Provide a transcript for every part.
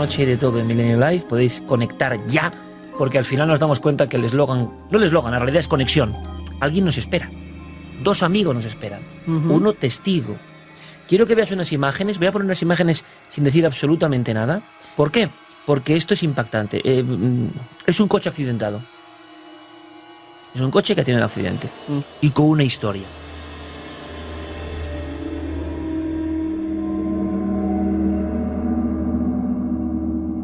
Noche de todo en Milenio Live, podéis conectar ya, porque al final nos damos cuenta que el eslogan, no el eslogan, la realidad es conexión. Alguien nos espera. Dos amigos nos esperan. Uno testigo. Quiero que veas unas imágenes, voy a poner unas imágenes sin decir absolutamente nada. ¿Por qué? Porque esto es impactante. Eh, mm, es un coche accidentado. Es un coche que tenido un accidente. Y con una historia.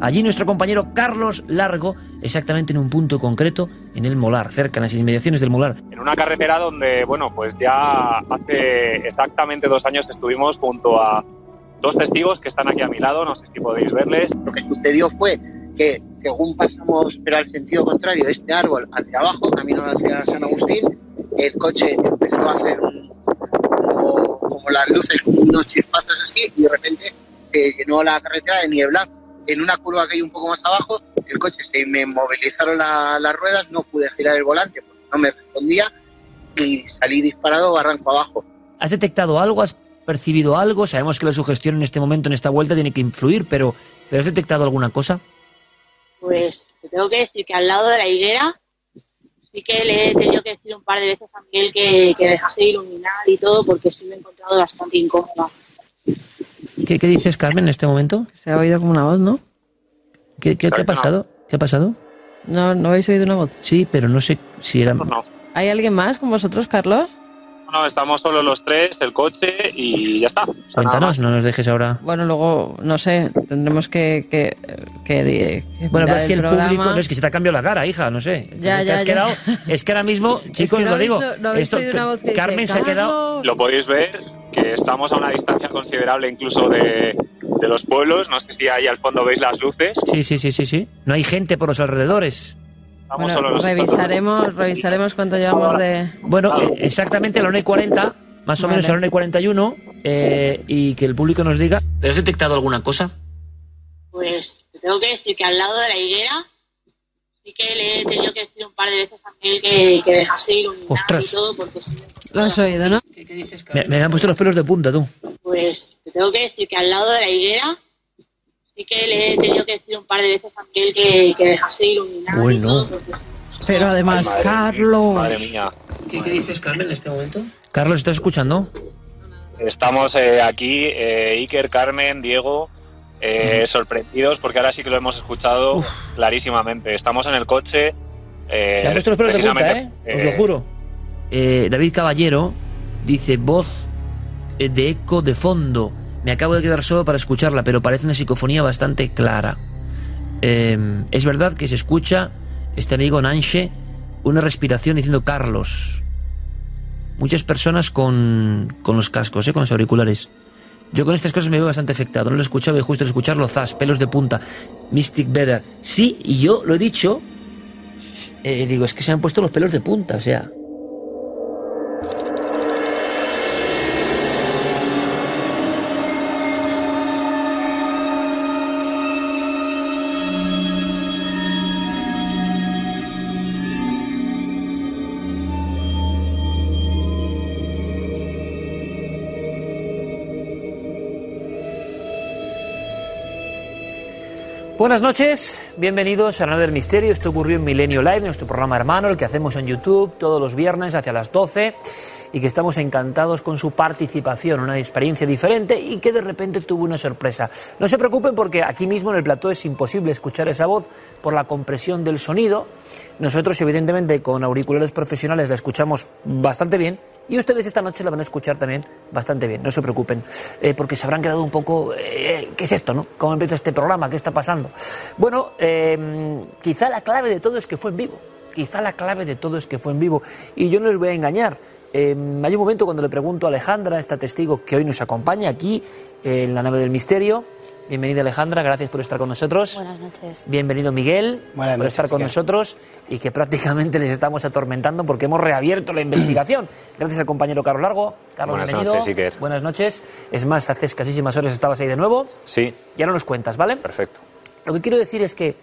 Allí nuestro compañero Carlos Largo, exactamente en un punto concreto, en el Molar, cerca, en las inmediaciones del Molar. en una carretera donde, bueno, pues ya hace exactamente dos años estuvimos junto a dos testigos que están aquí a mi lado, no sé si podéis verles. Lo que sucedió fue que según pasamos, pero al sentido contrario, de este árbol hacia abajo, camino hacia San Agustín, el coche empezó a hacer un- como, como las luces, como unos chispazos así, y de repente se llenó la carretera de niebla. En una curva que hay un poco más abajo, el coche se me movilizaron la- las ruedas, no pude girar el volante porque no me respondía y salí disparado barranco abajo. ¿Has detectado algo? ¿Has percibido algo? Sabemos que la sugestión en este momento, en esta vuelta, tiene que influir, pero, ¿pero ¿has detectado alguna cosa? Pues te tengo que decir que al lado de la higuera sí que le he tenido que decir un par de veces a Miguel que, que dejase de iluminar y todo porque sí me he encontrado bastante incómoda. ¿Qué, qué dices, Carmen, en este momento? Se ha oído como una voz, ¿no? ¿Qué, qué- qué ha pasado? ¿Qué ha pasado? ¿No, ¿No habéis oído una voz? Sí, pero no sé si era... No, ¿Hay alguien más con vosotros, Carlos? No, estamos solo los tres, el coche y ya está. Cuéntanos, no nos dejes ahora... Bueno, luego, no sé, tendremos que... que, que, que Bueno, a ver si el programa. público... No, es que se te ha cambiado la cara, hija, no sé. Ya, Te ya, has ya. quedado... Es que ahora mismo, chicos, no lo digo... una voz que dice, Carmen se ha quedado... Lo podéis ver, que estamos a una distancia considerable incluso de, de los pueblos. No sé si ahí al fondo veis las luces. Sí, sí, sí, sí, sí. No hay gente por los alrededores. Solo Bueno, los revisaremos, revisaremos cuánto llevamos de... Bueno, eh, exactamente a la 1 y 40, más o Vale. menos a la 1 y 41, eh, y que el público nos diga... ¿Pero has detectado alguna cosa? Pues te tengo que decir que al lado de la higuera sí que le he tenido que decir un par de veces a Miguel que, que dejase de iluminar Ostras. y todo porque Lo has oído, ¿no? Me, me han puesto los pelos de punta, tú. Pues te tengo que decir que al lado de la higuera sí que le he tenido que decir un par de veces a Miguel que, que dejase de iluminar Bueno. Pero además, Madre- Carlos... Madre mía. ¿Qué, dices, Carmen, en este momento? Carlos, ¿estás escuchando? Estamos eh, aquí, eh, Iker, Carmen, Diego, eh, sorprendidos porque ahora sí que lo hemos escuchado clarísimamente. Estamos en el coche. Eh, Se han puesto los pelos de punta, ¿eh? Os lo juro. Eh, David Caballero dice voz eh, de eco de fondo. Me acabo de quedar solo para escucharla, pero parece una psicofonía bastante clara. Eh, es verdad que se escucha este amigo Nanche una respiración diciendo Carlos. Muchas personas con, con los cascos, ¿eh? con los auriculares. Yo con estas cosas me veo bastante afectado. No lo he escuchado y justo al escucharlo, zas, pelos de punta, Mystic Better. Sí, y yo lo he dicho eh, digo, es que se me han puesto los pelos de punta, o sea. Buenas noches, bienvenidos a Nada del Misterio. Esto ocurrió en Milenio Live, nuestro programa hermano, el que hacemos en YouTube todos los viernes hacia las 12 y que estamos encantados con su participación, una experiencia diferente y que de repente tuvo una sorpresa. No se preocupen porque aquí mismo en el plató es imposible escuchar esa voz por la compresión del sonido. Nosotros evidentemente con auriculares profesionales la escuchamos bastante bien y ustedes esta noche la van a escuchar también bastante bien, no se preocupen, eh, porque se habrán quedado un poco, eh, ¿qué es esto, no? ¿Cómo empieza este programa? ¿Qué está pasando? Bueno, eh, quizá la clave de todo es que fue en vivo. Quizá la clave de todo es que fue en vivo. Y yo no les voy a engañar. Eh, hay un momento cuando le pregunto a Alejandra, esta testigo que hoy nos acompaña aquí eh, en la nave del misterio. Bienvenida Alejandra, gracias por estar con nosotros. Buenas noches. Bienvenido Miguel Buenas por noches, estar con nosotros y que prácticamente les estamos atormentando porque hemos reabierto la investigación. Gracias al compañero Carlos Largo. Carlos, Buenas bienvenido. noches, Iker. Buenas noches. Es más, hace escasísimas horas estabas ahí de nuevo. Sí, Ya no nos cuentas, ¿vale? perfecto. Lo que quiero decir es que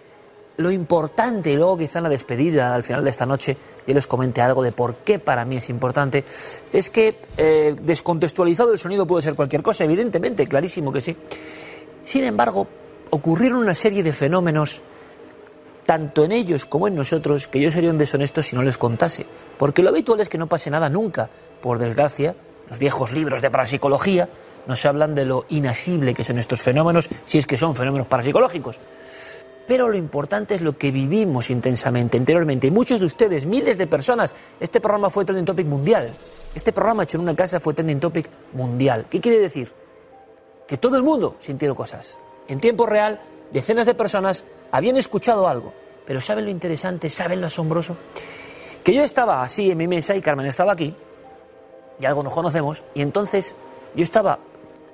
lo importante, y luego quizá en la despedida, al final de esta noche, yo les comente algo de por qué para mí es importante, es que eh, descontextualizado el sonido puede ser cualquier cosa, evidentemente, clarísimo que sí. Sin embargo, ocurrieron una serie de fenómenos, tanto en ellos como en nosotros, que yo sería un deshonesto si no les contase. Porque lo habitual es que no pase nada nunca. Por desgracia, los viejos libros de parapsicología nos hablan de lo inasible que son estos fenómenos, si es que son fenómenos parapsicológicos. Pero lo importante es lo que vivimos intensamente, interiormente. Y muchos de ustedes, miles de personas, este programa fue trending topic mundial. Este programa hecho en una casa fue trending topic mundial. ¿Qué quiere decir? Que todo el mundo sintió cosas. En tiempo real, decenas de personas habían escuchado algo. Pero ¿saben lo interesante? ¿Saben lo asombroso? Que yo estaba así en mi mesa y Carmen estaba aquí, y algo nos conocemos, y entonces yo estaba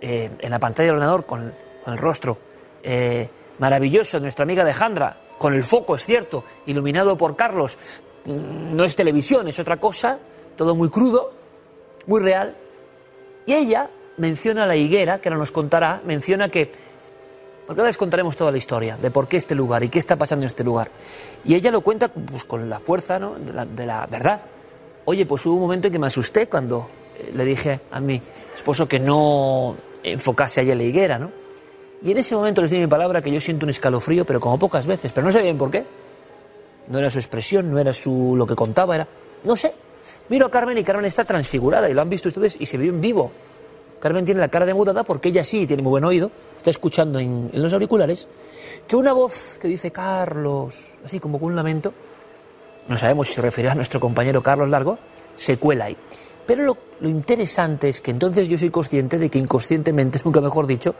eh, en la pantalla del ordenador con, el rostro eh, maravilloso nuestra amiga Alejandra, con el foco, es cierto, iluminado por Carlos. Mm, No es televisión, es otra cosa, todo muy crudo, muy real. Y ella menciona la higuera, que ahora nos contará, menciona que, porque ahora les contaremos toda la historia de por qué este lugar y qué está pasando en este lugar. Y ella lo cuenta pues, con la fuerza ¿no? de, la, de la verdad. Oye, pues hubo un momento en que me asusté cuando eh, le dije a mi esposo que no enfocase allá la higuera, ¿no? Y en ese momento les di mi palabra que yo siento un escalofrío, pero como pocas veces, pero no sé bien por qué. No era su expresión, no era su lo que contaba, era no sé. Miro a Carmen y Carmen está transfigurada y lo han visto ustedes y se ve en vivo. Carmen tiene la cara demudada porque ella sí tiene muy buen oído, está escuchando en, los auriculares, que una voz que dice Carlos, así como con un lamento, no sabemos si se refería a nuestro compañero Carlos Largo, se cuela ahí. Pero lo, lo interesante es que entonces yo soy consciente de que inconscientemente, nunca mejor dicho,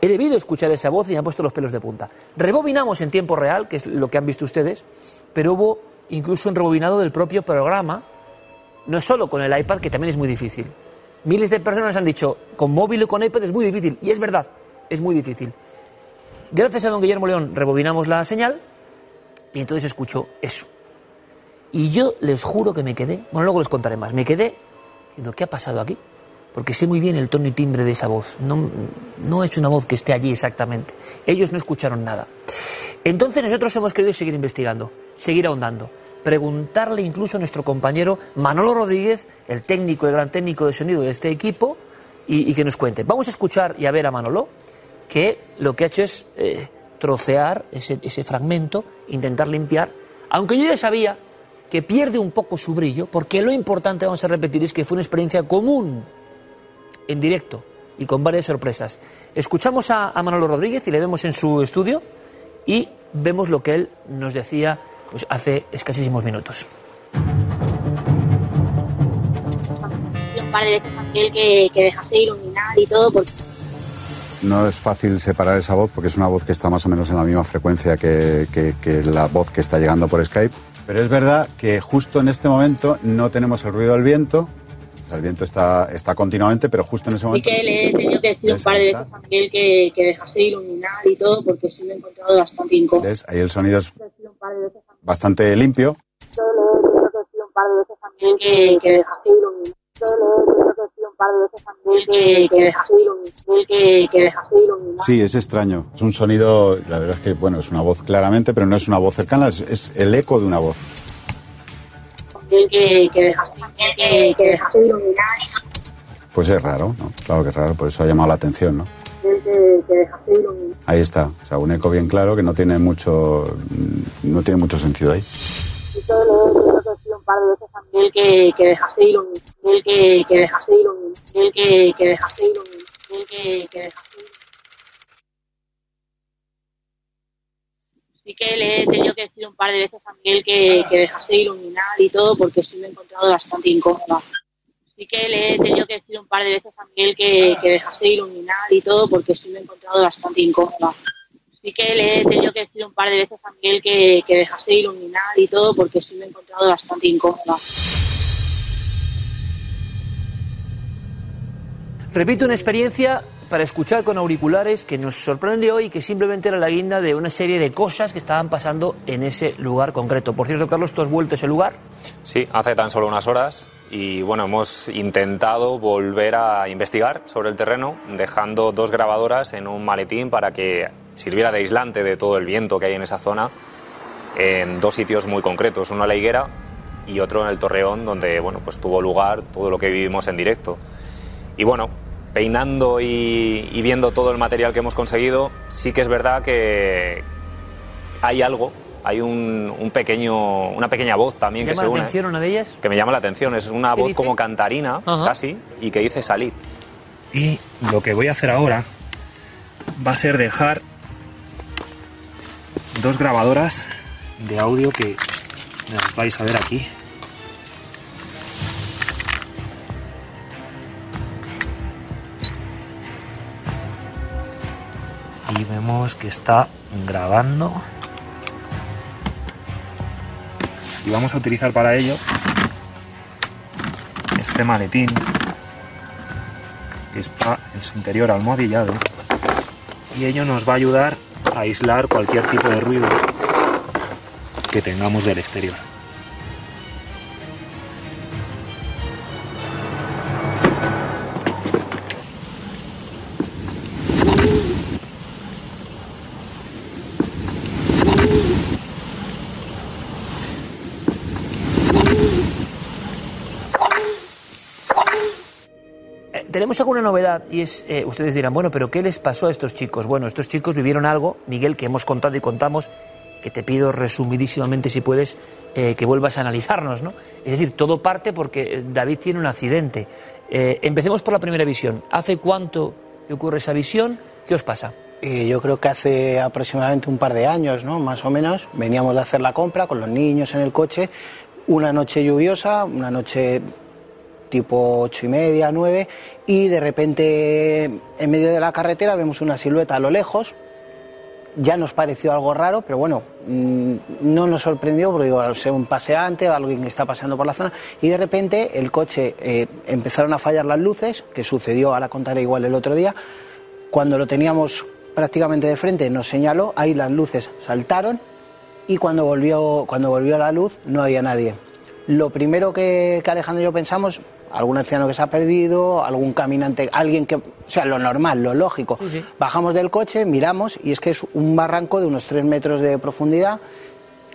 he debido escuchar esa voz y me han puesto los pelos de punta. Rebobinamos en tiempo real, que es lo que han visto ustedes, pero hubo incluso un rebobinado del propio programa, no solo con el iPad, que también es muy difícil. Miles de personas han dicho, con móvil o con iPad es muy difícil, y es verdad, es muy difícil. Gracias a don Guillermo León rebobinamos la señal y entonces escucho eso. Y yo les juro que me quedé, bueno, luego les contaré más, me quedé diciendo, ¿qué ha pasado aquí? Porque sé muy bien el tono y timbre de esa voz. No, no hecho una voz que esté allí exactamente. Ellos no escucharon nada. Entonces nosotros hemos querido seguir investigando, seguir ahondando, preguntarle incluso a nuestro compañero Manolo Rodríguez, el técnico, el gran técnico de sonido de este equipo, y, y que nos cuente. Vamos a escuchar y a ver a Manolo, que lo que ha hecho es eh, trocear ese, ese fragmento, intentar limpiar, aunque yo ya sabía que pierde un poco su brillo, porque lo importante, vamos a repetir, es que fue una experiencia común, en directo y con varias sorpresas. Escuchamos a, a Manolo Rodríguez y le vemos en su estudio y vemos lo que él nos decía pues, hace escasísimos minutos. un par de veces que, que dejase iluminar y todo, porque No es fácil separar esa voz porque es una voz que está más o menos en la misma frecuencia que, que- que la voz que está llegando por Skype. Pero es verdad que justo en este momento no tenemos el ruido del viento. El viento está, está continuamente, pero justo en ese sí momento... que le he tenido que decir un par de veces a Miguel que, que dejase iluminar y todo, porque sí me he encontrado bastante incómodo. ¿Ves? Ahí el sonido es bastante limpio. Yo le he tenido que decir un par de veces a Miguel que, que dejase iluminar. Yo le he tenido que decir un par de veces a Miguel que, que dejase iluminar. Que, que dejase iluminar. Sí, es extraño. Es un sonido, la verdad es que, bueno, es una voz claramente, pero no es una voz cercana, es, es el eco de una voz. Que, que dejase, que, que dejase iluminar. Pues es raro, ¿no? Claro que es raro, por eso ha llamado la atención, ¿no? Que, iluminar. Ahí está, o sea, un eco bien claro que no tiene mucho, no tiene mucho sentido ahí. Yo he que decir un par de veces a Miguel que, que dejase iluminar. Miguel que, que iluminar. Miguel que, que iluminar. Miguel que, que dejase Sí que le he tenido que decir un par de veces a Miguel que, que dejase iluminar y todo, porque sí me he encontrado bastante incómoda. Sí que le he tenido que decir un par de veces a Miguel que, que dejase iluminar y todo, porque sí me he encontrado bastante incómoda. Sí que le he tenido que decir un par de veces a Miguel que, que dejase iluminar y todo, porque sí me he encontrado bastante incómoda. Repito, una experiencia para escuchar con auriculares que nos sorprende hoy y que simplemente era la guinda de una serie de cosas que estaban pasando en ese lugar concreto. Por cierto, Carlos, tú has vuelto a ese lugar. Sí, hace tan solo unas horas y bueno, hemos intentado volver a investigar sobre el terreno dejando dos grabadoras en un maletín para que sirviera de aislante de todo el viento que hay en esa zona en dos sitios muy concretos, uno en la higuera y otro en el Torreón donde bueno, pues tuvo lugar todo lo que vivimos en directo. Y bueno, peinando y, y viendo todo el material que hemos conseguido, sí que es verdad que hay algo, hay un, un pequeño, una pequeña voz también ¿Te que llama se la une. atención una de ellas? Que me llama la atención, es una ¿Qué voz dice? como cantarina, Ajá. casi, y que dice salir. Y lo que voy a hacer ahora va a ser dejar dos grabadoras de audio que las vais a ver aquí. Y vemos que está grabando. Y vamos a utilizar para ello este maletín que está en su interior almohadillado y ello nos va a ayudar a aislar cualquier tipo de ruido que tengamos del exterior. Eh, Tenemos alguna novedad y es, eh, ustedes dirán, bueno, pero ¿qué les pasó a estos chicos? Bueno, estos chicos vivieron algo, Miguel, que hemos contado y contamos, que te pido resumidísimamente, si puedes, eh, que vuelvas a analizarnos, ¿no? Es decir, todo parte porque eh, David tiene un accidente. Empecemos por la primera visión. ¿Hace cuánto que ocurre esa visión? ¿Qué os pasa? Yo creo que hace aproximadamente un par de años, ¿no? Más o menos, veníamos de hacer la compra con los niños en el coche, una noche lluviosa, una noche tipo ocho y media, nueve, y de repente en medio de la carretera vemos una silueta a lo lejos. Ya nos pareció algo raro, pero bueno, mm, no nos sorprendió porque digo, al ser un paseante alguien que está paseando por la zona, y de repente el coche eh, empezaron a fallar las luces, que sucedió, ahora contaré igual el otro día, cuando lo teníamos prácticamente de frente nos señaló, ahí las luces saltaron y cuando volvió, cuando volvió la luz no había nadie. Lo primero que Alejandro y yo pensamos, algún anciano que se ha perdido, algún caminante, alguien que, o sea, lo normal, lo lógico. Sí, sí. Bajamos del coche, miramos y es que es un barranco de unos tres metros de profundidad.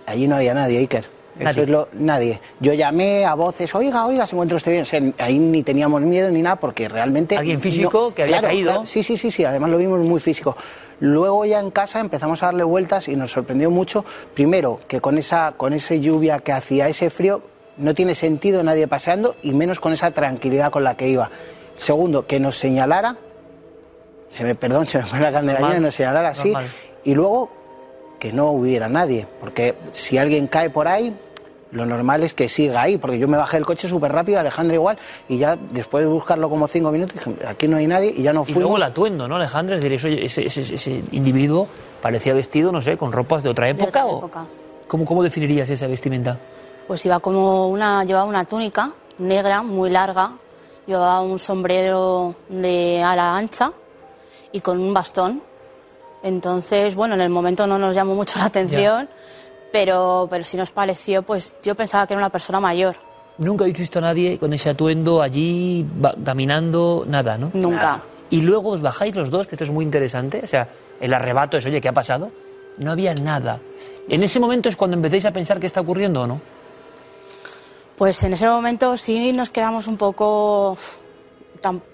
Allí no había nadie, Iker. Eso Nadie. es lo, nadie. Yo llamé a voces, oiga, oiga, se encuentra usted bien. O sea, ahí ni teníamos miedo ni nada porque realmente... Alguien físico que había Claro, caído. claro, sí, sí, sí, sí, además lo vimos muy físico. Luego ya en casa empezamos a darle vueltas y nos sorprendió mucho, primero, que con esa, con esa lluvia que hacía, ese frío, no tiene sentido nadie paseando y menos con esa tranquilidad con la que iba. Segundo, que nos señalara, se me, perdón, se me fue la carne de gallina, nos señalara así, normal. y luego que no hubiera nadie, porque si alguien cae por ahí, lo normal es que siga ahí, porque yo me bajé del coche súper rápido, Alejandro igual, y ya después de buscarlo como cinco minutos, dije, aquí no hay nadie, y ya no Y fuimos. luego el atuendo, ¿no, Alejandro? Es decir, eso- ese, ese- ese individuo parecía vestido, no sé, con ropas de otra época. otra o- época. ¿Cómo, ¿Cómo definirías esa vestimenta? Pues iba como una, llevaba una túnica negra muy larga, llevaba un sombrero de ala ancha y con un bastón. Entonces, bueno, en el momento no nos llamó mucho la atención, pero, pero sí nos pareció, pues yo pensaba que era una persona mayor. Nunca habéis visto a nadie con ese atuendo allí va- caminando, nada, ¿no? Nunca. Y luego os bajáis los dos, que esto es muy interesante. O sea, el arrebato es, oye, ¿qué ha pasado? No había nada. ¿En ese momento es cuando empezáis a pensar qué está ocurriendo o no? Pues en ese momento sí nos quedamos un poco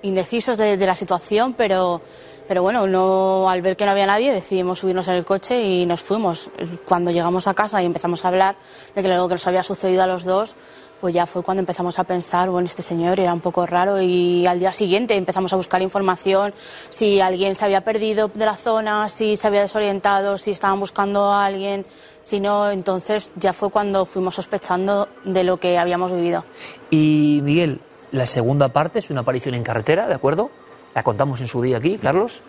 indecisos de, la situación, pero, pero bueno, no, al ver que no había nadie decidimos subirnos en el coche y nos fuimos. Cuando llegamos a casa y empezamos a hablar de que algo que nos había sucedido a los dos, pues ya fue cuando empezamos a pensar, bueno, este señor era un poco raro y al día siguiente empezamos a buscar información, si alguien se había perdido de la zona, si se había desorientado, si estaban buscando a alguien, si no, entonces ya fue cuando fuimos sospechando de lo que habíamos vivido. Y Miguel, la segunda parte es una aparición en carretera, ¿de acuerdo? La contamos en su día aquí, Carlos.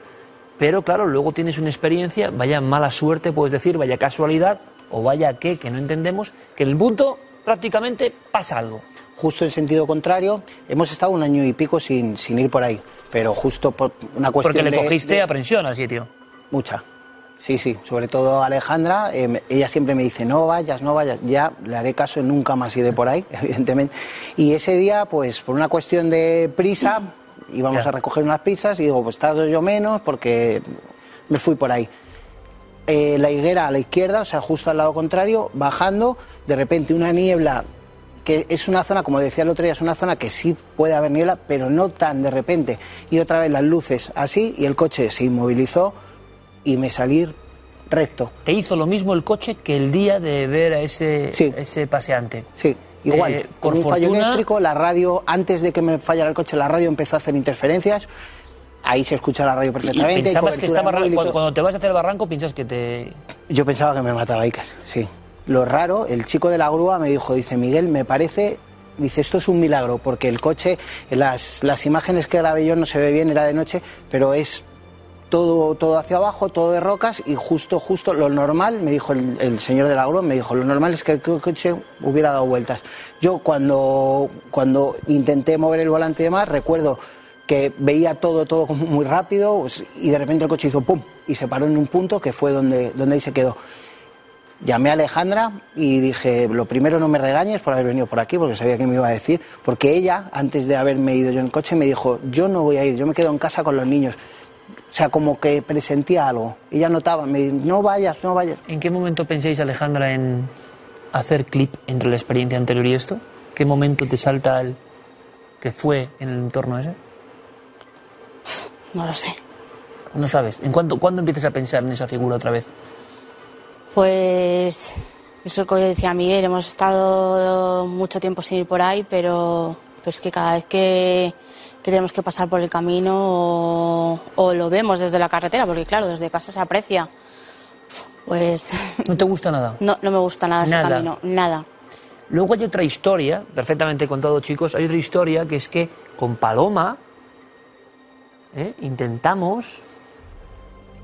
Pero claro, luego tienes una experiencia, vaya mala suerte, puedes decir, vaya casualidad, o vaya qué, que no entendemos, que el punto prácticamente pasa algo. Justo en sentido contrario, hemos estado un año y pico sin, sin ir por ahí, pero justo por una cuestión Porque le de- cogiste de- aprensión al sitio. Mucha. Sí, sí, sobre todo Alejandra, eh, me- ella siempre me dice, no vayas, no vayas, ya le haré caso, nunca más iré por ahí, evidentemente. Y ese día, pues por una cuestión de prisa, íbamos Ya. a recoger unas pizzas y digo, pues tardo yo menos porque me fui por ahí. Eh, la higuera a la izquierda, o sea, justo al lado contrario, bajando, de repente una niebla que es una zona, como decía el otro día, es una zona que sí puede haber niebla, pero no tan de repente. Y otra vez las luces así y el coche se inmovilizó y me salí recto. Te hizo lo mismo el coche que el día de ver a ese, Sí. ese paseante. Sí, igual. Eh, con por un fallo eléctrico, la radio, antes de que me fallara el coche, la radio empezó a hacer interferencias. Ahí se escucha la radio Y perfectamente. pensabas que y cuando, cuando te vas hacia el barranco piensas que te Yo pensaba que me mataba Iker, sí. Lo raro, el chico de la grúa me dijo, dice, Miguel, me parece, dice, esto es un milagro, porque el coche, las, las imágenes que grabé yo no se ve bien, era de noche, pero es todo, todo hacia abajo, todo de rocas, y justo, justo, lo normal, me dijo el, el señor de la grúa, me dijo, lo normal es que el co- coche hubiera dado vueltas. Yo cuando, cuando intenté mover el volante y demás, recuerdo que veía todo, todo muy rápido, pues, y de repente el coche hizo pum, y se paró en un punto que fue donde, donde ahí se quedó. Llamé a Alejandra y dije, lo primero no me regañes por haber venido por aquí, porque sabía que me iba a decir, porque ella, antes de haberme ido yo en coche, me dijo, yo no voy a ir, yo me quedo en casa con los niños. O sea, como que presentía algo. Ella notaba, me dijo, no vayas, no vayas. ¿En qué momento pensáis, Alejandra, en hacer clip entre la experiencia anterior y esto? ¿Qué momento te salta el que fue en el entorno ese? No lo sé. No sabes. ¿En cuándo, cuándo empiezas a pensar en esa figura otra vez? Pues eso que decía Miguel, hemos estado mucho tiempo sin ir por ahí, pero, pero es que cada vez que, que tenemos que pasar por el camino o, o lo vemos desde la carretera, porque claro, desde casa se aprecia, pues ¿No te gusta nada? no, no me gusta nada ese Nada. camino, nada. Luego hay otra historia, perfectamente contado chicos, hay otra historia que es que con Paloma ¿eh? intentamos...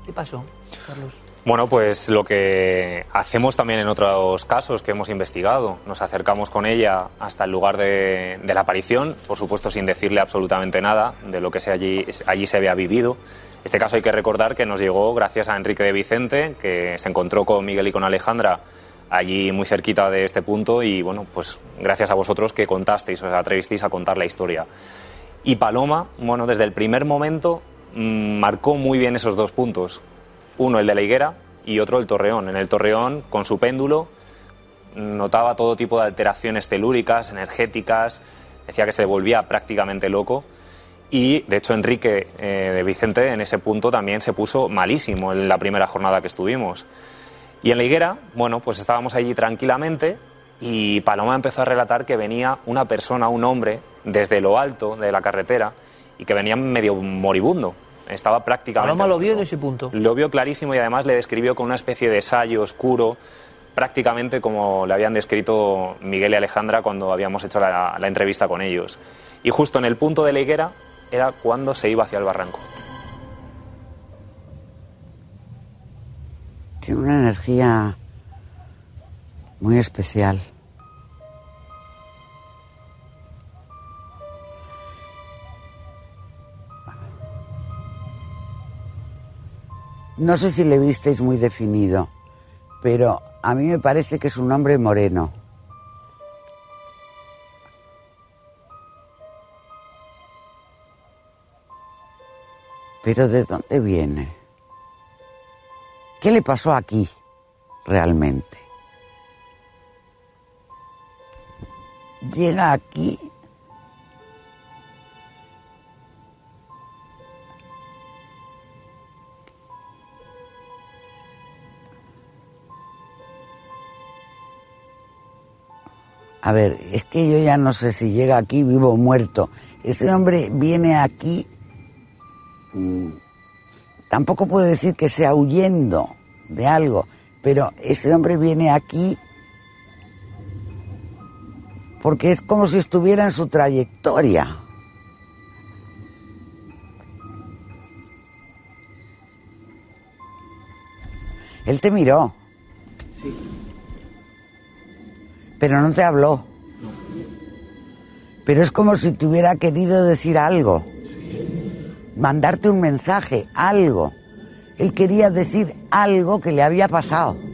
¿Qué pasó, Carlos? Bueno, pues lo que hacemos también en otros casos que hemos investigado. Nos acercamos con ella hasta el lugar de, la aparición, por supuesto sin decirle absolutamente nada de lo que se allí, allí se había vivido. Este caso hay que recordar que nos llegó gracias a Enrique de Vicente, que se encontró con Miguel y con Alejandra allí muy cerquita de este punto y bueno, pues gracias a vosotros que contasteis, os atrevisteis a contar la historia. Y Paloma, bueno, desde el primer momento mm, marcó muy bien esos dos puntos. Uno el de la higuera y otro el torreón. En el torreón, con su péndulo, notaba todo tipo de alteraciones telúricas, energéticas, decía que se volvía prácticamente loco. Y de hecho Enrique eh, de Vicente en ese punto también se puso malísimo en la primera jornada que estuvimos. Y en la higuera, bueno, pues estábamos allí tranquilamente y Paloma empezó a relatar que venía una persona, un hombre, desde lo alto de la carretera y que venía medio moribundo. Estaba prácticamente. Paloma lo vio en ese punto. Lo vio clarísimo y además le describió con una especie de sallo oscuro, prácticamente como le habían descrito Miguel y Alejandra cuando habíamos hecho la, la entrevista con ellos. Y justo en el punto de la higuera era cuando se iba hacia el barranco. Tiene una energía muy especial. No sé si le visteis muy definido, pero a mí me parece que es un hombre moreno. Pero ¿de dónde viene? ¿Qué le pasó aquí realmente? Llega aquí A ver, es que yo ya no sé si llega aquí vivo o muerto. Ese hombre viene aquí mm, tampoco puedo decir que sea huyendo de algo, pero ese hombre viene aquí porque es como si estuviera en su trayectoria. Él te miró. Pero no te habló. Pero es como si te hubiera querido decir algo mandarte un mensaje, algo. Él quería decir algo que le había pasado.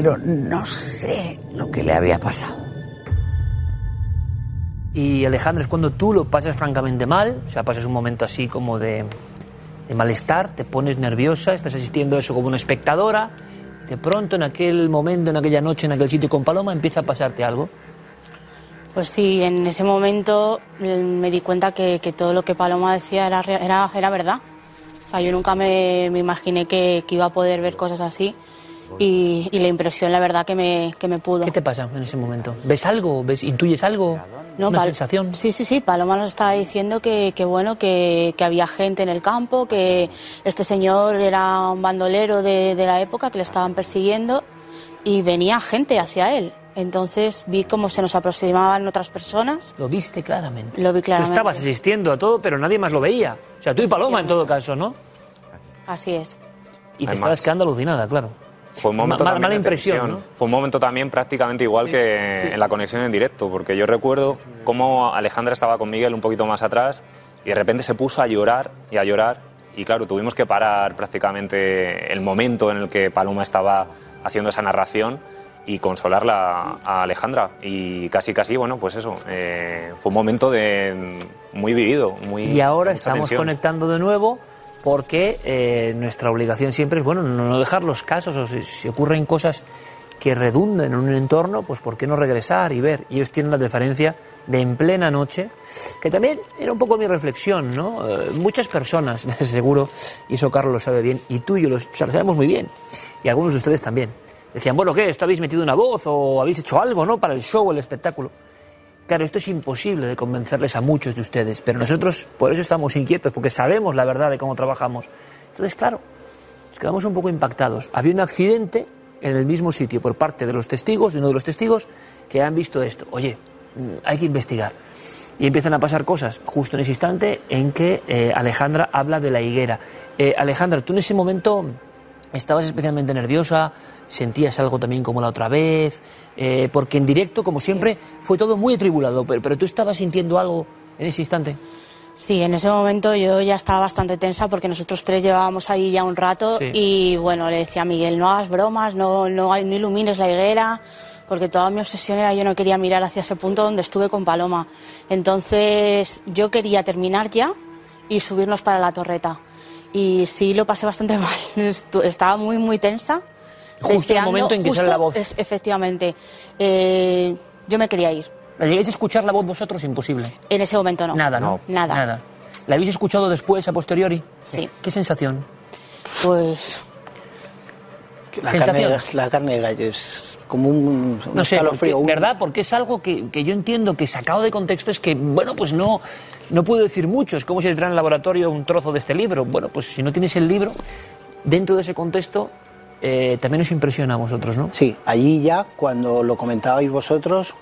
Pero no sé lo que le había pasado. Y Alejandro, es cuando tú lo pasas francamente mal, o sea, pasas un momento así como de, de malestar, te pones nerviosa, estás asistiendo a eso como una espectadora, de pronto en aquel momento, en aquella noche, en aquel sitio con Paloma, empieza a pasarte algo. Pues sí, en ese momento mm, me di cuenta que, que todo lo que Paloma decía era, era, era verdad. O sea, yo nunca me, me imaginé que, que iba a poder ver cosas así y, y la impresión, la verdad, que me, que me pudo. ¿Qué te pasa en ese momento? ¿Ves algo? ¿Ves, ¿Intuyes algo? ¿Una Pal- sensación? Sí, sí, sí. Paloma nos estaba diciendo que, que bueno, que, que había gente en el campo, que este señor era un bandolero de, de la época, que le estaban persiguiendo y venía gente hacia él. Entonces vi cómo se nos aproximaban otras personas. Lo viste claramente. Lo vi Tú claramente. estabas asistiendo a todo, pero nadie más lo veía. O sea, tú y Paloma en todo caso, ¿no? Así es. Y te Además- estabas quedando alucinada, claro. Fue un momento Ma- también mala de impresión, tensión. ¿no? Fue un momento también prácticamente igual que en la conexión en directo, porque yo recuerdo cómo Alejandra estaba con Miguel un poquito más atrás y de repente se puso a llorar y a llorar. Y claro, tuvimos que parar prácticamente el momento en el que Paloma estaba haciendo esa narración y consolarla a Alejandra. Y casi casi bueno pues eso eh, fue un momento de muy vivido muy Y ahora estamos conectando de nuevo porque eh, nuestra obligación siempre es, bueno, no dejar los casos o si, ocurren cosas que redunden en un entorno, pues ¿por qué no regresar y ver? Y ellos tienen la diferencia de en plena noche, que también era un poco mi reflexión, ¿no? Eh, muchas personas, seguro, y eso Carlos lo sabe bien, y tú y yo lo, sabemos muy bien, y algunos de ustedes también, decían, bueno, ¿qué? ¿Esto habéis metido una voz o habéis hecho algo, ¿no? Para el show el espectáculo. Claro, esto es imposible de convencerles a muchos de ustedes, pero nosotros por eso estamos inquietos, porque sabemos la verdad de cómo trabajamos. Entonces, claro, nos quedamos un poco impactados. Había un accidente en el mismo sitio por parte de los testigos, de uno de los testigos, que han visto esto. Oye, mm, hay que investigar. Y empiezan a pasar cosas justo en ese instante en que eh, Alejandra habla de la higuera. Eh, Alejandra, tú en ese momento estabas especialmente nerviosa, sentías algo también como la otra vez, Eh, porque en directo, como siempre, fue todo muy atribulado, pero, pero tú estabas sintiendo algo en ese instante. Sí, en ese momento yo ya estaba bastante tensa porque nosotros tres llevábamos ahí ya un rato Sí. y bueno, le decía a Miguel, no hagas bromas, no, no, no ilumines la higuera, porque toda mi obsesión era yo no quería mirar hacia ese punto donde estuve con Paloma. Entonces yo quería terminar ya y subirnos para la torreta. Y sí, lo pasé bastante mal. Estaba muy, muy tensa. Justo el momento en que sale la voz. es- efectivamente. Eh, yo me quería ir. ¿La llegáis a escuchar la voz vosotros? Imposible. En ese momento no. Nada, ¿no? Nada. Nada. ¿La habéis escuchado después, a posteriori? Sí. ¿Qué sensación? Pues La carne, la carne de gallo es como un, un No sé, escalofrío, porque- un- ¿verdad? Porque es algo que, que yo entiendo que sacado de contexto es que, bueno, pues no, no puedo decir mucho. Es como si traen al laboratorio un trozo de este libro. Bueno, pues si no tienes el libro, dentro de ese contexto, eh, también nos impresiona a vosotros, ¿no? Sí, allí ya, cuando lo comentabais vosotros,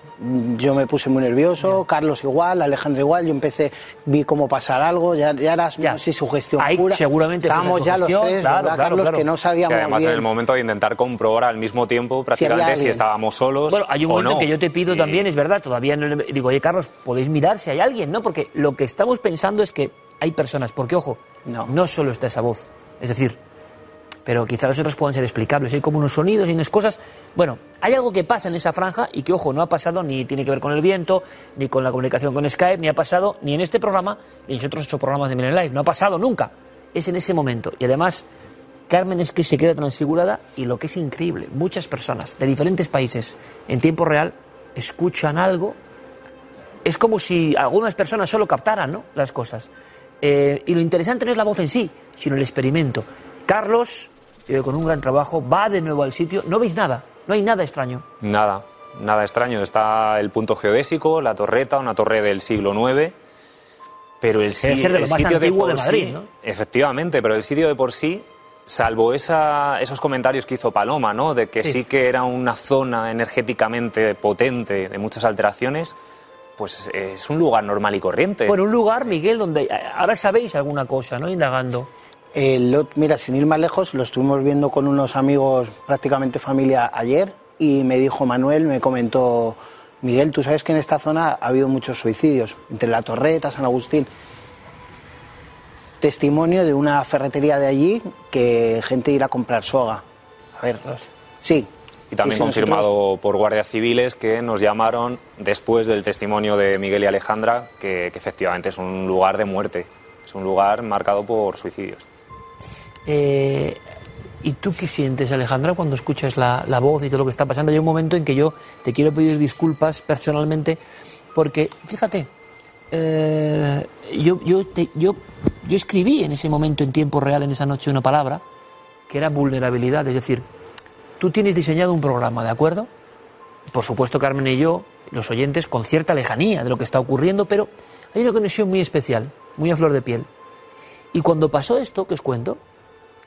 yo me puse muy nervioso, Carlos igual, Alejandro igual, yo empecé, vi cómo pasar algo, ya, ya era, no sé si sugestión Ahí pura. seguramente Estábamos ya los tres, claro, ¿verdad, claro, Carlos? claro. Que no sabíamos además en bien. el momento de intentar comprobar al mismo tiempo prácticamente si, alguien. estábamos solos Bueno, hay un momento no. que yo te pido Sí. también, es verdad, todavía no le- digo, oye Carlos, podéis mirar si hay alguien, ¿no? Porque lo que estamos pensando es que hay personas, porque ojo, no, solo está esa voz, es decir, pero quizá las otras puedan ser explicables, hay como unos sonidos y unas cosas, bueno, hay algo que pasa en esa franja y que ojo, no ha pasado ni tiene que ver con el viento, ni con la comunicación con Skype, ni ha pasado ni en este programa, ni en otros ocho programas de Milen Live, no ha pasado nunca, es en ese momento y además Carmen es que se queda transfigurada y lo que es increíble, muchas personas de diferentes países en tiempo real escuchan algo. Es como si algunas personas solo captaran ¿no? las cosas. Eh, y lo interesante no es la voz en sí, sino el experimento. Carlos, eh, con un gran trabajo, va de nuevo al sitio. No veis nada, no hay nada extraño. Nada, nada extraño. Está el punto geodésico, la torreta, una torre del siglo IX. Pero el, si- ser de el más sitio antiguo por de Madrid, sí, ¿no? Efectivamente, pero el sitio de por sí, salvo esa, esos comentarios que hizo Paloma, ¿no? De que Sí. sí. que era una zona energéticamente potente, de muchas alteraciones, pues es un lugar normal y corriente. Bueno, un lugar, Miguel, donde eh, ahora sabéis alguna cosa, ¿no? Indagando. El ot- mira, sin ir más lejos, lo estuvimos viendo con unos amigos, prácticamente familia, ayer, y me dijo Manuel, me comentó, Miguel, tú sabes que en esta zona ha habido muchos suicidios, entre La Torreta, San Agustín. Testimonio de una ferretería de allí que gente irá a comprar soga. A ver, sí. Y también si nosotros- confirmado por guardias civiles que nos llamaron después del testimonio de Miguel y Alejandra que, que efectivamente es un lugar de muerte, es un lugar marcado por suicidios. Eh, ¿Y tú qué sientes, Alejandra, cuando escuchas la, la voz y todo lo que está pasando? Hay un momento en que yo te quiero pedir disculpas personalmente, porque, fíjate, eh, yo, yo, te- yo, yo escribí en ese momento, en tiempo real, en esa noche, una palabra que era vulnerabilidad. Es decir, tú tienes diseñado un programa, ¿de acuerdo? Por supuesto, Carmen y yo, los oyentes, con cierta lejanía de lo que está ocurriendo, pero hay una conexión muy especial, muy a flor de piel. Y cuando pasó esto que os cuento,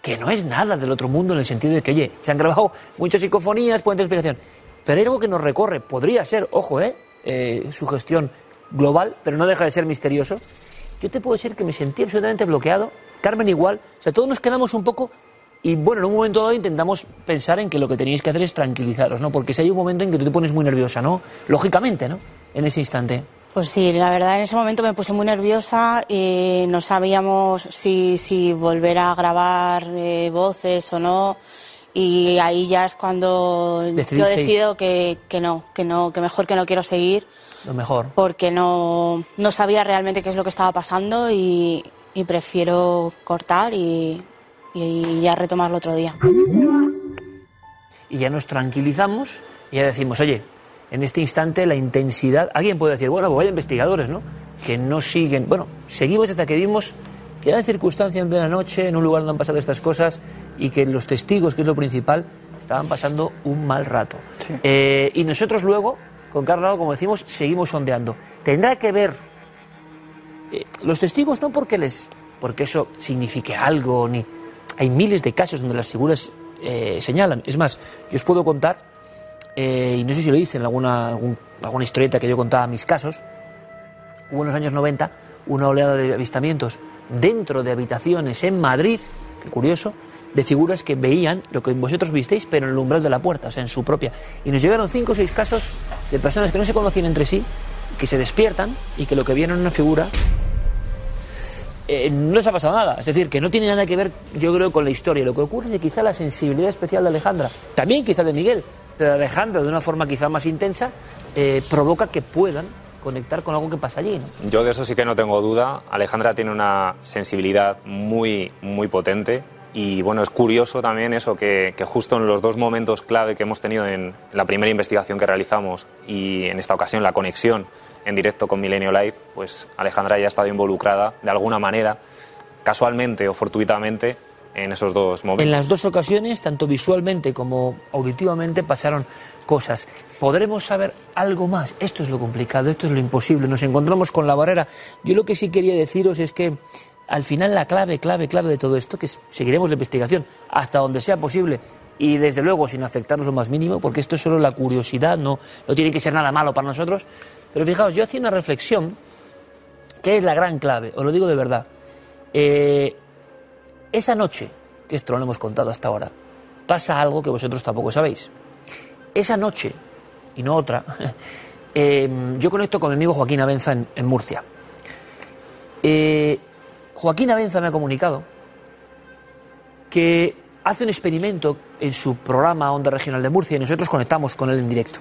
que no es nada del otro mundo en el sentido de que, oye, se han grabado muchas psicofonías, pueden tener explicación, pero hay algo que nos recorre, podría ser, ojo, ¿eh? eh su gestión global, pero no deja de ser misterioso. Yo te puedo decir que me sentí absolutamente bloqueado, Carmen igual, o sea, todos nos quedamos un poco y bueno, en un momento dado intentamos pensar en que lo que teníais que hacer es tranquilizaros, ¿no? Porque si hay un momento en que tú te pones muy nerviosa, ¿no? Lógicamente, ¿no? En ese instante. Pues sí, la verdad en ese momento me puse muy nerviosa y no sabíamos si, si volver a grabar eh, voces o no. Y ahí ya es cuando yo decido que, que no, que no, que mejor que no quiero seguir Lo mejor. porque no, no sabía realmente qué es lo que estaba pasando y, y prefiero cortar y, y ya retomarlo otro día. y ya nos tranquilizamos y ya decimos, oye, en este instante la intensidad, alguien puede decir, bueno, pues vaya investigadores, ¿no? Que no siguen, bueno, seguimos hasta que vimos que hay circunstancia en plena noche, en un lugar donde han pasado estas cosas y que los testigos, que es lo principal, estaban pasando un mal rato. Eh, y nosotros luego, con Carlos, como decimos, seguimos sondeando. Tendrá que ver eh, los testigos no porque les porque eso signifique algo ni hay miles de casos donde las figuras eh, señalan es más yo os puedo contar eh, y no sé si lo hice en alguna alguna historieta que yo contaba mis casos hubo en los años 90 una oleada de avistamientos dentro de habitaciones en Madrid qué curioso de figuras que veían lo que vosotros visteis pero en el umbral de la puerta o sea en su propia y nos llegaron cinco o seis casos de personas que no se conocían entre sí que se despiertan y que lo que vieron era una figura eh, no les ha pasado nada. Es decir, que no tiene nada que ver, yo creo, con la historia. Lo que ocurre es que quizá la sensibilidad especial de Alejandra, también quizá de Miguel, pero de una forma quizá más intensa, eh, provoca que puedan conectar con algo que pasa allí. Yo de eso sí que no tengo duda. Alejandra tiene una sensibilidad muy, muy potente. Y bueno, es curioso también eso, que, que justo en los dos momentos clave que hemos tenido en la primera investigación que realizamos y en esta ocasión la conexión en directo con Milenio Live, pues Alejandra ya ha estado involucrada de alguna manera, casualmente o fortuitamente, en esos dos momentos. En las dos ocasiones, tanto visualmente como auditivamente, pasaron cosas. ¿Podremos saber algo más? Esto es lo complicado, esto es lo imposible. Nos encontramos con la barrera. Yo lo que sí quería deciros es que al final la clave, clave, clave de todo esto, que seguiremos la investigación hasta donde sea posible y desde luego sin afectarnos lo más mínimo, porque esto es solo la curiosidad, no, no tiene que ser nada malo para nosotros. Pero fijaos, yo hacía una reflexión que es la gran clave, os lo digo de verdad. Eh, esa noche, que esto no lo hemos contado hasta ahora, pasa algo que vosotros tampoco sabéis. Esa noche, y no otra, eh, yo conecto con mi amigo Joaquín Abenza en, en Murcia. Eh, Joaquín Abenza me ha comunicado que hace un experimento en su programa Onda Regional de Murcia y nosotros conectamos con él en directo.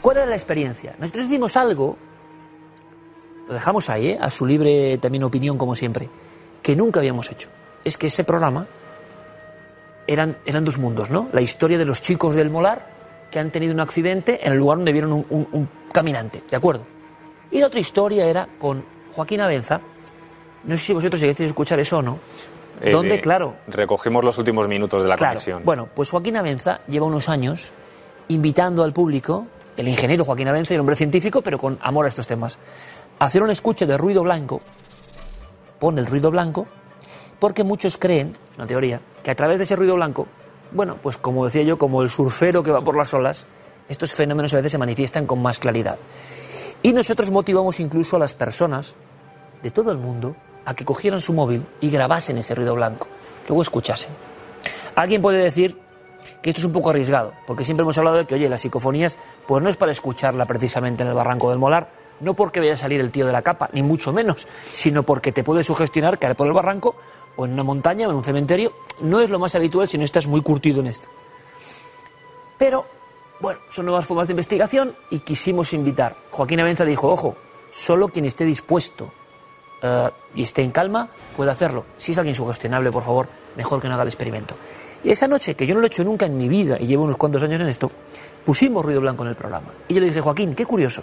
¿Cuál era la experiencia? Nosotros hicimos algo, lo dejamos ahí, ¿eh? a su libre también opinión como siempre, que nunca habíamos hecho. Es que ese programa eran, eran dos mundos, ¿no? La historia de los chicos del Molar que han tenido un accidente en el lugar donde vieron un, un- un caminante, ¿de acuerdo? Y la otra historia era con Joaquín Abenza, no sé si vosotros llegasteis a escuchar eso o no, Eh, donde, eh, claro, Recogimos los últimos minutos de la Claro. conexión. Bueno, pues Joaquín Abenza lleva unos años invitando al público, el ingeniero Joaquín Abenza, el hombre científico, pero con amor a estos temas, a hacer un escuche de ruido blanco, pone el ruido blanco, porque muchos creen, una teoría, que a través de ese ruido blanco, bueno, pues como decía yo, como el surfero que va por las olas, estos fenómenos a veces se manifiestan con más claridad. Y nosotros motivamos incluso a las personas de todo el mundo a que cogieran su móvil y grabasen ese ruido blanco, luego escuchasen. Alguien puede decir que esto es un poco arriesgado, porque siempre hemos hablado de que, oye, las psicofonías, pues no es para escucharla precisamente en el barranco del Molar, no porque vaya a salir el tío de la capa, ni mucho menos, sino porque te puede sugestionar caer por el barranco o en una montaña o en un cementerio. No es lo más habitual si no estás muy curtido en esto. Pero, bueno, son nuevas formas de investigación y quisimos invitar. Joaquín Abenza dijo, ojo, solo quien esté dispuesto eh, y esté en calma, puede hacerlo. Si es alguien sugestionable, por favor, mejor que no haga el experimento. Y esa noche, que yo no lo he hecho nunca en mi vida y llevo unos cuantos años en esto, pusimos ruido blanco en el programa. Y yo le dije, Joaquín, qué curioso,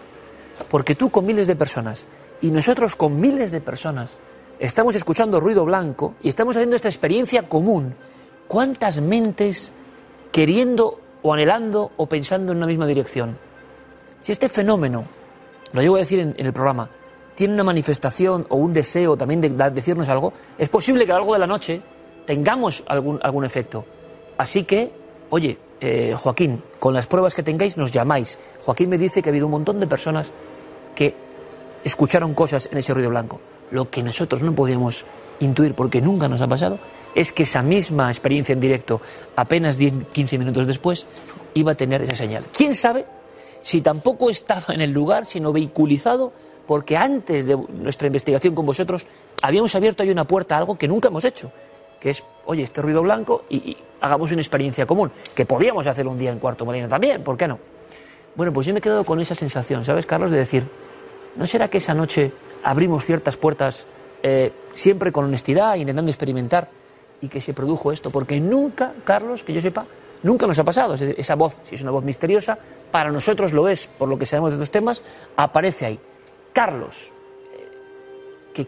porque tú con miles de personas y nosotros con miles de personas estamos escuchando ruido blanco y estamos haciendo esta experiencia común. ¿Cuántas mentes queriendo o anhelando o pensando en una misma dirección? Si este fenómeno, lo llevo a decir en, el programa, tiene una manifestación o un deseo también de, decirnos algo, es posible que a lo largo de la noche tengamos algún, algún efecto. Así que, oye, eh, Joaquín, con las pruebas que tengáis nos llamáis. Joaquín me dice que ha habido un montón de personas que escucharon cosas en ese ruido blanco. Lo que nosotros no podíamos intuir, porque nunca nos ha pasado, es que esa misma experiencia en directo, apenas 10, 15 minutos después, iba a tener esa señal. ¿Quién sabe si tampoco estaba en el lugar, sino vehiculizado, porque antes de nuestra investigación con vosotros habíamos abierto ahí una puerta a algo que nunca hemos hecho, que es, oye, este ruido blanco y, hagamos una experiencia común, que podíamos hacer un día en Cuarto Molino también, ¿por qué no? Bueno, pues yo me he quedado con esa sensación, ¿sabes, Carlos? De decir, ¿no será que esa noche abrimos ciertas puertas eh, siempre con honestidad, intentando experimentar, y que se produjo esto? Porque nunca, Carlos, que yo sepa, nunca nos ha pasado. Es decir, esa voz, si es una voz misteriosa, para nosotros lo es, por lo que sabemos de estos temas, aparece ahí. Carlos, eh, ¿qué,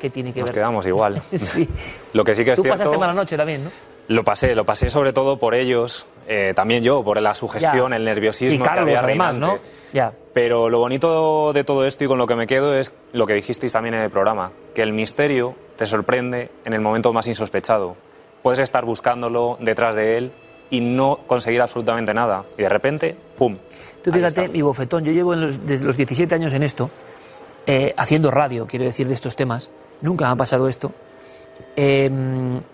qué tiene que Nos ver? quedamos igual. Sí. Lo que sí que es Tú cierto... pasaste mala noche también, ¿no? Lo pasé, lo pasé sobre todo por ellos, eh, también yo, por la sugestión, Ya. el nerviosismo Y que Carlos, había además, ¿no? Ya. Pero lo bonito de todo esto y con lo que me quedo es lo que dijisteis también en el programa, que el misterio te sorprende en el momento más insospechado. Puedes estar buscándolo detrás de él y no conseguir absolutamente nada. Y de repente, ¡pum! Tú fíjate, mi bofetón, yo llevo los- desde los 17 años en esto, eh, haciendo radio, quiero decir, de estos temas. Nunca me ha pasado esto. Eh,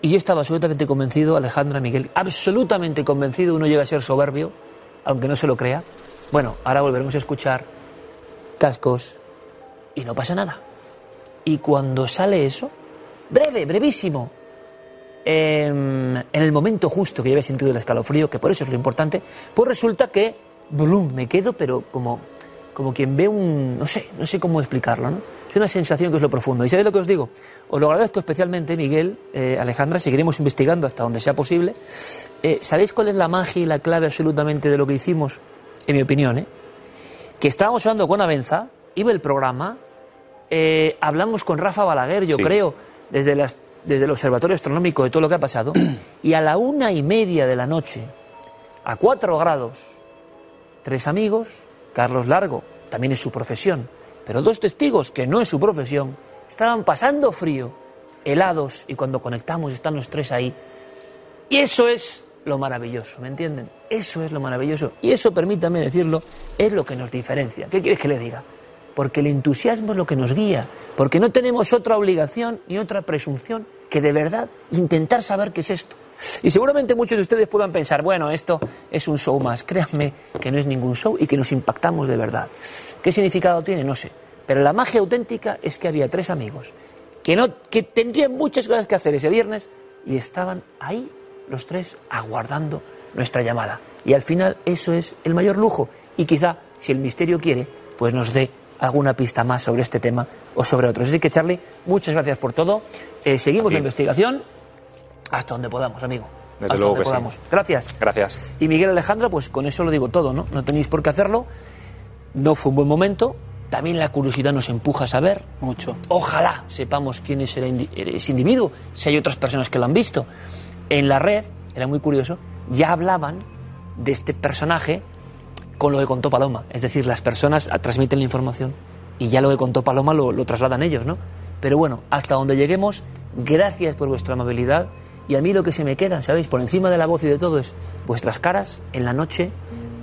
y yo estaba absolutamente convencido, Alejandra, Miguel, absolutamente convencido, uno llega a ser soberbio, aunque no se lo crea. Bueno, ahora volveremos a escuchar cascos y no pasa nada. Y cuando sale eso, breve, brevísimo, eh, en el momento justo que yo había sentido el escalofrío, que por eso es lo importante, pues resulta que, blum, me quedo, pero como, como quien ve un, no sé, no sé cómo explicarlo, ¿no? Es una sensación que es lo profundo. ¿Y sabéis lo que os digo? Os lo agradezco especialmente, Miguel, eh, Alejandra, seguiremos investigando hasta donde sea posible. Eh, ¿Sabéis cuál es la magia y la clave absolutamente de lo que hicimos? En mi opinión, ¿eh? Que estábamos hablando con Avenza, iba el programa, eh, hablamos con Rafa Balaguer, yo Sí. creo, desde, las, desde el Observatorio Astronómico de todo lo que ha pasado, y a la una y media de la noche, a cuatro grados, tres amigos, Carlos Largo, también es su profesión, pero dos testigos, que no es su profesión, estaban pasando frío, helados, y cuando conectamos están los tres ahí. Y eso es lo maravilloso, ¿me entienden? Eso es lo maravilloso. Y eso, permítame decirlo, es lo que nos diferencia. ¿Qué quieres que le diga? Porque el entusiasmo es lo que nos guía, porque no tenemos otra obligación ni otra presunción que de verdad intentar saber qué es esto. Y seguramente muchos de ustedes puedan pensar, bueno, esto es un show más. Créanme que no es ningún show y que nos impactamos de verdad. ¿Qué significado tiene? No sé. Pero la magia auténtica es que había tres amigos que, no, que tendrían muchas cosas que hacer ese viernes y estaban ahí los tres aguardando nuestra llamada. Y al final eso es el mayor lujo. Y quizá, si el misterio quiere, pues nos dé alguna pista más sobre este tema o sobre otros. Así que, Charlie, muchas gracias por todo. Eh, seguimos la investigación hasta donde podamos, amigo. Desde hasta luego donde que sí. podamos. Gracias. Gracias. Y Miguel Alejandra, pues con eso lo digo todo, ¿no? No tenéis por qué hacerlo. No fue un buen momento. También la curiosidad nos empuja a saber. Mucho. Ojalá sepamos quién es el indi- ese individuo, si hay otras personas que lo han visto. En la red, era muy curioso, ya hablaban de este personaje con lo que contó Paloma. Es decir, las personas transmiten la información y ya lo que contó Paloma lo, lo trasladan ellos, ¿no? Pero bueno, hasta donde lleguemos, gracias por vuestra amabilidad. Y a mí lo que se me queda, ¿sabéis? Por encima de la voz y de todo es vuestras caras en la noche,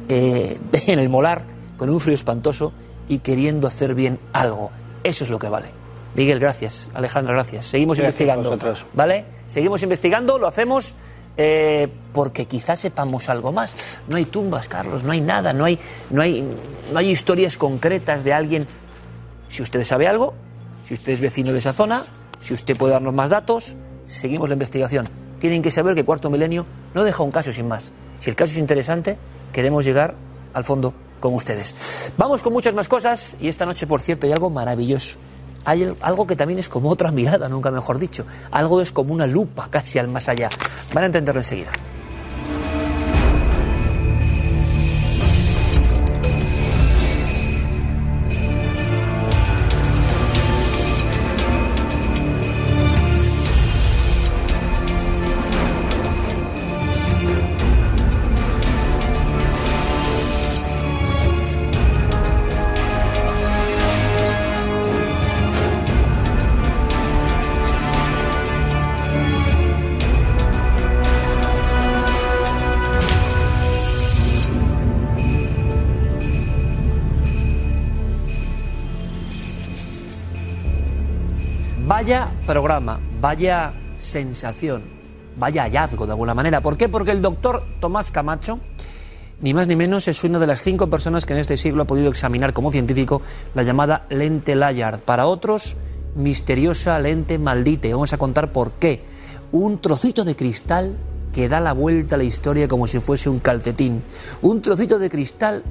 eh, en el molar, con un frío espantoso y queriendo hacer bien algo. Eso es lo que vale. Miguel, gracias. Alejandra, gracias. Seguimos Gracias investigando. ¿Vale? Seguimos investigando, lo hacemos eh, porque quizás sepamos algo más. No hay tumbas, Carlos, no hay nada, no hay, no hay, no hay historias concretas de alguien. Si usted sabe algo, si usted es vecino de esa zona, si usted puede darnos más datos, seguimos la investigación. Tienen que saber que Cuarto Milenio no deja un caso sin más. Si el caso es interesante, queremos llegar al fondo con ustedes. Vamos con muchas más cosas y esta noche, por cierto, hay algo maravilloso. Hay algo que también es como otra mirada, nunca mejor dicho. Algo es como una lupa casi al más allá. Van a entenderlo enseguida. Programa, vaya sensación, vaya hallazgo de alguna manera. ¿Por qué? Porque el doctor Tomás Camacho, ni más ni menos, es una de las cinco personas que en este siglo ha podido examinar como científico la llamada lente Layard. Para otros, misteriosa lente maldite. Vamos a contar por qué. Un trocito de cristal que da la vuelta a la historia como si fuese un calcetín. Un trocito de cristal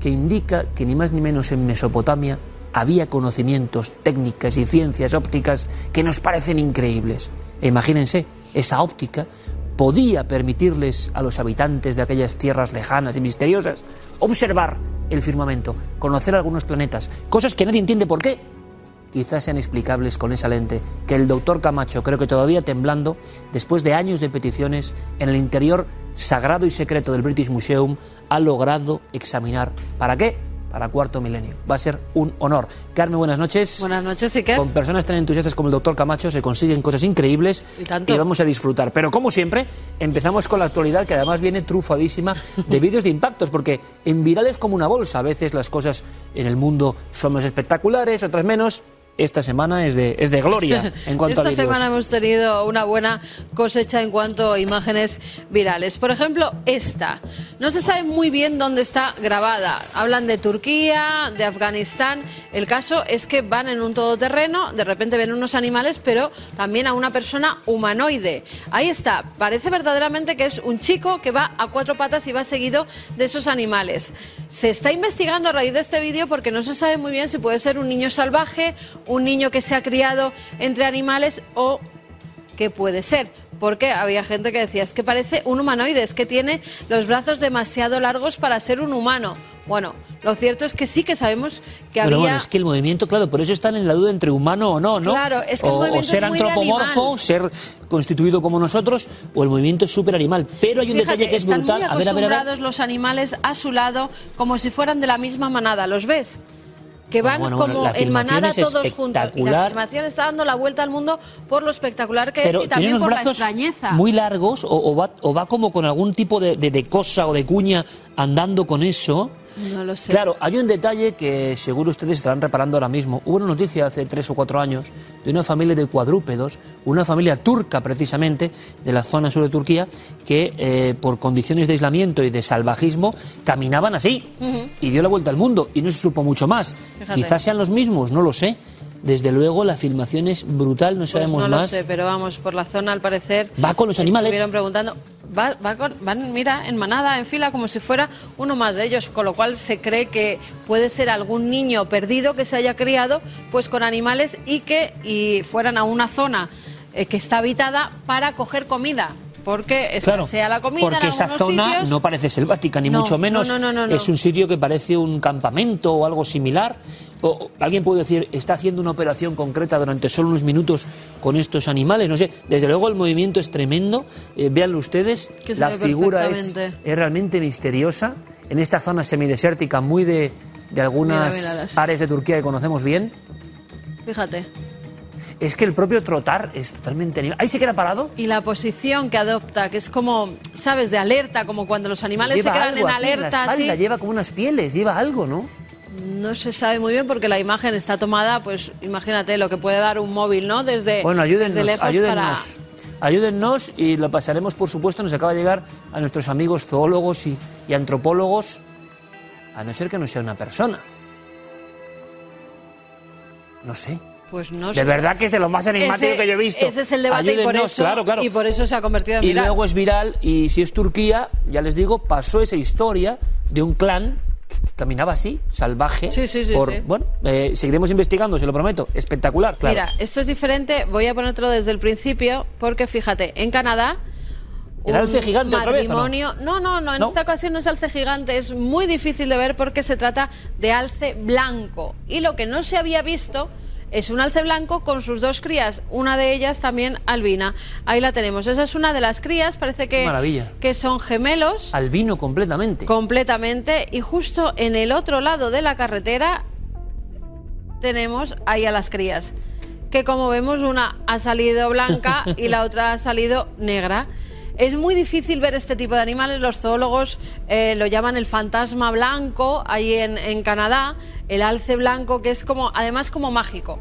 que indica que ni más ni menos en Mesopotamia había conocimientos, técnicas y ciencias ópticas que nos parecen increíbles. E imagínense, esa óptica podía permitirles a los habitantes de aquellas tierras lejanas y misteriosas observar el firmamento, conocer algunos planetas, cosas que nadie entiende por qué. Quizás sean explicables con esa lente que el doctor Camacho, creo que todavía temblando, después de años de peticiones, en el interior sagrado y secreto del British Museum, ha logrado examinar. ¿Para qué? Para cuarto milenio. Va a ser un honor. Carmen, buenas noches. Buenas noches, Iker. Con personas tan entusiastas como el doctor Camacho se consiguen cosas increíbles Y tanto. vamos a disfrutar. Pero como siempre, empezamos con la actualidad que además viene trufadísima de vídeos de impactos, porque en viral es como una bolsa. A veces las cosas en el mundo son más espectaculares, otras menos. Esta semana es de, es de gloria en cuanto Esta a semana hemos tenido una buena cosecha en cuanto a imágenes virales. Por ejemplo, esta. No se sabe muy bien dónde está grabada. Hablan de Turquía, de Afganistán. El caso es que van en un todoterreno, de repente ven unos animales, pero también a una persona humanoide. Ahí está. Parece verdaderamente que es un chico que va a cuatro patas y va seguido de esos animales. Se está investigando a raíz de este vídeo porque no se sabe muy bien si puede ser un niño salvaje, un niño que se ha criado entre animales o qué puede ser. Porque había gente que decía, es que parece un humanoide, es que tiene los brazos demasiado largos para ser un humano. Bueno, lo cierto es que sí que sabemos que había... bueno, es que el movimiento, claro, por eso están en la duda entre humano o no, ¿no? Claro, es que el o, movimiento o ser es muy antropomorfo, ser constituido como nosotros, o el movimiento es súper animal. Pero hay un Fíjate, detalle que es están brutal. muy A ver, a ver, a ver. acostumbrados los animales a su lado como si fueran de la misma manada, ¿los ves? Que van Bueno, bueno, como en manada todos juntos. Y la filmación está dando la vuelta al mundo por lo espectacular que Pero es y también por la extrañeza. muy largos o, o va, o va como con algún tipo de, de- de cosa o de cuña andando con eso. No lo sé. Claro, hay un detalle que seguro ustedes estarán reparando ahora mismo. Hubo una noticia hace tres o cuatro años de una familia de cuadrúpedos, una familia turca precisamente, de la zona sur de Turquía, que eh, por condiciones de aislamiento y de salvajismo caminaban así y dio la vuelta al mundo y no se supo mucho más. Fíjate. Quizás sean los mismos, no lo sé. Desde luego la filmación es brutal, no Pues sabemos no lo más. sé, pero vamos, por la zona al parecer. Va con los animales. Estuvieron preguntando. Va, va van, mira, en manada, en fila, como si fuera uno más de ellos, con lo cual se cree que puede ser algún niño perdido que se haya criado pues con animales y que y fueran a una zona eh, que está habitada para coger comida. Porque Claro, sea la comida porque en esa zona sitios. no parece selvática, ni No, mucho menos. no, no. Es un sitio que parece un campamento o algo similar. O, alguien puede decir, está haciendo una operación concreta durante solo unos minutos con estos animales. No sé, desde luego el movimiento es tremendo. Eh, véanlo ustedes, Que la figura es, es realmente misteriosa. En esta zona semidesértica, muy de, de algunas Mira, mira áreas de Turquía que conocemos bien. Fíjate. Es que el propio trotar es totalmente animal. ¿Ahí se queda parado? Y la posición que adopta, que es como, ¿sabes? De alerta, como cuando los animales lleva se quedan algo en aquí la alerta. espalda, así. lleva como unas pieles, lleva algo, ¿no? No se sabe muy bien porque la imagen está tomada, pues imagínate lo que puede dar un móvil, ¿no? Desde, Bueno, desde ayúdennos, lejos ayúdennos. Ayúdennos y lo pasaremos, por supuesto. Nos acaba de llegar a nuestros amigos zoólogos y, y antropólogos, a no ser que no sea una persona. No sé. Pues no De verdad que es de lo más enigmático Ese- que yo he visto. Ese es el debate y por, eso, claro, claro. y por eso se ha convertido en Y viral. luego es viral y si es Turquía, ya les digo, pasó esa historia de un clan caminaba así, salvaje. Sí, sí, sí, por-. Bueno, eh, seguiremos investigando, se lo prometo. Espectacular, claro. Mira, esto es diferente. Voy a ponértelo desde el principio porque fíjate, en Canadá. ¿El alce gigante otra vez, no? matrimonio. No, no, no, en No. esta ocasión no es alce gigante, es muy difícil de ver porque se trata de alce blanco. Y lo que no se había visto es un alce blanco con sus dos crías, una de ellas también albina. Ahí la tenemos. Esa es una de las crías, parece que, Maravilla. que son gemelos Albino completamente. completamente y justo en el otro lado de la carretera tenemos ahí a las crías que como vemos una ha salido blanca y la otra ha salido negra es muy difícil ver este tipo de animales los zoólogos eh, lo llaman el fantasma blanco ahí en, en Canadá el alce blanco que es como además como mágico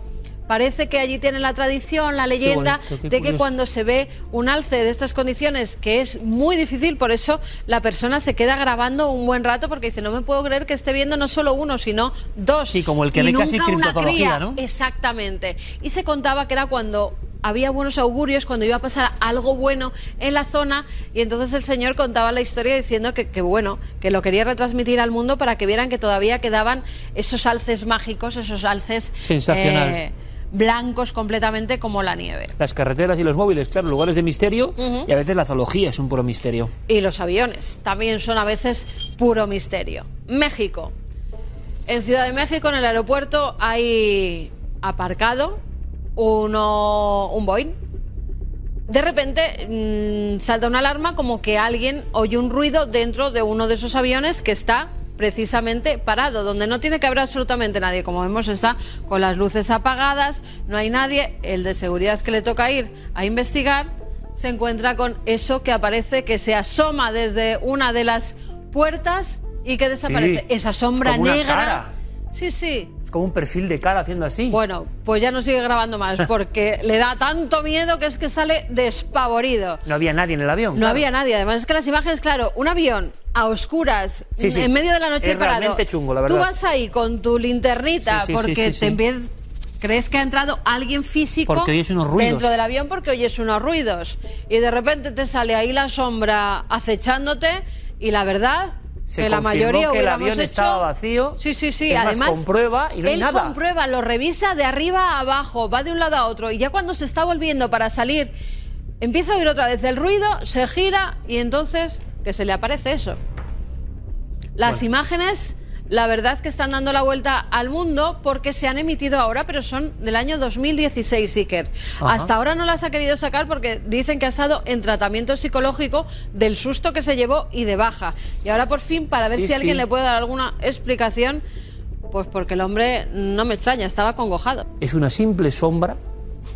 Parece que allí tienen la tradición, la leyenda bonito, de que cuando se ve un alce de estas condiciones, que es muy difícil, por eso la persona se queda grabando un buen rato porque dice, no me puedo creer que esté viendo no solo uno, sino dos. Sí, como el que Y ve casi criptozoología. ¿no? Exactamente. Y se contaba que era cuando había buenos augurios, cuando iba a pasar algo bueno en la zona, y entonces el señor contaba la historia diciendo que, que bueno, que lo quería retransmitir al mundo para que vieran que todavía quedaban esos alces mágicos, esos alces Sensacional. eh, blancos completamente como la nieve. Las carreteras y los móviles, claro, lugares de misterio y a veces la zoología es un puro misterio. Y los aviones también son a veces puro misterio. México. En Ciudad de México, en el aeropuerto, hay aparcado uno, un Boeing. De repente mm, salta una alarma como que alguien oye un ruido dentro de uno de esos aviones que está precisamente parado, donde no tiene que haber absolutamente nadie. Como vemos, está con las luces apagadas, no hay nadie. El de seguridad que le toca ir a investigar se encuentra con eso que aparece, que se asoma desde una de las puertas y que desaparece. Sí, Esa sombra es negra. cara. Sí, sí. Como un perfil de cara haciendo así. Bueno, pues ya no sigue grabando más porque le da tanto miedo que es que sale despavorido. No había nadie en el avión. No claro. había nadie. Además, es que las imágenes, claro, un avión a oscuras, Sí, sí. en medio de la noche Es parado. realmente chungo, la Tú verdad. vas ahí con tu linternita Sí, porque te sí. empie- crees que ha entrado alguien físico Porque oyes unos ruidos. dentro del avión porque oyes unos ruidos. Y de repente te sale ahí la sombra acechándote y la verdad... Se que la mayoría que el avión hecho- estaba vacío. Sí, sí, sí. Es más, Además, comprueba y no hay él nada. comprueba, lo revisa de arriba a abajo, va de un lado a otro y ya cuando se está volviendo para salir, empieza a oír otra vez el ruido, se gira y entonces que se le aparece eso. Las imágenes, la verdad que están dando la vuelta al mundo porque se han emitido ahora, pero son del año 2016, Iker. Ajá. Hasta ahora no las ha querido sacar porque dicen que ha estado en tratamiento psicológico del susto que se llevó y de baja. Y ahora por fin, para ver Sí, si alguien sí. le puede dar alguna explicación, pues porque el hombre no me extraña, estaba congojado. Es una simple sombra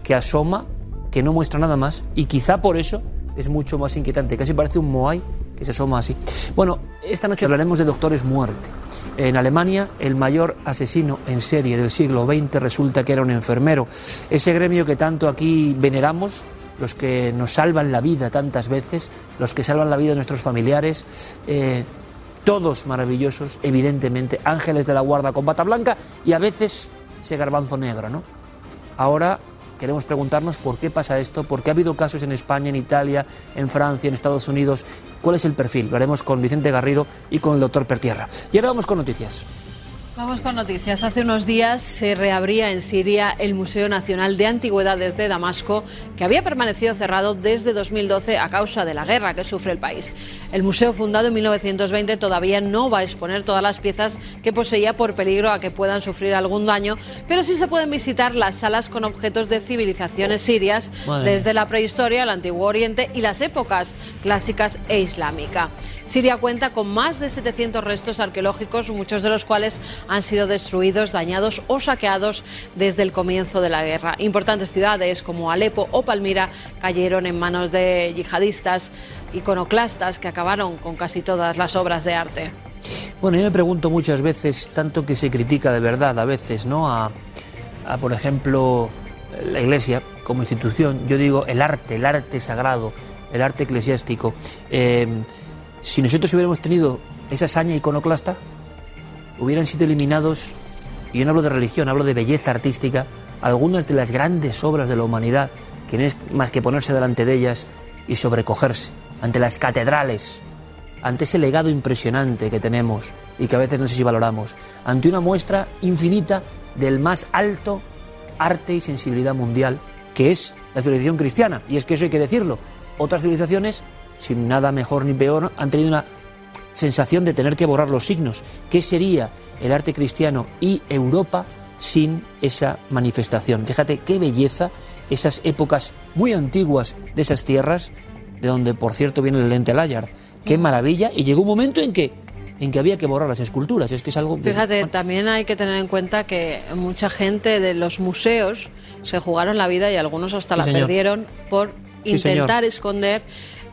que asoma, que no muestra nada más y quizá por eso es mucho más inquietante. Casi parece un Moai que se asoma así. Bueno, esta noche hablaremos de Doctores Muerte. En Alemania, el mayor asesino en serie del siglo XX resulta que era un enfermero. Ese gremio que tanto aquí veneramos, los que nos salvan la vida tantas veces, los que salvan la vida de nuestros familiares, eh, todos maravillosos, evidentemente, ángeles de la guarda con bata blanca y a veces ese garbanzo negro, ¿no? Ahora queremos preguntarnos por qué pasa esto, por qué ha habido casos en España, en Italia, en Francia, en Estados Unidos, cuál es el perfil. Lo haremos con Vicente Garrido y con el doctor Pertierra. Y ahora vamos con noticias. Vamos con noticias. Hace unos días se reabría en Siria el Museo Nacional de Antigüedades de Damasco, que había permanecido cerrado desde 2012 a causa de la guerra que sufre el país. El museo, fundado en 1920, todavía no va a exponer todas las piezas que poseía por peligro a que puedan sufrir algún daño, pero sí se pueden visitar las salas con objetos de civilizaciones sirias Madre desde la prehistoria, el Antiguo Oriente y las épocas clásicas e islámica. Siria cuenta con más de 700 restos arqueológicos, muchos de los cuales han sido destruidos, dañados o saqueados desde el comienzo de la guerra. Importantes ciudades como Alepo o Palmira cayeron en manos de yihadistas iconoclastas que acabaron con casi todas las obras de arte. Bueno, yo me pregunto muchas veces, tanto que se critica de verdad a veces, ¿no? A, por ejemplo, la Iglesia como institución, yo digo el arte, el arte sagrado, el arte eclesiástico. Eh, si nosotros hubiéramos tenido esa hazaña iconoclasta, hubieran sido eliminados, y yo no hablo de religión, hablo de belleza artística, algunas de las grandes obras de la humanidad, que no es más que ponerse delante de ellas y sobrecogerse ante las catedrales ante ese legado impresionante que tenemos y que a veces no sé si valoramos, ante una muestra infinita del más alto arte y sensibilidad mundial, que es la civilización cristiana. Y es que eso hay que decirlo. Otras civilizaciones, sin nada mejor ni peor, han tenido una sensación de tener que borrar los signos. ¿Qué sería el arte cristiano y Europa sin esa manifestación? Fíjate qué belleza esas épocas muy antiguas de esas tierras, de donde por cierto viene el lente Layard. Qué maravilla. Y llegó un momento en que en que había que borrar las esculturas. Es que es algo. Fíjate, también hay que tener en cuenta que mucha gente de los museos se jugaron la vida y algunos hasta Sí, la señor. perdieron por intentar esconder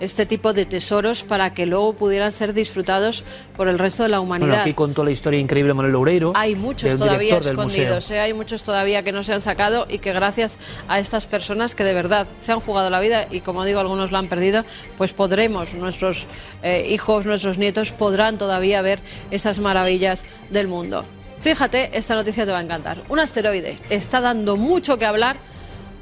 este tipo de tesoros para que luego pudieran ser disfrutados por el resto de la Bueno, humanidad. aquí contó la historia increíble Manuel Loureiro. Hay muchos todavía escondidos. ¿eh? hay muchos todavía que no se han sacado y que gracias a estas personas que de verdad se han jugado la vida y como digo algunos la han perdido, pues podremos, nuestros eh, hijos, nuestros nietos podrán todavía ver esas maravillas del mundo. Fíjate, esta noticia te va a encantar. Un asteroide está dando mucho que hablar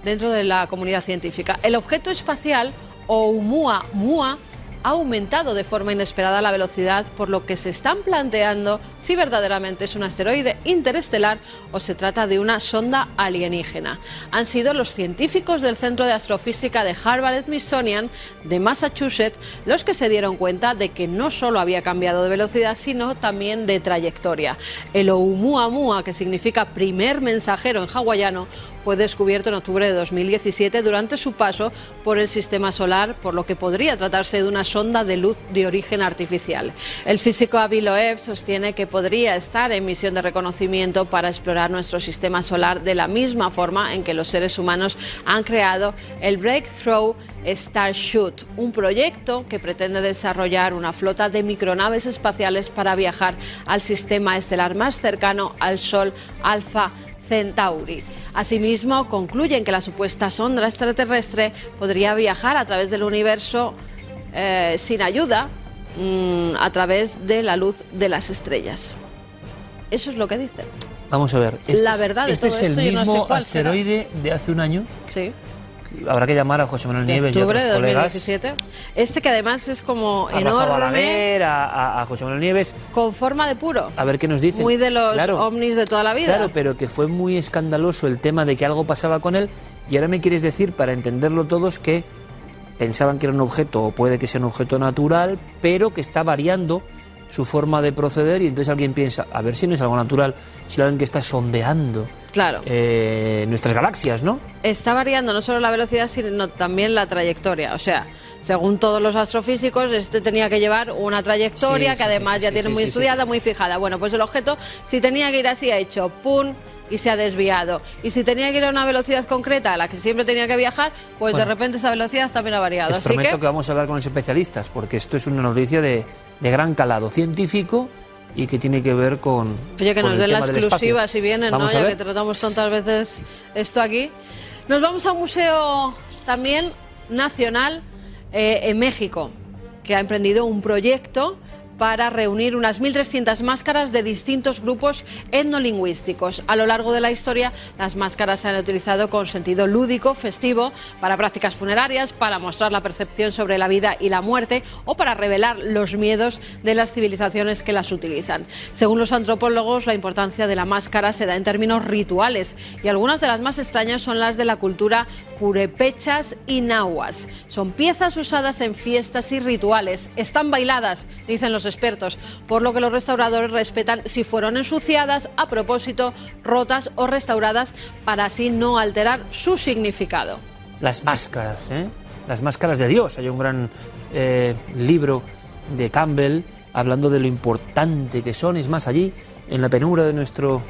dentro de la comunidad científica. El objeto espacial Oumuamua ha aumentado de forma inesperada la velocidad, por lo que se están planteando si verdaderamente es un asteroide interestelar o se trata de una sonda alienígena. Han sido los científicos del Centro de Astrofísica de Harvard Smithsonian de Massachusetts los que se dieron cuenta de que no solo había cambiado de velocidad, sino también de trayectoria. El Oumuamua, que significa primer mensajero en hawaiano, fue descubierto en octubre de 2017 durante su paso por el sistema solar, por lo que podría tratarse de una sonda de luz de origen artificial. El físico Avi Loeb sostiene que podría estar en misión de reconocimiento para explorar nuestro sistema solar de la misma forma en que los seres humanos han creado el Breakthrough Starshoot, un proyecto que pretende desarrollar una flota de micronaves espaciales para viajar al sistema estelar más cercano al Sol Alpha Centauri. Asimismo, concluyen que la supuesta sonda extraterrestre podría viajar a través del universo eh, sin ayuda mm, a través de la luz de las estrellas. Eso es lo que dicen. Vamos a ver. La es- verdad de este todo es el esto yo no sé mismo será. asteroide de hace un año. Sí. Habrá que llamar a José Manuel De Nieves y a octubre otros de colegas. 2017. Este que además es como A Rafa enorme, Balaguer, a, a- a José Manuel Nieves, con forma de puro. a ver qué nos dicen. Muy de los Claro. ovnis de toda la vida. Claro, pero que fue muy escandaloso el tema de que algo pasaba con él y ahora me quieres decir, para entenderlo todos, que pensaban que era un objeto o puede que sea un objeto natural, pero que está variando su forma de proceder y entonces alguien piensa, a ver si no es algo natural, si alguien que está sondeando Claro. eh, nuestras galaxias, ¿no? Está variando no solo la velocidad, sino también la trayectoria. O sea, según todos los astrofísicos, este tenía que llevar una trayectoria Sí, que sí, además sí, ya tiene muy estudiada, muy fijada. Bueno, pues el objeto, si tenía que ir así, ha hecho pum y se ha desviado. Y si tenía que ir a una velocidad concreta a la que siempre tenía que viajar, pues de repente esa velocidad también ha variado. Les Así prometo que, que... vamos a hablar con los especialistas, porque esto es una noticia de, de gran calado científico y que tiene que ver con. oye, que con nos den la exclusiva si vienen, ¿no? Vamos a Ya que tratamos tantas veces esto aquí. Nos vamos a un museo también nacional eh, en México, que ha emprendido un proyecto para reunir unas 1.300 máscaras de distintos grupos etnolingüísticos. A lo largo de la historia, las máscaras se han utilizado con sentido lúdico, festivo, para prácticas funerarias, para mostrar la percepción sobre la vida y la muerte o para revelar los miedos de las civilizaciones que las utilizan. Según los antropólogos, la importancia de la máscara se da en términos rituales y algunas de las más extrañas son las de la cultura purépechas y nahuas. Son piezas usadas en fiestas y rituales. Están bailadas, dicen los expertos, por lo que los restauradores respetan si fueron ensuciadas a propósito, rotas o restauradas para así no alterar su significado. Las máscaras, ¿eh? Las máscaras de Dios. Hay un gran eh, libro de Campbell hablando de lo importante que son. Es más, allí, en la penumbra de nuestro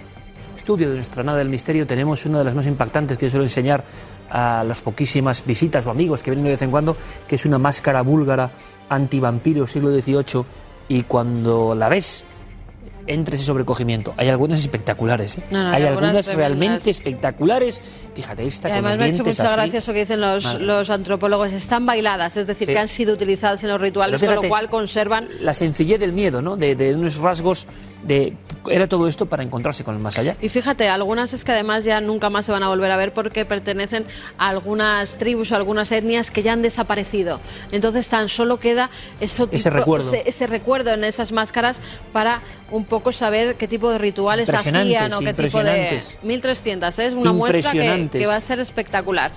estudio, de nuestra nada del misterio, tenemos una de las más impactantes que yo suelo enseñar a las poquísimas visitas o amigos que vienen de vez en cuando, que es una máscara búlgara antivampiro siglo XVIII y cuando la ves entra ese sobrecogimiento. Hay algunas espectaculares, ¿eh? No, no, hay hay algunas realmente espectaculares. Fíjate, esta Y con además los me ha hecho mucha así. gracia eso que dicen los, los antropólogos. Están bailadas, es decir, Sí. que han sido utilizadas en los rituales, con lo cual conservan la sencillez del miedo, ¿no? De, de unos rasgos de era todo esto para encontrarse con el más allá. Y fíjate, algunas es que además ya nunca más se van a volver a ver porque pertenecen a algunas tribus o algunas etnias que ya han desaparecido. Entonces tan solo queda eso tipo- Ese recuerdo. ese- ese recuerdo en esas máscaras para un poco saber qué tipo de rituales hacían o qué tipo de... impresionantes. 1300, ¿eh? es una muestra que va a ser espectacular.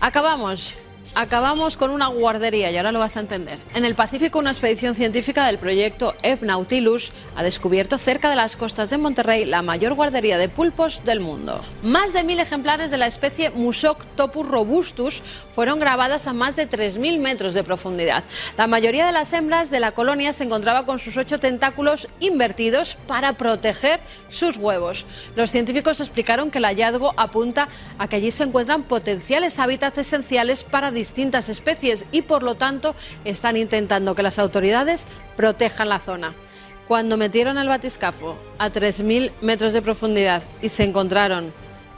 Acabamos. Acabamos con una guardería y ahora lo vas a entender. En el Pacífico, una expedición científica del proyecto Nautilus ha descubierto cerca de las costas de Monterrey la mayor guardería de pulpos del mundo. Más de mil ejemplares de la especie Musoc topus robustus fueron grabadas a más de 3.000 metros de profundidad. La mayoría de las hembras de la colonia se encontraba con sus ocho tentáculos invertidos para proteger sus huevos. Los científicos explicaron que el hallazgo apunta a que allí se encuentran potenciales hábitats esenciales para distintas especies y por lo tanto están intentando que las autoridades protejan la zona. Cuando metieron el batiscafo a 3.000 metros de profundidad y se encontraron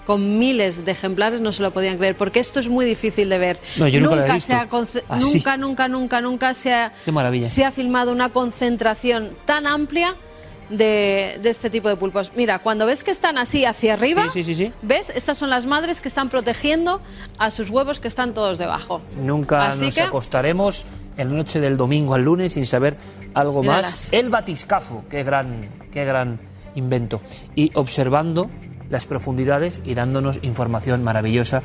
con miles de ejemplares, no se lo podían creer, porque esto es muy difícil de ver. No, yo nunca lo había se ha nunca, nunca, nunca, nunca ha, se ha filmado una concentración tan amplia de, de este tipo de pulpos. Mira, cuando ves que están así hacia arriba, Sí, sí, sí. ¿ves? Estas son las madres que están protegiendo a sus huevos que están todos debajo. Nunca Así nos que- acostaremos en la noche del domingo al lunes sin saber algo Míralas. más. El batiscafo, qué gran, qué gran invento. Y observando las profundidades y dándonos información maravillosa.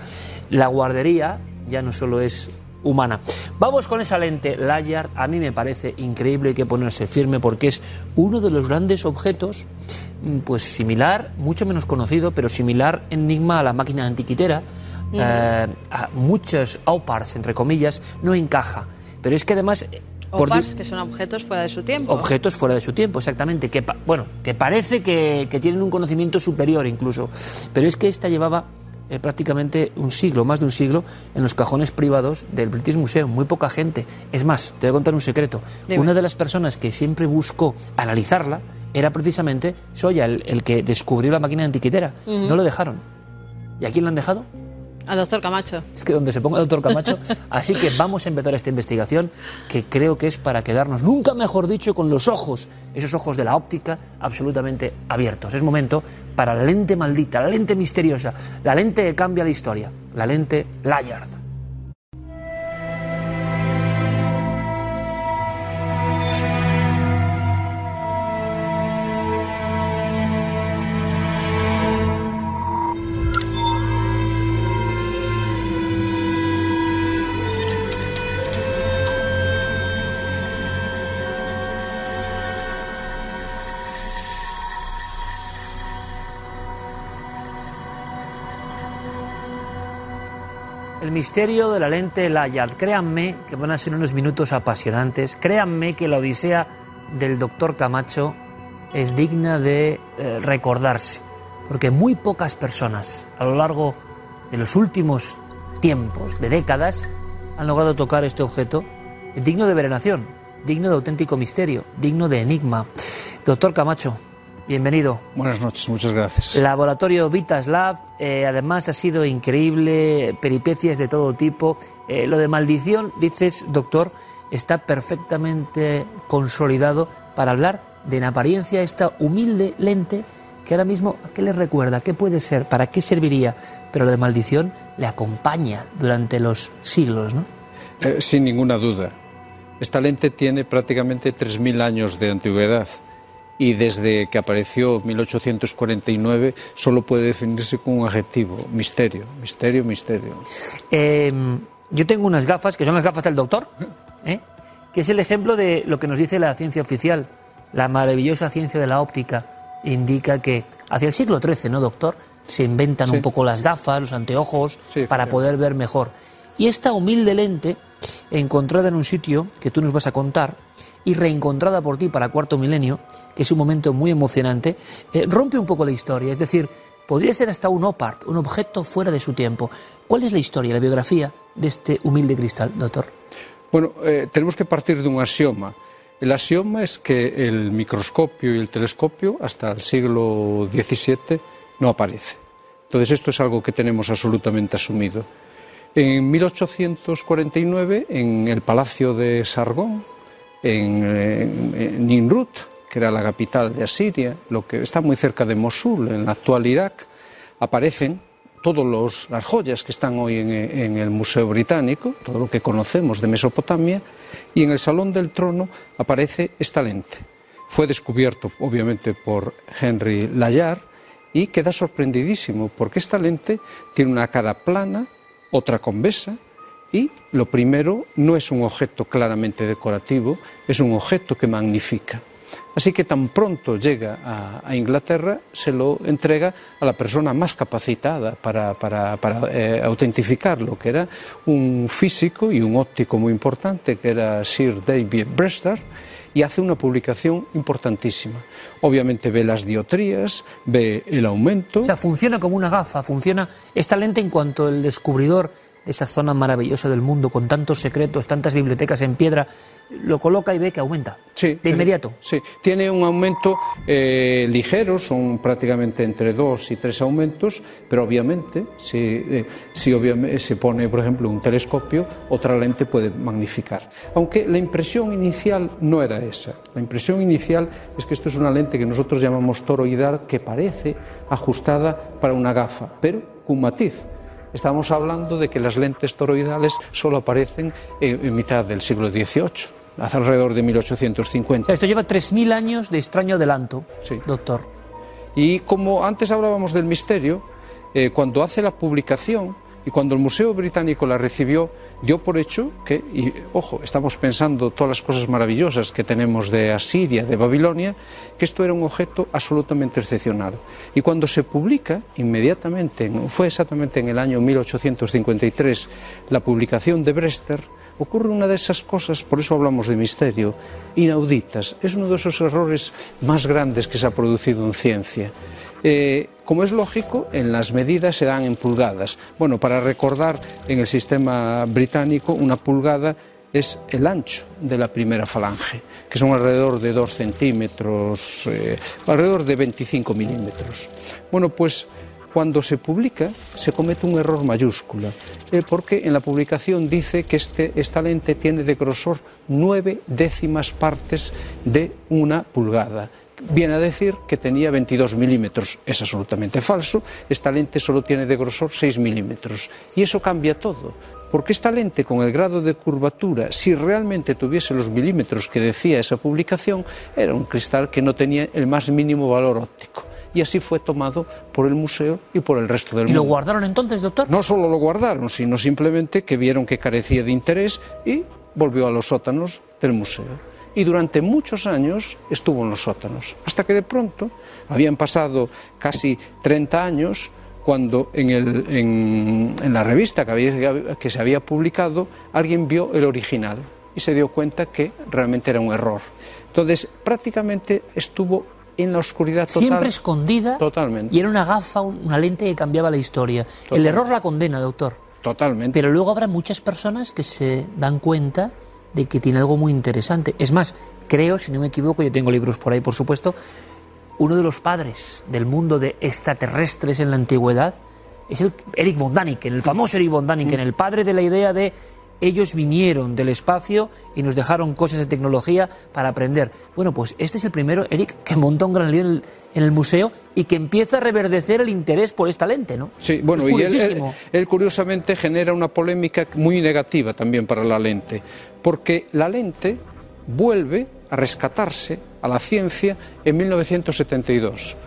La guardería ya no solo es humana. Vamos con esa lente Layard. A mí me parece increíble, hay que ponerse firme porque es uno de los grandes objetos, mm, pues similar, mucho menos conocido, pero similar enigma a la máquina antiquitera. Ujú. eh, a muchos OPARs, entre comillas, no encaja. Pero es que además... eh, Opars, que son objetos fuera de su tiempo. objetos fuera de su tiempo, exactamente. Que, bueno, que parece que, que tienen un conocimiento superior incluso. Pero es que esta llevaba eh, prácticamente un siglo, más de un siglo, en los cajones privados del British Museum. Muy poca gente. Es más, te voy a contar un secreto. Dime. Una de las personas que siempre buscó analizarla era precisamente Soya, el, el que descubrió la máquina antiquitera. No lo dejaron. ¿Y a quién lo han dejado? Al doctor Camacho. Es que donde se ponga el doctor Camacho. Así que vamos a empezar esta investigación que creo que es para quedarnos, nunca mejor dicho, con los ojos, esos ojos de la óptica absolutamente abiertos. Es momento para la lente maldita, la lente misteriosa, la lente que cambia la historia, la lente Layard. Misterio de la lente Layard. Créanme que van a ser unos minutos apasionantes. Créanme que la odisea del doctor Camacho es digna de eh, recordarse. Porque muy pocas personas a lo largo de los últimos tiempos, de décadas, han logrado tocar este objeto digno de veneración, digno de auténtico misterio, digno de enigma. Doctor Camacho, bienvenido. Buenas noches, muchas gracias. Laboratorio Vitas Lab, eh, además ha sido increíble, peripecias de todo tipo. Eh, lo de maldición, dices, doctor, está perfectamente consolidado para hablar de en apariencia esta humilde lente que ahora mismo, ¿a qué le recuerda? ¿Qué puede ser? ¿Para qué serviría? Pero lo de maldición le acompaña durante los siglos, ¿no? Eh, sin ninguna duda. Esta lente tiene prácticamente 3.000 años de antigüedad y desde que apareció en 1849 solo puede definirse con un adjetivo, misterio, misterio, misterio. Eh, yo tengo unas gafas, que son las gafas del doctor, ¿eh? que es el ejemplo de lo que nos dice la ciencia oficial. La maravillosa ciencia de la óptica indica que hacia el siglo XIII, ¿no, doctor? Se inventan Sí. un poco las gafas, los anteojos, Sí, para poder ver mejor. Y esta humilde lente, encontrada en un sitio que tú nos vas a contar, y reencontrada por ti para cuarto milenio, que es un momento muy emocionante, eh, rompe un poco la historia. Es decir, podría ser hasta un opart, un objeto fuera de su tiempo. ¿Cuál es la historia, la biografía de este humilde cristal, doctor? Bueno, eh, tenemos que partir de un axioma. El axioma es que el microscopio y el telescopio hasta el siglo XVII no aparece. Entonces esto es algo que tenemos absolutamente asumido. En 1849, en el Palacio de Sargón, en, Ninrut, que era la capital de Asiria, lo que está muy cerca de Mosul, en el actual Irak, aparecen todas las joyas que están hoy en, en, el Museo Británico, todo lo que conocemos de Mesopotamia, y en el Salón del Trono aparece esta lente. Fue descubierto, obviamente, por Henry Layard y queda sorprendidísimo porque esta lente tiene una cara plana, otra convexa, y lo primero no es un objeto claramente decorativo, es un objeto que magnifica. Así que tan pronto llega a, Inglaterra, se lo entrega a la persona más capacitada para, para, eh, autentificarlo, que era un físico y un óptico muy importante, que era Sir David Brewster, y hace una publicación importantísima. Obviamente ve las diotrías, ve el aumento. O sea, funciona como una gafa, funciona esta lente en cuanto el descubridor de esa zona maravillosa del mundo, con tantos secretos, tantas bibliotecas en piedra, lo coloca y ve que aumenta. Sí, de inmediato. Sí, tiene un aumento eh, ligero, son prácticamente entre dos y tres aumentos, pero obviamente, si, eh, si obviamente se pone, por ejemplo, un telescopio, otra lente puede magnificar. Aunque la impresión inicial no era esa. La impresión inicial es que esto es una lente que nosotros llamamos toroidal, que parece ajustada para una gafa, pero con matiz. Estamos hablando de que las lentes toroidales solo aparecen en, mitad del siglo XVIII alrededor de 1850. O sea, esto lleva 3.000 años de extraño adelanto, sí. doctor. Y como antes hablábamos del misterio, eh, cuando hace la publicación y cuando el Museo Británico la recibió, dio por hecho que, y ojo, estamos pensando todas las cosas maravillosas que tenemos de Asiria, de Babilonia, que esto era un objeto absolutamente excepcional. Y cuando se publica, inmediatamente, fue exactamente en el año 1853, la publicación de Brester, ocurre una de esas cosas, por eso hablamos de misterio, inauditas. Es uno de esos errores más grandes que se ha producido en ciencia. Eh, como es lógico, en las medidas se dan en pulgadas. Bueno, para recordar, en el sistema británico, una pulgada es el ancho de la primera falange, que son alrededor de 2 centímetros, eh, alrededor de 25 milímetros. Bueno, pues cuando se publica se comete un error mayúscula, eh, porque en la publicación dice que este, esta lente tiene de grosor nueve décimas partes de una pulgada. Viene a decir que tenía 22 milímetros. Es absolutamente falso. Esta lente solo tiene de grosor 6 milímetros. Y eso cambia todo. Porque esta lente con el grado de curvatura, si realmente tuviese los milímetros que decía esa publicación, era un cristal que no tenía el más mínimo valor óptico y así fue tomado por el museo y por el resto del ¿Y mundo. lo guardaron entonces, doctor? No solo lo guardaron, sino simplemente que vieron que carecía de interés y volvió a los sótanos del museo. Y durante muchos años estuvo en los sótanos, hasta que de pronto habían pasado casi 30 años cuando en, el, en, en la revista que, había, que se había publicado alguien vio el original y se dio cuenta que realmente era un error. Entonces, prácticamente estuvo en la oscuridad total. Siempre escondida. Totalmente. Y era una gafa, una lente que cambiaba la historia. El error la condena, doctor. Totalmente. Pero luego habrá muchas personas que se dan cuenta de que tiene algo muy interesante. Es más, creo, si no me equivoco, yo tengo libros por ahí, por supuesto, uno de los padres del mundo de extraterrestres en la antigüedad es el Eric von Daniken, el famoso Eric von Daniken, mm. el padre de la idea de ellos vinieron del espacio y nos dejaron cosas de tecnología para aprender. Bueno, pues este es el primero, Eric, que monta un gran lío en el, en el museo y que empieza a reverdecer el interés por esta lente, ¿no? Sí, bueno, y él, él, él, curiosamente genera una polémica muy negativa también para la lente, porque la lente vuelve a rescatarse a la ciencia en 1972.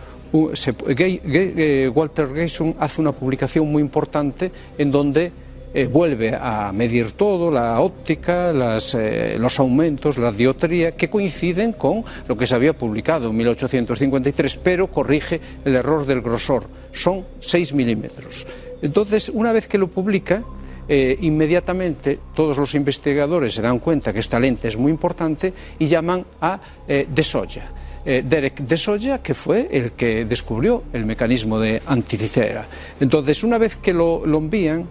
eh, Walter Gayson hace una publicación muy importante en donde eh, vuelve a medir todo, la óptica, eh, los aumentos, la diotría, que coinciden con lo que se había publicado en 1853, pero corrige el error del grosor, son 6 milímetros. Entonces, una vez que lo publica, eh, inmediatamente todos los investigadores se dan cuenta que esta lente es muy importante y llaman a De Soya. Derek De Soya, que fue el que descubrió el mecanismo de anticicera. Entonces, una vez que lo envían,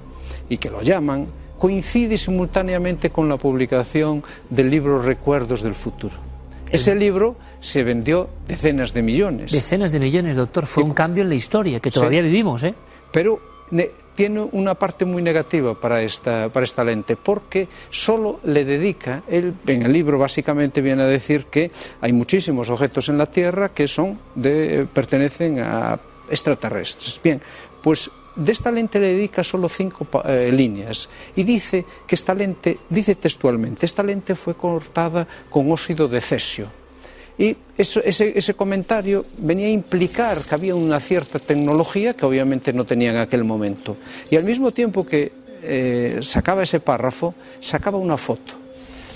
y que lo llaman, coincide simultáneamente con la publicación del libro Recuerdos del Futuro. Ese libro se vendió decenas de millones. Decenas de millones, doctor. Fue un cambio en la historia que todavía sí. vivimos, ¿eh? Pero tiene una parte muy negativa para esta, para esta lente, porque solo le dedica, él en el libro básicamente viene a decir que hay muchísimos objetos en la Tierra que son de, pertenecen a extraterrestres. Bien, pues desta lente le dedica solo cinco eh, líneas e dice que esta lente, dice textualmente, esta lente foi cortada con óxido de cesio. E eso, ese, ese comentario venía a implicar que había unha cierta tecnología que obviamente non tenía en aquel momento. E al mismo tiempo que eh, sacaba ese párrafo, sacaba unha foto.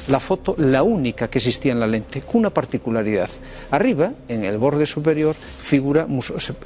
La foto la única que existía en la lente, con una particularidad. Arriba, en el borde superior, figura,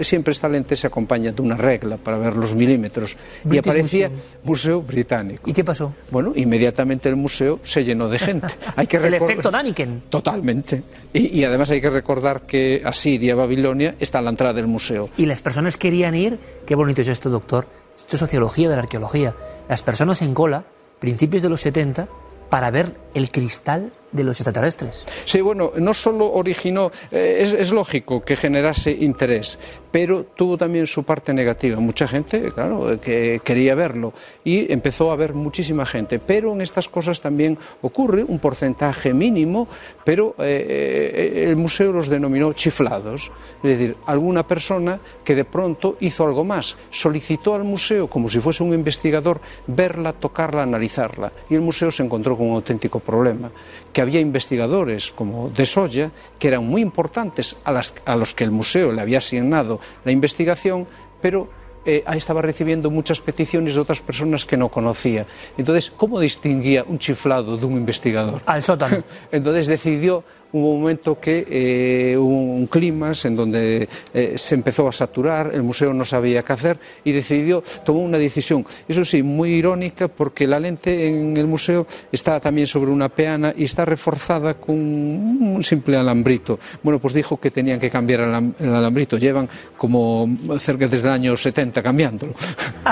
siempre esta lente se acompaña de una regla para ver los milímetros, y aparecía Museo Británico. ¿Y qué pasó? Bueno, inmediatamente el museo se llenó de gente. Hay que el efecto Daniken. Totalmente. Y, y, además hay que recordar que Asiria, Babilonia, está a la entrada del museo. Y las personas querían ir, qué bonito es esto, doctor, esto es sociología de la arqueología. Las personas en cola, principios de los 70, para ver el cristal de los extraterrestres. Sí, bueno, no solo originó, eh, es, lógico que generase interés, pero tuvo también su parte negativa. Mucha gente, claro, que quería verlo y empezó a ver muchísima gente. Pero en estas cosas también ocurre un porcentaje mínimo, pero eh, eh, el museo los denominó chiflados. Es decir, alguna persona que de pronto hizo algo más, solicitó al museo, como si fuese un investigador, verla, tocarla, analizarla. Y el museo se encontró con un auténtico problema que había investigadores como De Soya, que eran muy importantes a, las, a los que el museo le había asignado la investigación, pero eh, estaba recibiendo muchas peticiones de otras personas que no conocía. Entonces, ¿cómo distinguía un chiflado de un investigador? Al sótano. Entonces decidió hubo un momento que eh, hubo un clima en donde eh, se empezó a saturar, el museo no sabía qué hacer y decidió, tomó una decisión, eso sí, muy irónica porque la lente en el museo está también sobre una peana y está reforzada con un simple alambrito. Bueno, pues dijo que tenían que cambiar el alambrito, llevan como cerca desde el año 70 cambiándolo.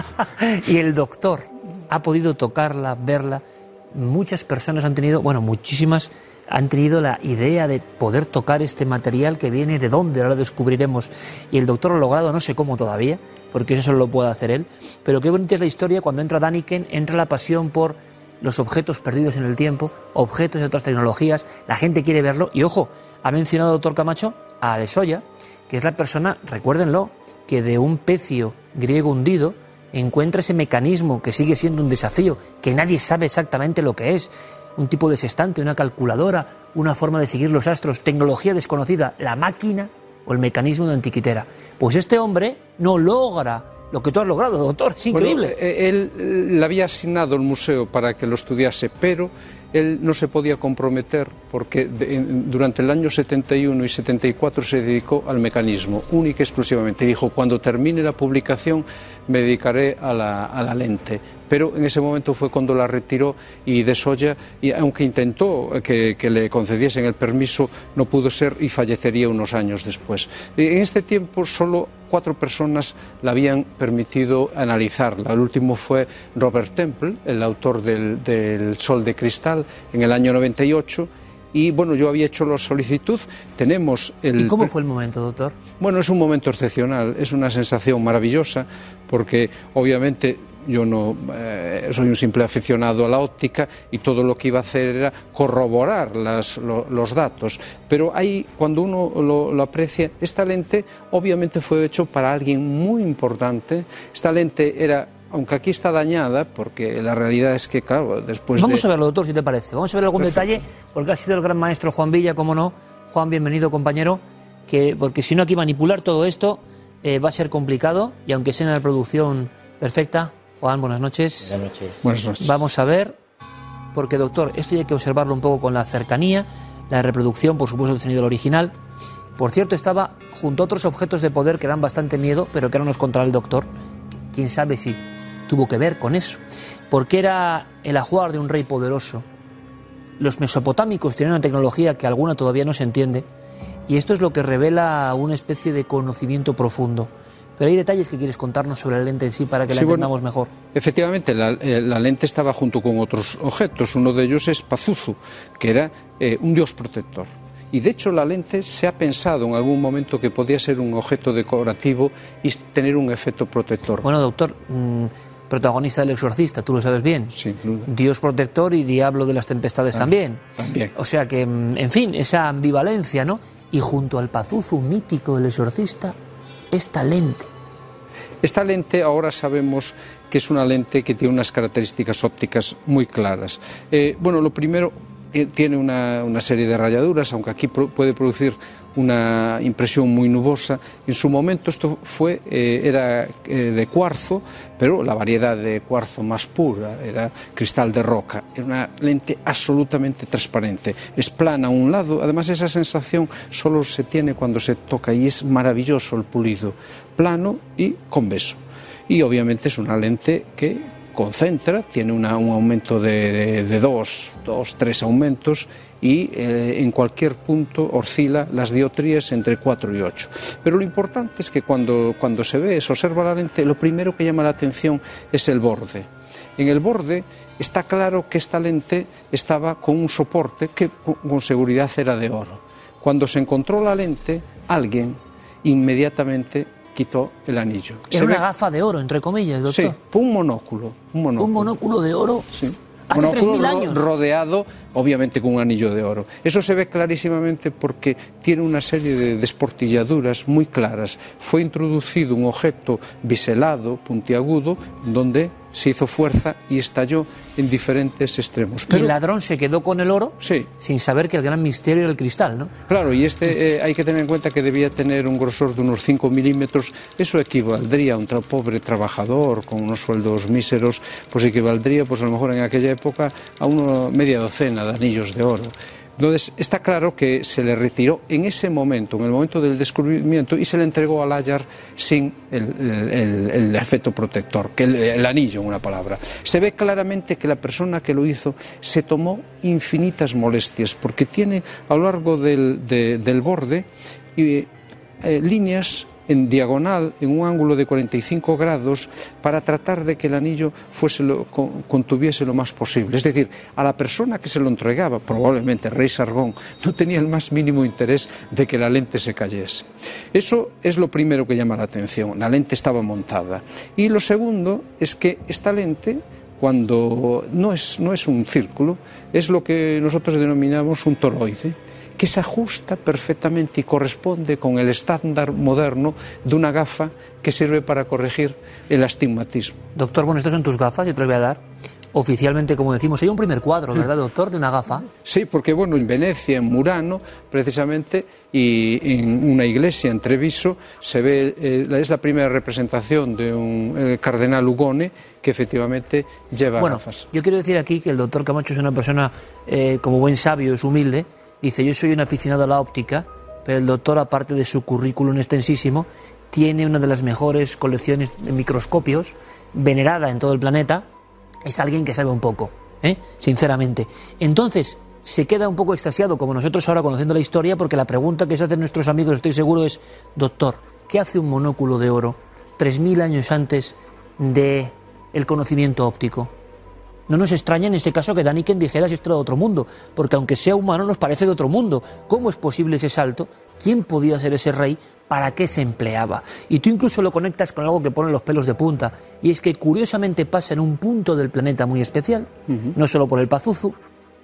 y el doctor ha podido tocarla, verla, muchas personas han tenido, bueno, muchísimas han tenido la idea de poder tocar este material que viene de dónde, ahora lo descubriremos. Y el doctor ha logrado, no sé cómo todavía, porque eso solo lo puede hacer él. Pero qué bonita es la historia cuando entra Daniken, entra la pasión por los objetos perdidos en el tiempo, objetos de otras tecnologías, la gente quiere verlo. Y ojo, ha mencionado el doctor Camacho a De Soya, que es la persona, recuérdenlo, que de un pecio griego hundido encuentra ese mecanismo que sigue siendo un desafío, que nadie sabe exactamente lo que es un tipo de sextante, una calculadora, una forma de seguir los astros, tecnología desconocida, la máquina o el mecanismo de antiquitera. Pues este hombre no logra lo que tú has logrado, doctor, es increíble. Eh, él le había asignado el museo para que lo estudiase, pero él no se podía comprometer porque durante el año 71 y 74 se dedicó al mecanismo, única y exclusivamente. Dijo, cuando termine la publicación me dedicaré a la lente pero en ese momento fue cuando la retiró y de Soya, y aunque intentó que, le concediesen el permiso, no pudo ser y fallecería unos años después. En este tiempo solo cuatro personas la habían permitido analizarla. El último fue Robert Temple, el autor del, del Sol de Cristal, en el año 98 y bueno, yo había hecho la solicitud, tenemos el... ¿Y cómo fue el momento, doctor? Bueno, es un momento excepcional, es una sensación maravillosa, porque obviamente yo no eh, soy un simple aficionado a la óptica y todo lo que iba a hacer era corroborar los datos. Pero ahí, cuando uno lo, aprecia, esta lente obviamente fue hecho para alguien muy importante. Esta lente era aunque aquí está dañada, porque la realidad es que, claro, después. Vamos a verlo, doctor, si te parece. Vamos a ver algún detalle, porque ha sido el gran maestro Juan Villa, como no. Juan, bienvenido, compañero. Que, porque si no, aquí manipular todo esto eh, va a ser complicado, y aunque sea una producción perfecta, Juan, buenas noches. Buenas noches. Buenas noches. Vamos a ver, porque doctor, esto ya hay que observarlo un poco con la cercanía, la reproducción, por supuesto, ha tenido el original. Por cierto, estaba junto a otros objetos de poder que dan bastante miedo, pero que ahora nos contará el doctor. Quién sabe si tuvo que ver con eso. Porque era el ajuar de un rey poderoso. Los mesopotámicos tienen una tecnología que alguna todavía no se entiende, y esto es lo que revela una especie de conocimiento profundo. Pero hay detalles que quieres contarnos sobre la lente en sí para que la entendamos mejor. Efectivamente, eh, la, lente estaba junto con otros objetos. Uno de ellos es Pazuzu, que era eh, un dios protector. Y de hecho la lente se ha pensado en algún momento que podía ser un objeto decorativo y tener un efecto protector. Bueno, doctor, mm, protagonista del exorcista, tú lo sabes bien. Sin duda. Dios protector y diablo de las tempestades Ah, también. también. O sea que, mm, en fin, esa ambivalencia, ¿no? Y junto al pazuzu mítico del exorcista, esta lente. Esta lente ahora sabemos que es una lente que tiene unas características ópticas muy claras. Eh, bueno, lo primero, tiene una, una serie de rayaduras, aunque aquí puede producir una impresión muy nubosa. En su momento esto fue, eh, era eh, de cuarzo, pero la variedad de cuarzo más pura era cristal de roca. Era una lente absolutamente transparente. Es plana a un lado, además esa sensación solo se tiene cuando se toca y es maravilloso el pulido, plano y conveso. Y obviamente es una lente que concentra, tiene una- un aumento de, de- de dos, dos, tres aumentos y eh, en cualquier punto oscila las dioptrías entre 4 y 8. Pero lo importante es que cuando, cuando se ve, se observa la lente, lo primero que llama la atención es el borde. En el borde está claro que esta lente estaba con un soporte que con- seguridad era de oro. Cuando se encontró la lente, alguien inmediatamente quitó el anillo. Era Se una ve- gafa de oro, entre comillas, doctor. Sí, un monóculo. Un monóculo. Un monóculo de oro. Sí. Hace Monóculo 3.000 ro- años. rodeado, obviamente, con un anillo de oro. Eso se ve clarísimamente porque tiene una serie de desportilladuras muy claras. Fue introducido un objeto biselado, puntiagudo, donde se hizo fuerza y estalló en diferentes extremos. Pero, el ladrón se quedó con el oro sí, sin saber que el gran misterio era el cristal, ¿no? Claro, y este eh, hay que tener en cuenta que debía tener un grosor de unos 5 milímetros. Eso equivaldría a un tra- pobre trabajador con unos sueldos míseros, pues equivaldría, pues a lo mejor en aquella época, a una media docena de anillos de oro. Entonces, está claro que se le retiró en ese momento, en el momento del descubrimiento, y se le entregó al Ayar sin el, el- efecto protector, que el, anillo, en una palabra. Se ve claramente que la persona que lo hizo se tomó infinitas molestias, porque tiene a lo largo del, de- del borde eh, líneas en diagonal, en un ángulo de 45 grados, para tratar de que el anillo fuese contuviese lo más posible. Es decir, a la persona que se lo entregaba, probablemente el rey Sargón, no tenía el más mínimo interés de que la lente se cayese. Eso es lo primero que llama la atención. La lente estaba montada. Y lo segundo es que esta lente cuando no es, no es un círculo, es lo que nosotros denominamos un toroide que se ajusta perfectamente y corresponde con el estándar moderno de una gafa que sirve para corregir el astigmatismo. Doctor, bueno, estas son tus gafas, yo te las voy a dar. Oficialmente, como decimos, hay un primer cuadro, ¿verdad, doctor? De una gafa. Sí, porque bueno, en Venecia, en Murano, precisamente, y en una iglesia en Treviso, se ve, eh, es la primera representación de un el cardenal Ugone que efectivamente lleva Bueno, gafas. yo quiero decir aquí que el doctor Camacho es una persona, eh, como buen sabio, es humilde. Dice, yo soy un aficionado a la óptica, pero el doctor, aparte de su currículum extensísimo, tiene una de las mejores colecciones de microscopios, venerada en todo el planeta. Es alguien que sabe un poco, ¿eh? sinceramente. Entonces, se queda un poco extasiado, como nosotros ahora conociendo la historia, porque la pregunta que se hacen nuestros amigos, estoy seguro, es, doctor, ¿qué hace un monóculo de oro 3.000 años antes de el conocimiento óptico? No nos extraña en ese caso que Daniken dijera si esto era de otro mundo, porque aunque sea humano nos parece de otro mundo. ¿Cómo es posible ese salto? ¿Quién podía ser ese rey? ¿Para qué se empleaba? Y tú incluso lo conectas con algo que pone los pelos de punta, y es que curiosamente pasa en un punto del planeta muy especial, no solo por el Pazuzu,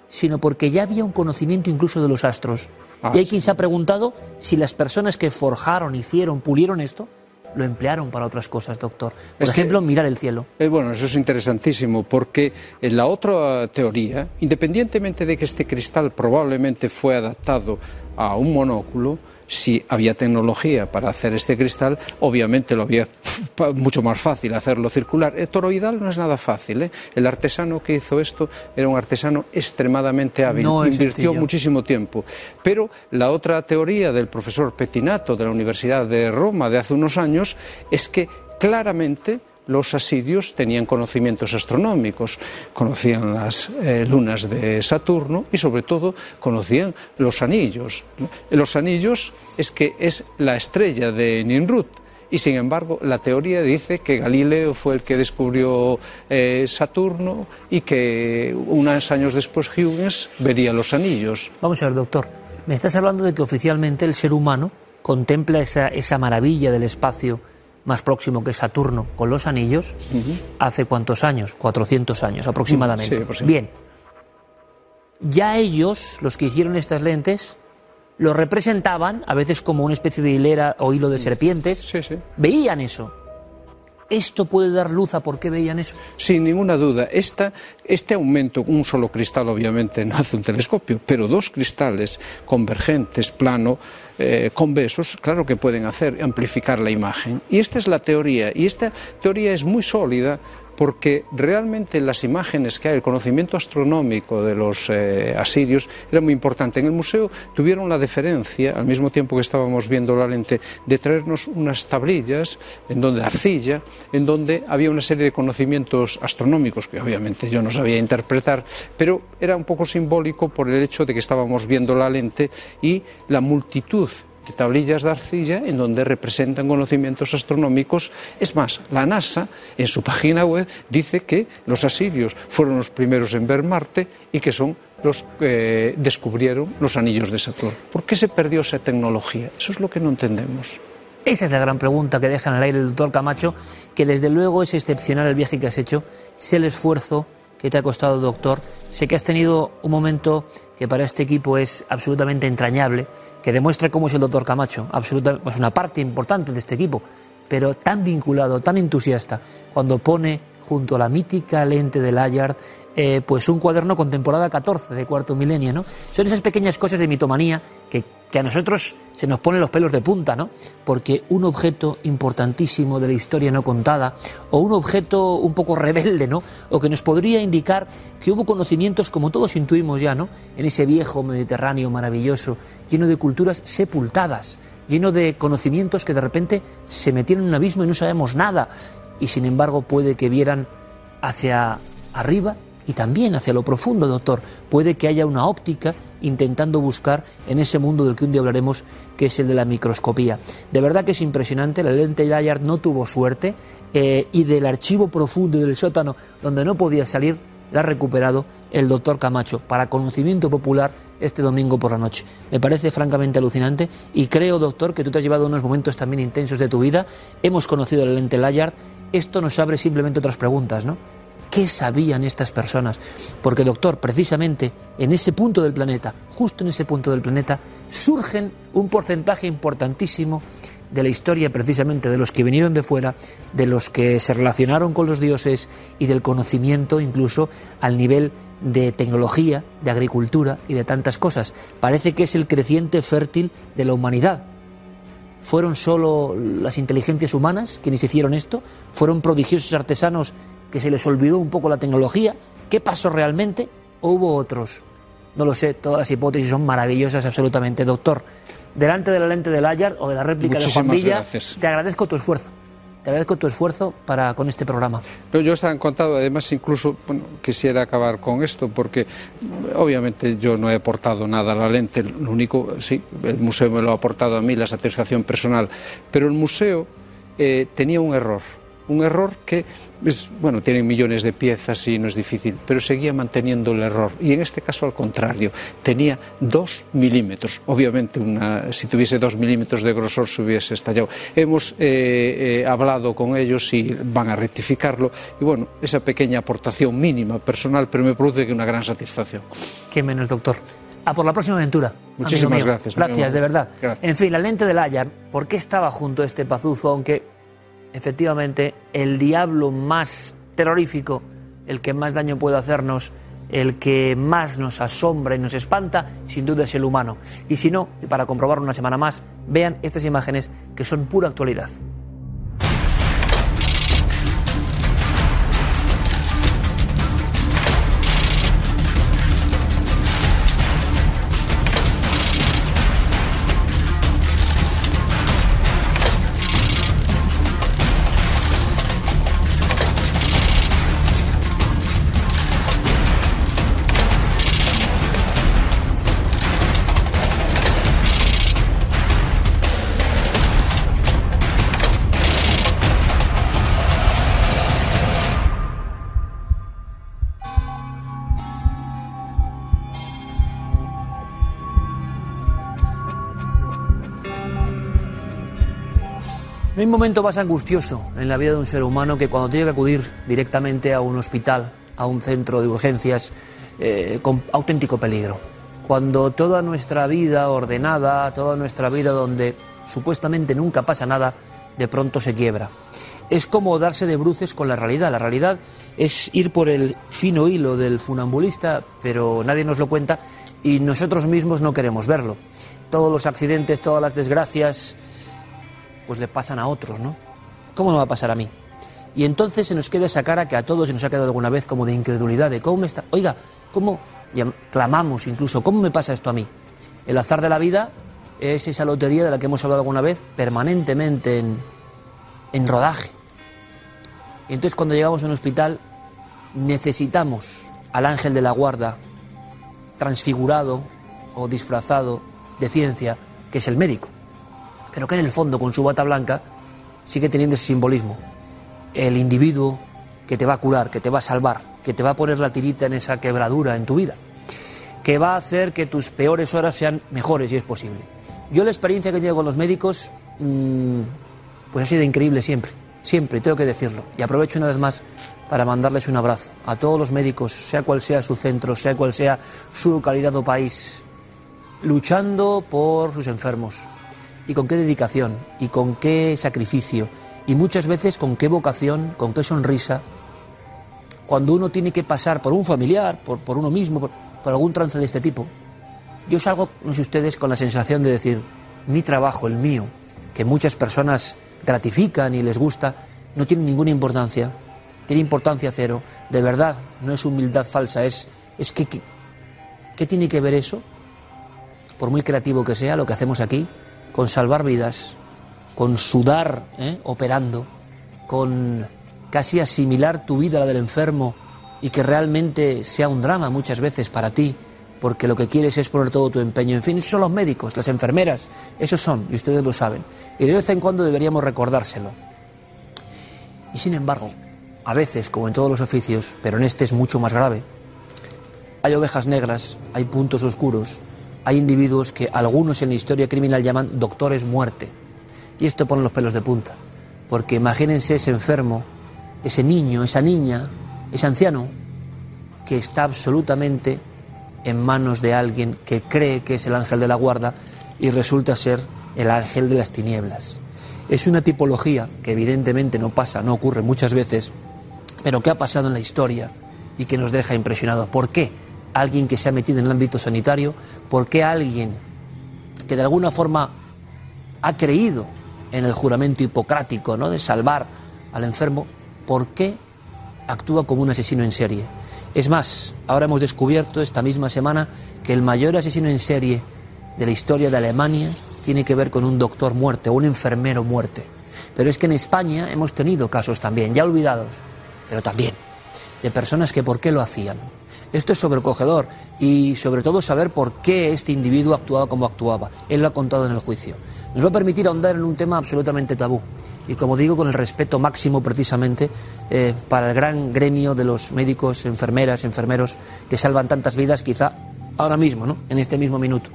sino porque ya había un conocimiento incluso de los astros. Ah, y hay sí. quien se ha preguntado si las personas que forjaron, hicieron, pulieron esto, lo emplearon para otras cosas, doctor. Por Es que- ejemplo, mirar el cielo. Eh, bueno, eso es interesantísimo porque en la otra teoría, independientemente de que este cristal probablemente fue adaptado a un monóculo, si había tecnología para hacer este cristal, obviamente lo había mucho más fácil hacerlo circular. El toroidal no es nada fácil. ¿eh? El artesano que hizo esto era un artesano extremadamente hábil, No invirtió sencillo. muchísimo tiempo. Pero la otra teoría del profesor Petinato de la Universidad de Roma de hace unos años es que claramente los asirios tenían conocimientos astronómicos, conocían las eh, lunas de Saturno y sobre todo conocían los anillos. Los anillos es que es la estrella de Nimrud. Y sin embargo, la teoría dice que Galileo fue el que descubrió eh, Saturno y que unos años después Huygens vería los anillos. Vamos a ver, doctor. Me estás hablando de que oficialmente el ser humano contempla esa, esa maravilla del espacio más próximo que Saturno con los anillos, hace cuántos años, 400 años aproximadamente. Sí, sí. Bien, ya ellos, los que hicieron estas lentes, lo representaban, a veces como una especie de hilera o hilo de serpientes, Sí, sí. veían eso. ¿Esto puede dar luz a por qué veían eso? Sin ninguna duda, esta, este aumento, un solo cristal obviamente no hace un telescopio, pero dos cristales convergentes, plano, eh, convexos, claro que pueden hacer, amplificar la imagen. Y esta es la teoría, y esta teoría es muy sólida porque realmente las imágenes que hay, el conocimiento astronómico de los eh, asirios era muy importante. En el museo tuvieron la deferencia, al mismo tiempo que estábamos viendo la lente, de traernos unas tablillas en donde de arcilla, en donde había una serie de conocimientos astronómicos que obviamente yo no sabía interpretar, pero era un poco simbólico por el hecho de que estábamos viendo la lente y la multitud de tablillas de arcilla en donde representan conocimientos astronómicos. Es más, la NASA en su página web dice que los asirios fueron los primeros en ver Marte y que son los que descubrieron los anillos de Saturno. ¿Por qué se perdió esa tecnología? Eso es lo que no entendemos. Esa es la gran pregunta que deja en el aire el doctor Camacho, que desde luego es excepcional el viaje que has hecho, sé el esfuerzo que te ha costado, doctor, sé que has tenido un momento que para este equipo es absolutamente entrañable, que demuestra cómo es el doctor Camacho, absoluta, es una parte importante de este equipo, pero tan vinculado, tan entusiasta, cuando pone junto a la mítica lente de Layard, eh, pues un cuaderno con temporada 14 de cuarto milenio, ¿no? Son esas pequeñas cosas de mitomanía que, que a nosotros se nos ponen los pelos de punta, ¿no? Porque un objeto importantísimo de la historia no contada, o un objeto un poco rebelde, ¿no? O que nos podría indicar que hubo conocimientos, como todos intuimos ya, ¿no? En ese viejo Mediterráneo maravilloso, lleno de culturas sepultadas, lleno de conocimientos que de repente se metieron en un abismo y no sabemos nada. Y sin embargo puede que vieran hacia arriba y también hacia lo profundo, doctor. Puede que haya una óptica intentando buscar en ese mundo del que un día hablaremos, que es el de la microscopía. De verdad que es impresionante, la lente Layard no tuvo suerte eh, y del archivo profundo del sótano donde no podía salir, la ha recuperado el doctor Camacho para conocimiento popular este domingo por la noche. Me parece francamente alucinante y creo, doctor, que tú te has llevado unos momentos también intensos de tu vida. Hemos conocido la lente Layard. Esto nos abre simplemente otras preguntas, ¿no? ¿Qué sabían estas personas? Porque, doctor, precisamente en ese punto del planeta, justo en ese punto del planeta, surgen un porcentaje importantísimo de la historia precisamente de los que vinieron de fuera, de los que se relacionaron con los dioses y del conocimiento incluso al nivel de tecnología, de agricultura y de tantas cosas. Parece que es el creciente fértil de la humanidad. ¿Fueron solo las inteligencias humanas quienes hicieron esto? ¿Fueron prodigiosos artesanos que se les olvidó un poco la tecnología? ¿Qué pasó realmente? ¿O hubo otros? No lo sé, todas las hipótesis son maravillosas absolutamente. Doctor, delante de la lente de Layard o de la réplica Muchísimas de Juan Villa, gracias. te agradezco tu esfuerzo. Te agradezco tu esfuerzo para con este programa. No, yo estaba encantado, además incluso bueno, quisiera acabar con esto porque obviamente yo no he aportado nada a la lente, lo único, sí, el museo me lo ha aportado a mí, la satisfacción personal, pero el museo eh, tenía un error, un error que es, bueno, tienen millones de piezas y no es difícil, pero seguía manteniendo el error. Y en este caso, al contrario, tenía dos milímetros. Obviamente, una, si tuviese dos milímetros de grosor se hubiese estallado. Hemos eh, eh, hablado con ellos y van a rectificarlo. Y bueno, esa pequeña aportación mínima, personal, pero me produce que una gran satisfacción. Qué menos, doctor. A por la próxima aventura. Muchísimas gracias, Gracias, de verdad. Gracias. En fin, la lente de Layard, ¿por qué estaba junto a este pazuzo? Aunque efectivamente el diablo más terrorífico, el que más daño puede hacernos, el que más nos asombra y nos espanta, sin duda es el humano. Y si no, y para comprobarlo una semana más, vean estas imágenes que son pura actualidad. Hay momento más angustioso en la vida de un ser humano que cuando tiene que acudir directamente a un hospital, a un centro de urgencias eh, con auténtico peligro. Cuando toda nuestra vida ordenada, toda nuestra vida donde supuestamente nunca pasa nada, de pronto se quiebra. Es como darse de bruces con la realidad. La realidad es ir por el fino hilo del funambulista, pero nadie nos lo cuenta y nosotros mismos no queremos verlo. Todos los accidentes, todas las desgracias, pues le pasan a otros, ¿no? ¿Cómo no va a pasar a mí? Y entonces se nos queda esa cara que a todos se nos ha quedado alguna vez como de incredulidad, de cómo me está, oiga, cómo clamamos incluso, ¿cómo me pasa esto a mí? El azar de la vida es esa lotería de la que hemos hablado alguna vez permanentemente en, en rodaje. Y entonces cuando llegamos a un hospital necesitamos al ángel de la guarda transfigurado o disfrazado de ciencia, que es el médico, pero que en el fondo con su bata blanca sigue teniendo ese simbolismo. El individuo que te va a curar, que te va a salvar, que te va a poner la tirita en esa quebradura en tu vida, que va a hacer que tus peores horas sean mejores si es posible. Yo la experiencia que tengo con los médicos, mmm, pues ha sido increíble siempre, siempre, tengo que decirlo. Y aprovecho una vez más para mandarles un abrazo a todos los médicos, sea cual sea su centro, sea cual sea su localidad o país, luchando por sus enfermos. Y con qué dedicación, y con qué sacrificio, y muchas veces con qué vocación, con qué sonrisa, cuando uno tiene que pasar por un familiar, por, por uno mismo, por, algún trance de este tipo, yo salgo, no sé ustedes, con la sensación de decir, mi trabajo, el mío, que muchas personas gratifican y les gusta, no tiene ninguna importancia, tiene importancia cero, de verdad, no es humildad falsa, es, es que ¿qué tiene que ver eso? Por muy creativo que sea lo que hacemos aquí, con salvar vidas, con sudar ¿eh? operando, con casi asimilar tu vida a la del enfermo y que realmente sea un drama muchas veces para ti, porque lo que quieres es poner todo tu empeño. En fin, son los médicos, las enfermeras, esos son, y ustedes lo saben. Y de vez en cuando deberíamos recordárselo. Y sin embargo, a veces, como en todos los oficios, pero en este es mucho más grave, hay ovejas negras, hay puntos oscuros, hay individuos que algunos en la historia criminal llaman doctores muerte. Y esto pone los pelos de punta, porque imagínense ese enfermo, ese niño, esa niña, ese anciano, que está absolutamente en manos de alguien que cree que es el ángel de la guarda y resulta ser el ángel de las tinieblas. Es una tipología que evidentemente no pasa, no ocurre muchas veces, pero que ha pasado en la historia y que nos deja impresionados. ¿Por qué? Alguien que se ha metido en el ámbito sanitario, ¿por qué alguien que de alguna forma ha creído en el juramento hipocrático ¿no? de salvar al enfermo, ¿por qué actúa como un asesino en serie? Es más, ahora hemos descubierto esta misma semana que el mayor asesino en serie de la historia de Alemania tiene que ver con un doctor muerte o un enfermero muerte. Pero es que en España hemos tenido casos también, ya olvidados, pero también, de personas que por qué lo hacían. Esto es sobrecogedor y sobre todo saber por qué este individuo actuaba como actuaba. Él lo ha contado en el juicio. Nos va a permitir ahondar en un tema absolutamente tabú y como digo con el respeto máximo precisamente eh, para el gran gremio de los médicos, enfermeras, enfermeros que salvan tantas vidas quizá ahora mismo, ¿no? en este mismo minuto.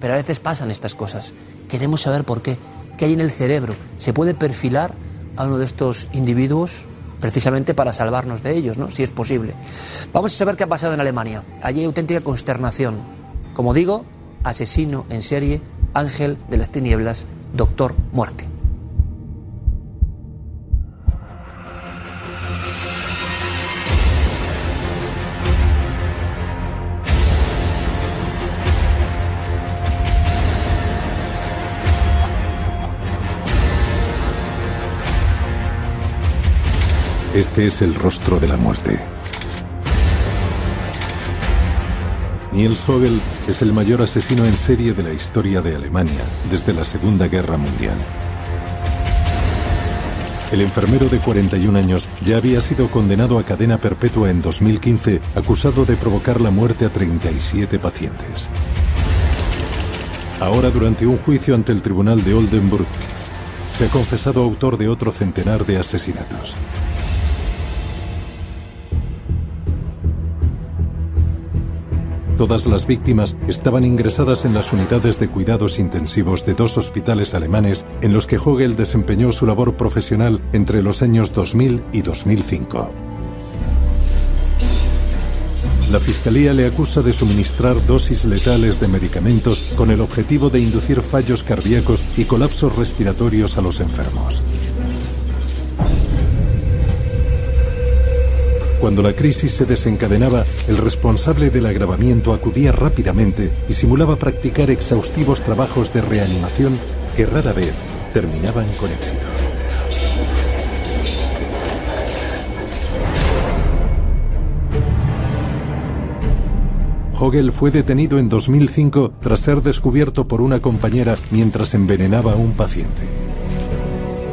Pero a veces pasan estas cosas. Queremos saber por qué. ¿Qué hay en el cerebro? ¿Se puede perfilar a uno de estos individuos precisamente para salvarnos de ellos, ¿no? si es posible? Vamos a saber qué ha pasado en Alemania. Allí hay auténtica consternación. Como digo, asesino en serie, ángel de las tinieblas, doctor muerte. Este es el rostro de la muerte. Niels Hogel es el mayor asesino en serie de la historia de Alemania desde la Segunda Guerra Mundial. El enfermero de 41 años ya había sido condenado a cadena perpetua en 2015 acusado de provocar la muerte a 37 pacientes. Ahora, durante un juicio ante el Tribunal de Oldenburg, se ha confesado autor de otro centenar de asesinatos. Todas las víctimas estaban ingresadas en las unidades de cuidados intensivos de dos hospitales alemanes en los que Hogel desempeñó su labor profesional entre los años 2000 y 2005. La Fiscalía le acusa de suministrar dosis letales de medicamentos con el objetivo de inducir fallos cardíacos y colapsos respiratorios a los enfermos. Cuando la crisis se desencadenaba, el responsable del agravamiento acudía rápidamente y simulaba practicar exhaustivos trabajos de reanimación que rara vez terminaban con éxito. Hogel fue detenido en 2005 tras ser descubierto por una compañera mientras envenenaba a un paciente.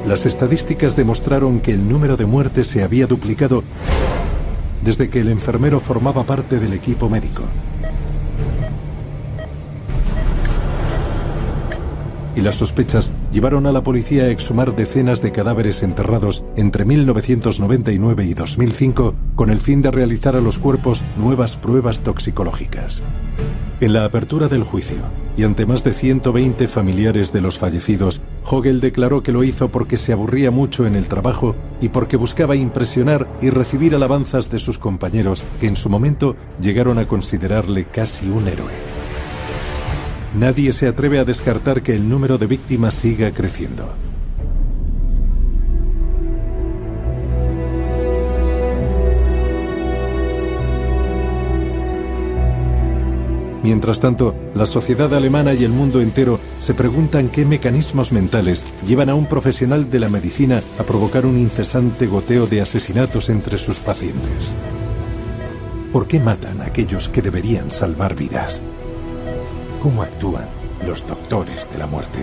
Las estadísticas demostraron que el número de muertes se había duplicado desde que el enfermero formaba parte del equipo médico. Y las sospechas llevaron a la policía a exhumar decenas de cadáveres enterrados entre 1999 y 2005 con el fin de realizar a los cuerpos nuevas pruebas toxicológicas. En la apertura del juicio, y ante más de 120 familiares de los fallecidos, Hogel declaró que lo hizo porque se aburría mucho en el trabajo y porque buscaba impresionar y recibir alabanzas de sus compañeros que en su momento llegaron a considerarle casi un héroe. Nadie se atreve a descartar que el número de víctimas siga creciendo. Mientras tanto, la sociedad alemana y el mundo entero se preguntan qué mecanismos mentales llevan a un profesional de la medicina a provocar un incesante goteo de asesinatos entre sus pacientes. ¿Por qué matan a aquellos que deberían salvar vidas? ¿Cómo actúan los doctores de la muerte?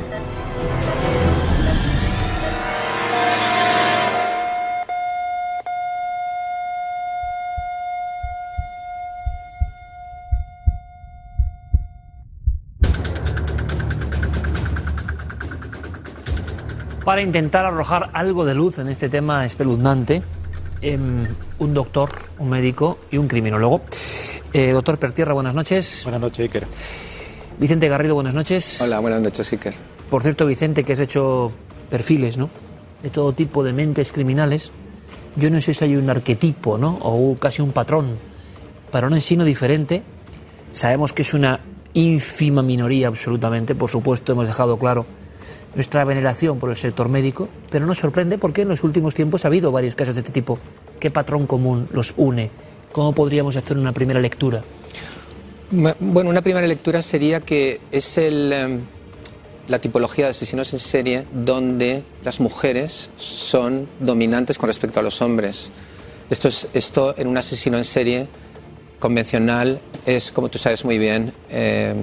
Para intentar arrojar algo de luz en este tema espeluznante, em, un doctor, un médico y un criminólogo. Eh, doctor Pertierra, buenas noches. Buenas noches, Iker. Vicente Garrido, buenas noches. Hola, buenas noches, Iker. Por cierto, Vicente, que has hecho perfiles, ¿no? De todo tipo de mentes criminales. Yo no sé si hay un arquetipo, ¿no? O casi un patrón para un asesino diferente. Sabemos que es una ínfima minoría, absolutamente. Por supuesto, hemos dejado claro nuestra veneración por el sector médico, pero nos sorprende porque en los últimos tiempos ha habido varios casos de este tipo. ¿Qué patrón común los une? ¿Cómo podríamos hacer una primera lectura? Bueno, una primera lectura sería que es em, la tipología de asesinos en serie donde las mujeres son dominantes con respecto a los hombres. Esto, es, esto en un asesino en serie convencional es, como tú sabes muy bien, em,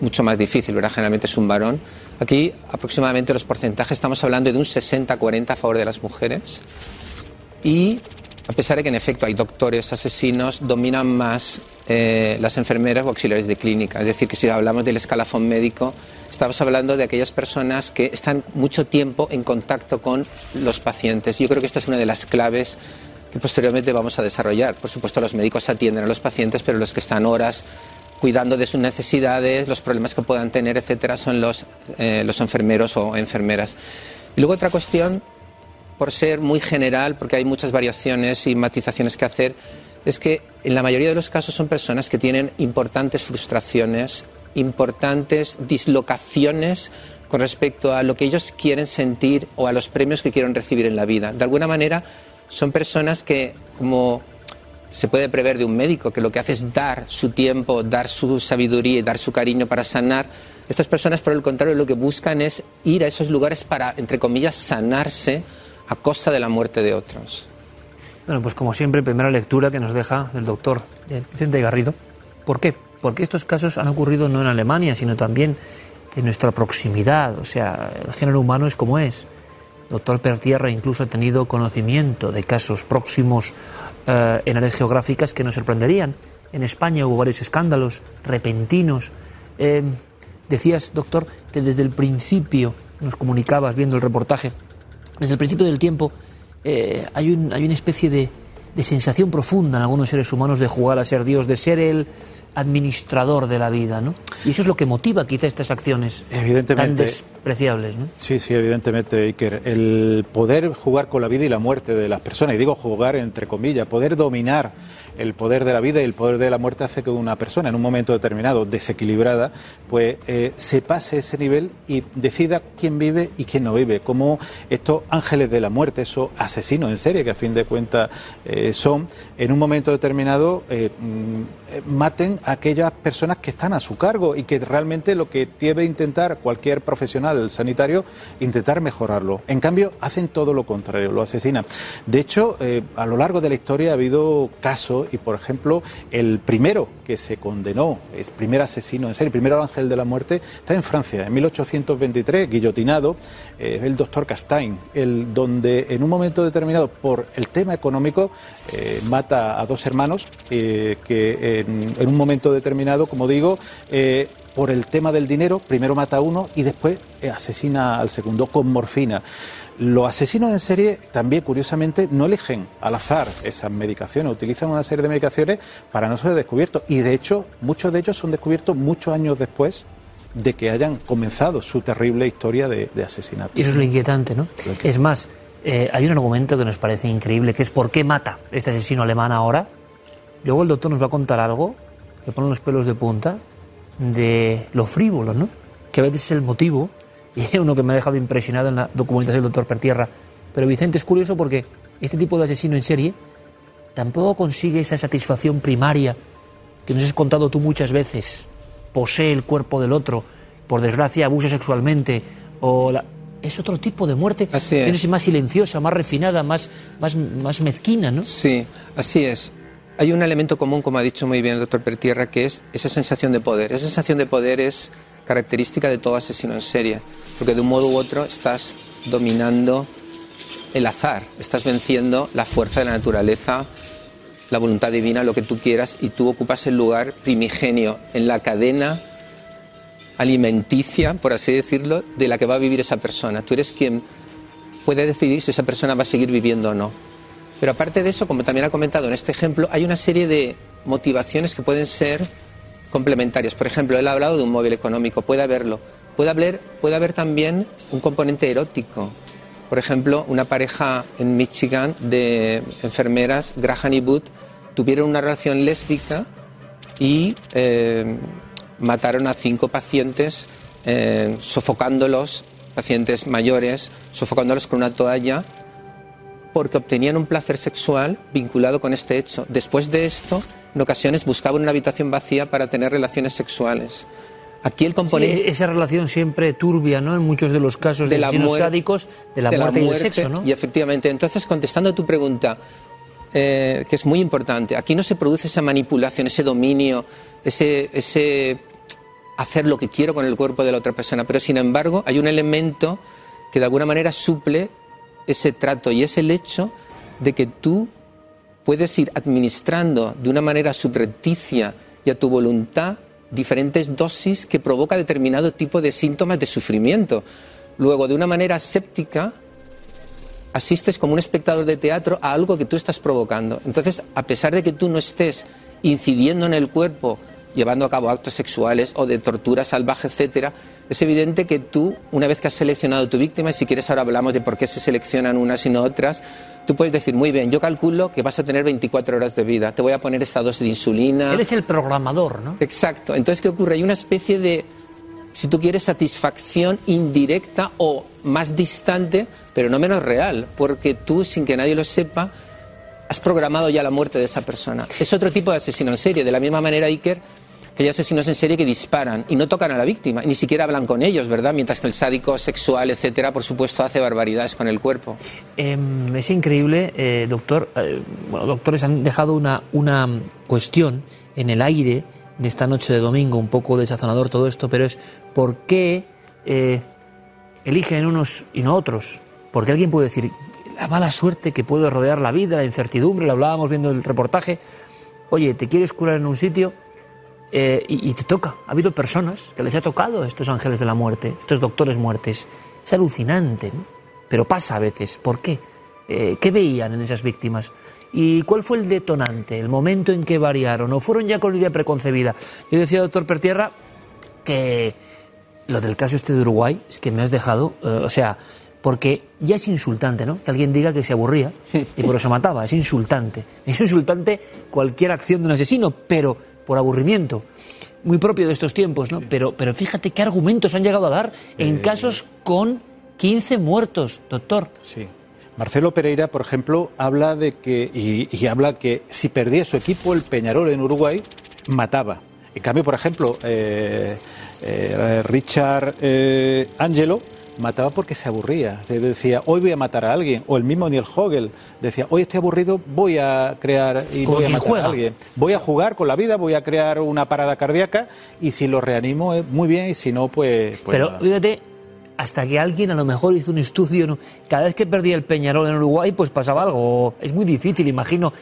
mucho más difícil, ¿verdad? Generalmente es un varón. Aquí aproximadamente los porcentajes estamos hablando de un 60-40 a favor de las mujeres y a pesar de que en efecto hay doctores asesinos, dominan más eh, las enfermeras o auxiliares de clínica. Es decir, que si hablamos del escalafón médico, estamos hablando de aquellas personas que están mucho tiempo en contacto con los pacientes. Yo creo que esta es una de las claves que posteriormente vamos a desarrollar. Por supuesto, los médicos atienden a los pacientes, pero los que están horas cuidando de sus necesidades, los problemas que puedan tener, etcétera, son los, eh, los enfermeros o enfermeras. Y luego otra cuestión por ser muy general, porque hay muchas variaciones y matizaciones que hacer, es que en la mayoría de los casos son personas que tienen importantes frustraciones, importantes dislocaciones con respecto a lo que ellos quieren sentir o a los premios que quieren recibir en la vida. De alguna manera, son personas que, como se puede prever de un médico, que lo que hace es dar su tiempo, dar su sabiduría y dar su cariño para sanar, estas personas, por el contrario, lo que buscan es ir a esos lugares para, entre comillas, sanarse a costa de la muerte de otros. Bueno, pues como siempre, primera lectura que nos deja el doctor Vicente Garrido. ¿Por qué? Porque estos casos han ocurrido no en Alemania, sino también en nuestra proximidad. O sea, el género humano es como es. El doctor Pertierra incluso ha tenido conocimiento de casos próximos eh, en áreas geográficas que nos sorprenderían. En España hubo varios escándalos repentinos. Eh, decías, doctor, que desde el principio nos comunicabas viendo el reportaje desde el principio del tiempo eh, hay, un, hay una especie de, sensación profunda en algunos seres humanos de jugar a ser Dios, de ser el, administrador de la vida, ¿no? Y eso es lo que motiva quizá estas acciones tan Evidentemente. despreciables, ¿no? Sí, sí, evidentemente, Iker. El poder jugar con la vida y la muerte de las personas, y digo jugar entre comillas, poder dominar el poder de la vida y el poder de la muerte hace que una persona en un momento determinado desequilibrada, pues eh, se pase ese nivel y decida quién vive y quién no vive. Como estos ángeles de la muerte, esos asesinos en serie que a fin de cuentas eh, son, en un momento determinado eh, mm, maten a aquellas personas que están a su cargo y que realmente lo que debe intentar cualquier profesional sanitario, intentar mejorarlo. En cambio, hacen todo lo contrario, lo asesinan. De hecho, a lo largo de la historia ha habido casos y, por ejemplo, el primero que se condenó, el primer asesino en serie, el primer ángel de la muerte, está en Francia, en 1823, guillotinado, eh, el doctor Castain, el, donde en un momento determinado, por el tema económico, eh, mata a dos hermanos eh, que en, un momento determinado, como digo, eh, por el tema del dinero, primero mata a uno y después eh, asesina al segundo con morfina. Los asesinos en serie también, curiosamente, no eligen al azar esas medicaciones, utilizan una serie de medicaciones para no ser descubiertos. Y de hecho, muchos de ellos son descubiertos muchos años después de que hayan comenzado su terrible historia de, de asesinato. Y eso es lo inquietante, ¿no? Es más, eh, hay un argumento que nos parece increíble, que es por qué mata este asesino alemán ahora. Luego el doctor nos va a contar algo que pone los pelos de punta de lo frívolo, ¿no? Que a veces es el motivo, y es uno que me ha dejado impresionado en la documentación del doctor Pertierra. Pero Vicente es curioso porque este tipo de asesino en serie tampoco consigue esa satisfacción primaria que nos has contado tú muchas veces. Posee el cuerpo del otro, por desgracia abusa sexualmente, o la- es otro tipo de muerte, Así es. es más silenciosa, más refinada, más, más, más mezquina, ¿no? Sí, así es. Hay un elemento común, como ha dicho muy bien el doctor Pertierra, que es esa sensación de poder. Esa sensación de poder es característica de todo asesino en serie, porque de un modo u otro estás dominando el azar, estás venciendo la fuerza de la naturaleza, la voluntad divina, lo que tú quieras, y tú ocupas el lugar primigenio en la cadena alimenticia, por así decirlo, de la que va a vivir esa persona. Tú eres quien puede decidir si esa persona va a seguir viviendo o no. Pero aparte de eso, como también ha comentado en este ejemplo, hay una serie de motivaciones que pueden ser complementarias. Por ejemplo, él ha hablado de un móvil económico, puede haberlo. Puede haber, puede haber también un componente erótico. Por ejemplo, una pareja en Michigan de enfermeras, Graham y Booth, tuvieron una relación lésbica y eh, mataron a cinco pacientes, eh, sofocándolos, pacientes mayores, sofocándolos con una toalla, porque obtenían un placer sexual vinculado con este hecho. Después de esto, en ocasiones buscaban una habitación vacía para tener relaciones sexuales. Aquí el componente Sí, esa relación siempre turbia, ¿no? En muchos de los casos de, de la asesinos muer- sádicos, de la muerte y del sexo, ¿no? Y efectivamente, entonces contestando a tu pregunta, eh, que es muy importante, aquí no se produce esa manipulación, ese dominio, ese, ese hacer lo que quiero con el cuerpo de la otra persona, pero sin embargo hay un elemento que de alguna manera suple ese trato y es el hecho de que tú puedes ir administrando de una manera subrepticia y a tu voluntad diferentes dosis que provoca determinado tipo de síntomas de sufrimiento. Luego, de una manera séptica, asistes como un espectador de teatro a algo que tú estás provocando. Entonces, a pesar de que tú no estés incidiendo en el cuerpo, llevando a cabo actos sexuales o de tortura salvaje, etcétera, es evidente que tú, una vez que has seleccionado tu víctima, y si quieres ahora hablamos de por qué se seleccionan unas y no otras, tú puedes decir, muy bien, yo calculo que vas a tener 24 horas de vida, te voy a poner esta dosis de insulina. Eres el programador, ¿no? Exacto. Entonces, ¿qué ocurre? Hay una especie de, si tú quieres, satisfacción indirecta o más distante, pero no menos real, porque tú, sin que nadie lo sepa, has programado ya la muerte de esa persona. Es otro tipo de asesino en serie. De la misma manera, Iker, que hay asesinos en serie que disparan y no tocan a la víctima, ni siquiera hablan con ellos, ¿verdad? Mientras que el sádico sexual, etcétera, por supuesto, hace barbaridades con el cuerpo. Em, es increíble, eh, doctor. eh, bueno, doctores han dejado una, una cuestión en el aire de esta noche de domingo, un poco desazonador todo esto, pero es ¿por qué eh, eligen unos y no otros? Porque alguien puede decir, la mala suerte que puede rodear la vida, la incertidumbre, lo hablábamos viendo el reportaje. Oye, te quieres curar en un sitio eh, y, te toca. Ha habido personas que les ha tocado estos ángeles de la muerte, estos doctores muertes. Es alucinante, ¿no? pero pasa a veces. ¿Por qué? Eh, ¿Qué veían en esas víctimas? ¿Y cuál fue el detonante, el momento en que variaron? ¿O fueron ya con la idea preconcebida? Yo decía, doctor Pertierra, que lo del caso este de Uruguay es que me has dejado, eh, o sea, porque ya es insultante, ¿no? Que alguien diga que se aburría y por eso mataba, es insultante. Es insultante cualquier acción de un asesino, pero por aburrimiento. Muy propio de estos tiempos, ¿no? Pero, pero fíjate qué argumentos han llegado a dar en Eh. casos con 15 muertos, doctor. Sí. Marcelo Pereira, por ejemplo, habla de que, y, y habla que si perdía su equipo, el Peñarol en Uruguay, mataba. En cambio, por ejemplo, eh, eh, Richard Angelo mataba porque se aburría. Se decía, hoy voy a matar a alguien. O el mismo Neil Hogel decía, hoy estoy aburrido, voy a crear y voy a matar juega. a alguien. Voy a jugar con la vida, voy a crear una parada cardíaca y si lo reanimo, eh, muy bien, y si no, pues... pues Pero nada. fíjate, hasta que alguien a lo mejor hizo un estudio, cada vez que perdía el Peñarol en Uruguay, pues pasaba algo. Es muy difícil, imagino.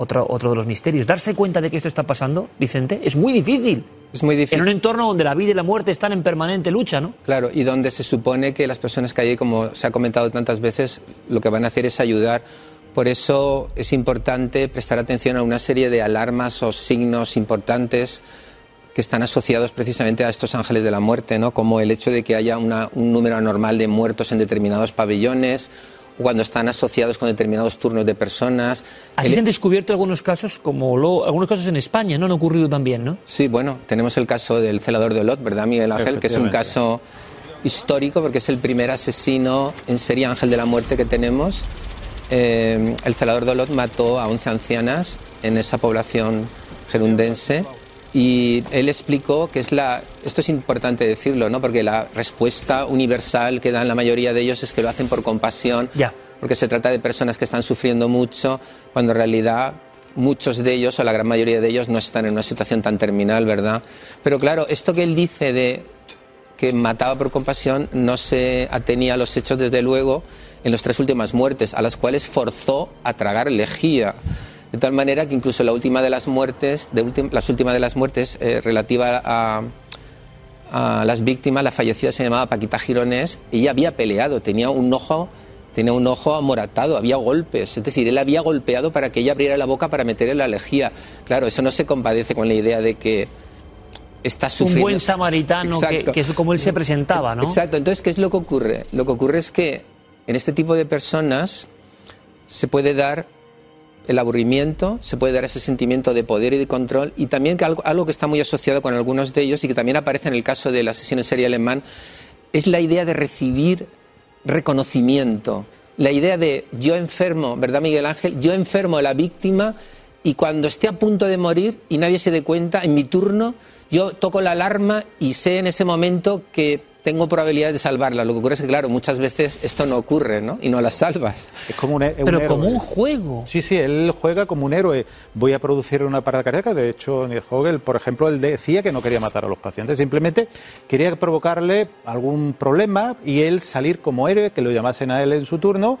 Otro, otro de los misterios. Darse cuenta de que esto está pasando, Vicente, es muy difícil. Es muy difícil. En un entorno donde la vida y la muerte están en permanente lucha, ¿no? Claro, y donde se supone que las personas que hay, como se ha comentado tantas veces, lo que van a hacer es ayudar. Por eso es importante prestar atención a una serie de alarmas o signos importantes que están asociados precisamente a estos ángeles de la muerte, ¿no? como el hecho de que haya una- un número anormal de muertos en determinados pabellones, cuando están asociados con determinados turnos de personas. Así El- se han descubierto algunos casos, como lo- algunos casos en España, ¿no? Han ocurrido también, ¿no? Sí, bueno, tenemos el caso del celador de Olot, ¿verdad, Miguel Ángel? Que es un caso histórico porque es el primer asesino en serie ángel de la muerte que tenemos. Eh, el celador de Olot mató a 11 ancianas en esa población gerundense y él explicó que es la. Esto es importante decirlo, ¿no? Porque la respuesta universal que dan la mayoría de ellos es que lo hacen por compasión, porque se trata de personas que están sufriendo mucho, cuando en realidad muchos de ellos, o la gran mayoría de ellos, no están en una situación tan terminal, ¿verdad? Pero claro, esto que él dice de que mataba por compasión no se atenía a los hechos, desde luego, en las tres últimas muertes, a las cuales forzó a tragar lejía. De tal manera que incluso la última de las muertes, de ultim- las últimas de las muertes eh, relativa a, a las víctimas, la fallecida se llamaba Paquita Gironés, y ella había peleado, tenía un ojo, tenía un ojo amoratado, había golpes, es decir, él había golpeado para que ella abriera la boca para meterle la lejía. Claro, eso no se compadece con la idea de que está Un sufriendo. buen samaritano, que, que es como él se presentaba, ¿no? Exacto, entonces, ¿qué es lo que ocurre? Lo que ocurre es que en este tipo de personas se puede dar el aburrimiento, se puede dar ese sentimiento de poder y de control, y también que algo, que está muy asociado con algunos de ellos y que también aparece en el caso del asesino en serie alemán, es la idea de recibir reconocimiento, la idea de yo enfermo, ¿verdad Miguel Ángel? Yo enfermo a la víctima y cuando esté a punto de morir y nadie se dé cuenta, en mi turno, yo toco la alarma y sé en ese momento que tengo probabilidad de salvarla. Lo que ocurre es que, claro, muchas veces esto no ocurre, ¿no? Y no la salvas. Es como un, es un Pero héroe. como un juego. Sí, sí, él juega como un héroe. Voy a producir una parada cardíaca. De hecho, Neil Hogel, por ejemplo, él decía que no quería matar a los pacientes, simplemente quería provocarle algún problema y él salir como héroe, que lo llamasen a él en su turno.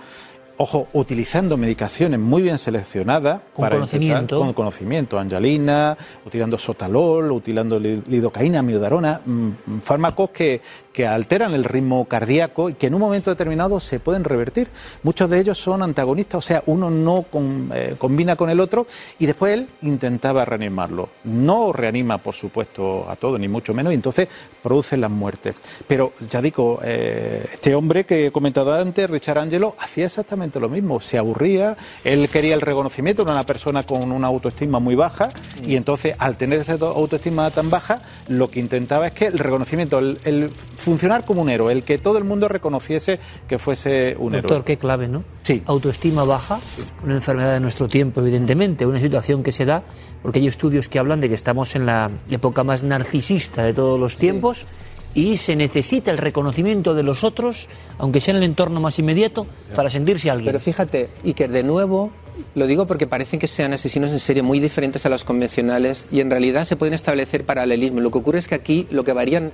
Ojo, utilizando medicaciones muy bien seleccionadas. Con intentar- conocimiento. con conocimiento. Angelina, utilizando sotalol, utilizando li- lidocaína, miodarona, mm, fármacos que, que alteran el ritmo cardíaco y que en un momento determinado se pueden revertir. Muchos de ellos son antagonistas, o sea, uno no con- eh, combina con el otro y después él intentaba reanimarlo. No reanima, por supuesto, a todos, ni mucho menos, y entonces produce las muertes. Pero ya digo, eh, este hombre que he comentado antes, Richard Angelo, hacía exactamente lo mismo, se aburría, él quería el reconocimiento, era una persona con una autoestima muy baja y entonces al tener esa autoestima tan baja, lo que intentaba es que el reconocimiento, el, el funcionar como un héroe, el que todo el mundo reconociese que fuese un Doctor, héroe. qué clave, ¿no? Sí. Autoestima baja, una enfermedad de nuestro tiempo, evidentemente, una situación que se da porque hay estudios que hablan de que estamos en la época más narcisista de todos los tiempos y se necesita el reconocimiento de los otros, aunque sea en el entorno más inmediato, para sentirse alguien. Pero fíjate, Iker, de nuevo, lo digo porque parecen que sean asesinos en serie muy diferentes a los convencionales y en realidad se pueden establecer paralelismos. Lo que ocurre es que aquí lo que varían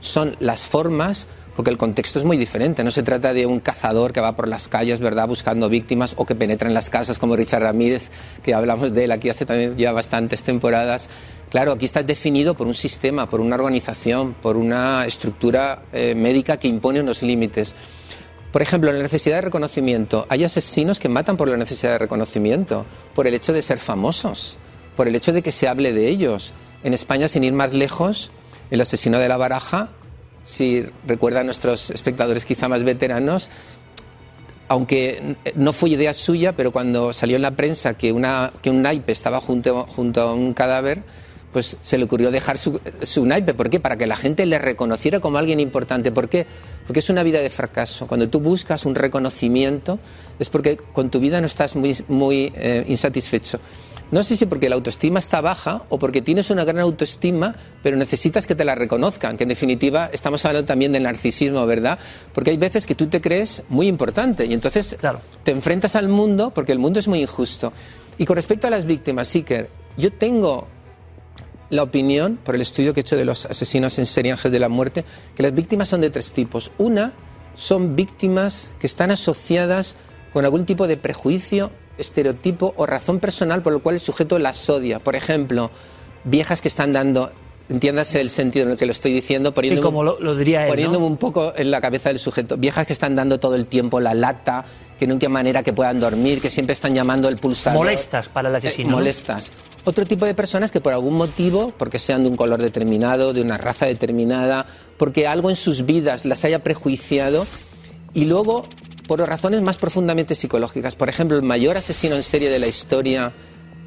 son las formas, porque el contexto es muy diferente. No se trata de un cazador que va por las calles, ¿verdad?, buscando víctimas o que penetra en las casas como Richard Ramírez, que hablamos de él aquí hace ya bastantes temporadas. Claro, aquí está definido por un sistema, por una organización, por una estructura eh, médica que impone unos límites. Por ejemplo, la necesidad de reconocimiento. Hay asesinos que matan por la necesidad de reconocimiento, por el hecho de ser famosos, por el hecho de que se hable de ellos. En España, sin ir más lejos, el asesino de la baraja, si recuerdan nuestros espectadores quizá más veteranos, aunque no fue idea suya, pero cuando salió en la prensa que, una, que un naipe estaba junto, junto a un cadáver, pues se le ocurrió dejar su, su naipe. ¿Por qué? Para que la gente le reconociera como alguien importante. ¿Por qué? Porque es una vida de fracaso. Cuando tú buscas un reconocimiento es porque con tu vida no estás muy, muy eh, insatisfecho. No sé si porque la autoestima está baja o porque tienes una gran autoestima, pero necesitas que te la reconozcan, que en definitiva estamos hablando también del narcisismo, ¿verdad? Porque hay veces que tú te crees muy importante y entonces te enfrentas al mundo porque el mundo es muy injusto. Y con respecto a las víctimas, Iker, yo tengo la opinión, por el estudio que he hecho de los asesinos en serie ángeles de la muerte, que las víctimas son de tres tipos. Una, son víctimas que están asociadas con algún tipo de prejuicio, estereotipo o razón personal por lo cual el sujeto las odia. Por ejemplo, viejas que están dando entiéndase el sentido en el que lo estoy diciendo, poniéndome, como lo, lo diría él, poniéndome ¿no? un poco en la cabeza del sujeto. Viejas que están dando todo el tiempo la lata, que nunca hay manera que puedan dormir, que siempre están llamando el pulsador. Molestas para el asesino. Eh, ¿no? molestas. Otro tipo de personas que por algún motivo, porque sean de un color determinado, de una raza determinada, porque algo en sus vidas las haya prejuiciado, y luego por razones más profundamente psicológicas. Por ejemplo, el mayor asesino en serie de la historia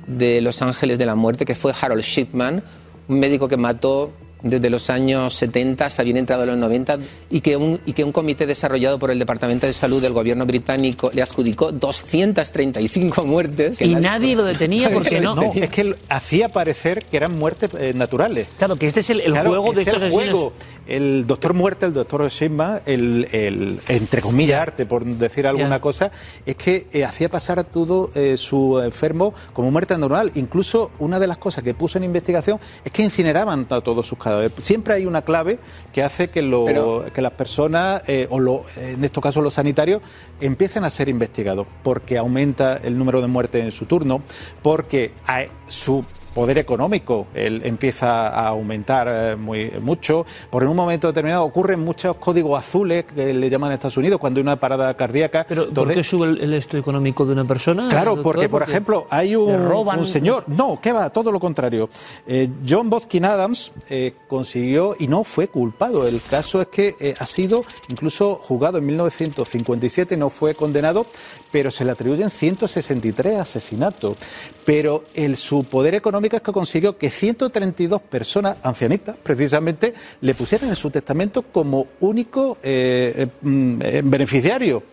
de Los Ángeles de la Muerte, que fue Harold Shipman, un médico que mató desde los años 70 hasta bien entrado en los 90 y que, un, y que un comité desarrollado por el Departamento de Salud del gobierno británico le adjudicó 235 muertes. Y nadie lo detenía porque no. No, es que él hacía parecer que eran muertes eh, naturales. Claro, que este es el, el Claro, juego de es el estos asesinos. juego. El doctor Muerte, el doctor Shipman, el, el, entre comillas arte, por decir alguna cosa, es que eh, hacía pasar a todo eh, su enfermo como muerte normal. Incluso una de las cosas que puso en investigación es que incineraban a todos sus cadáveres. Siempre hay una clave que hace que, lo- Pero- que las personas, eh, o lo- en estos casos los sanitarios, empiecen a ser investigados, porque aumenta el número de muertes en su turno, porque hay- su poder económico él empieza a aumentar eh, muy mucho. Por en un momento determinado ocurren muchos códigos azules que le llaman en Estados Unidos cuando hay una parada cardíaca. Pero ¿por Entonces, qué sube el, el esto económico de una persona? Claro, porque por ejemplo hay un, roban- un señor, no, ¿qué va? Todo lo contrario. Eh, John Bodkin Adams eh, consiguió y no fue culpado. El caso es que eh, ha sido incluso juzgado en 1957, no fue condenado, pero se le atribuyen 163 asesinatos. Pero el, su poder económico es que consiguió que 132 personas, ancianitas precisamente, le pusieran en su testamento como único eh, eh, mm, eh, beneficiario.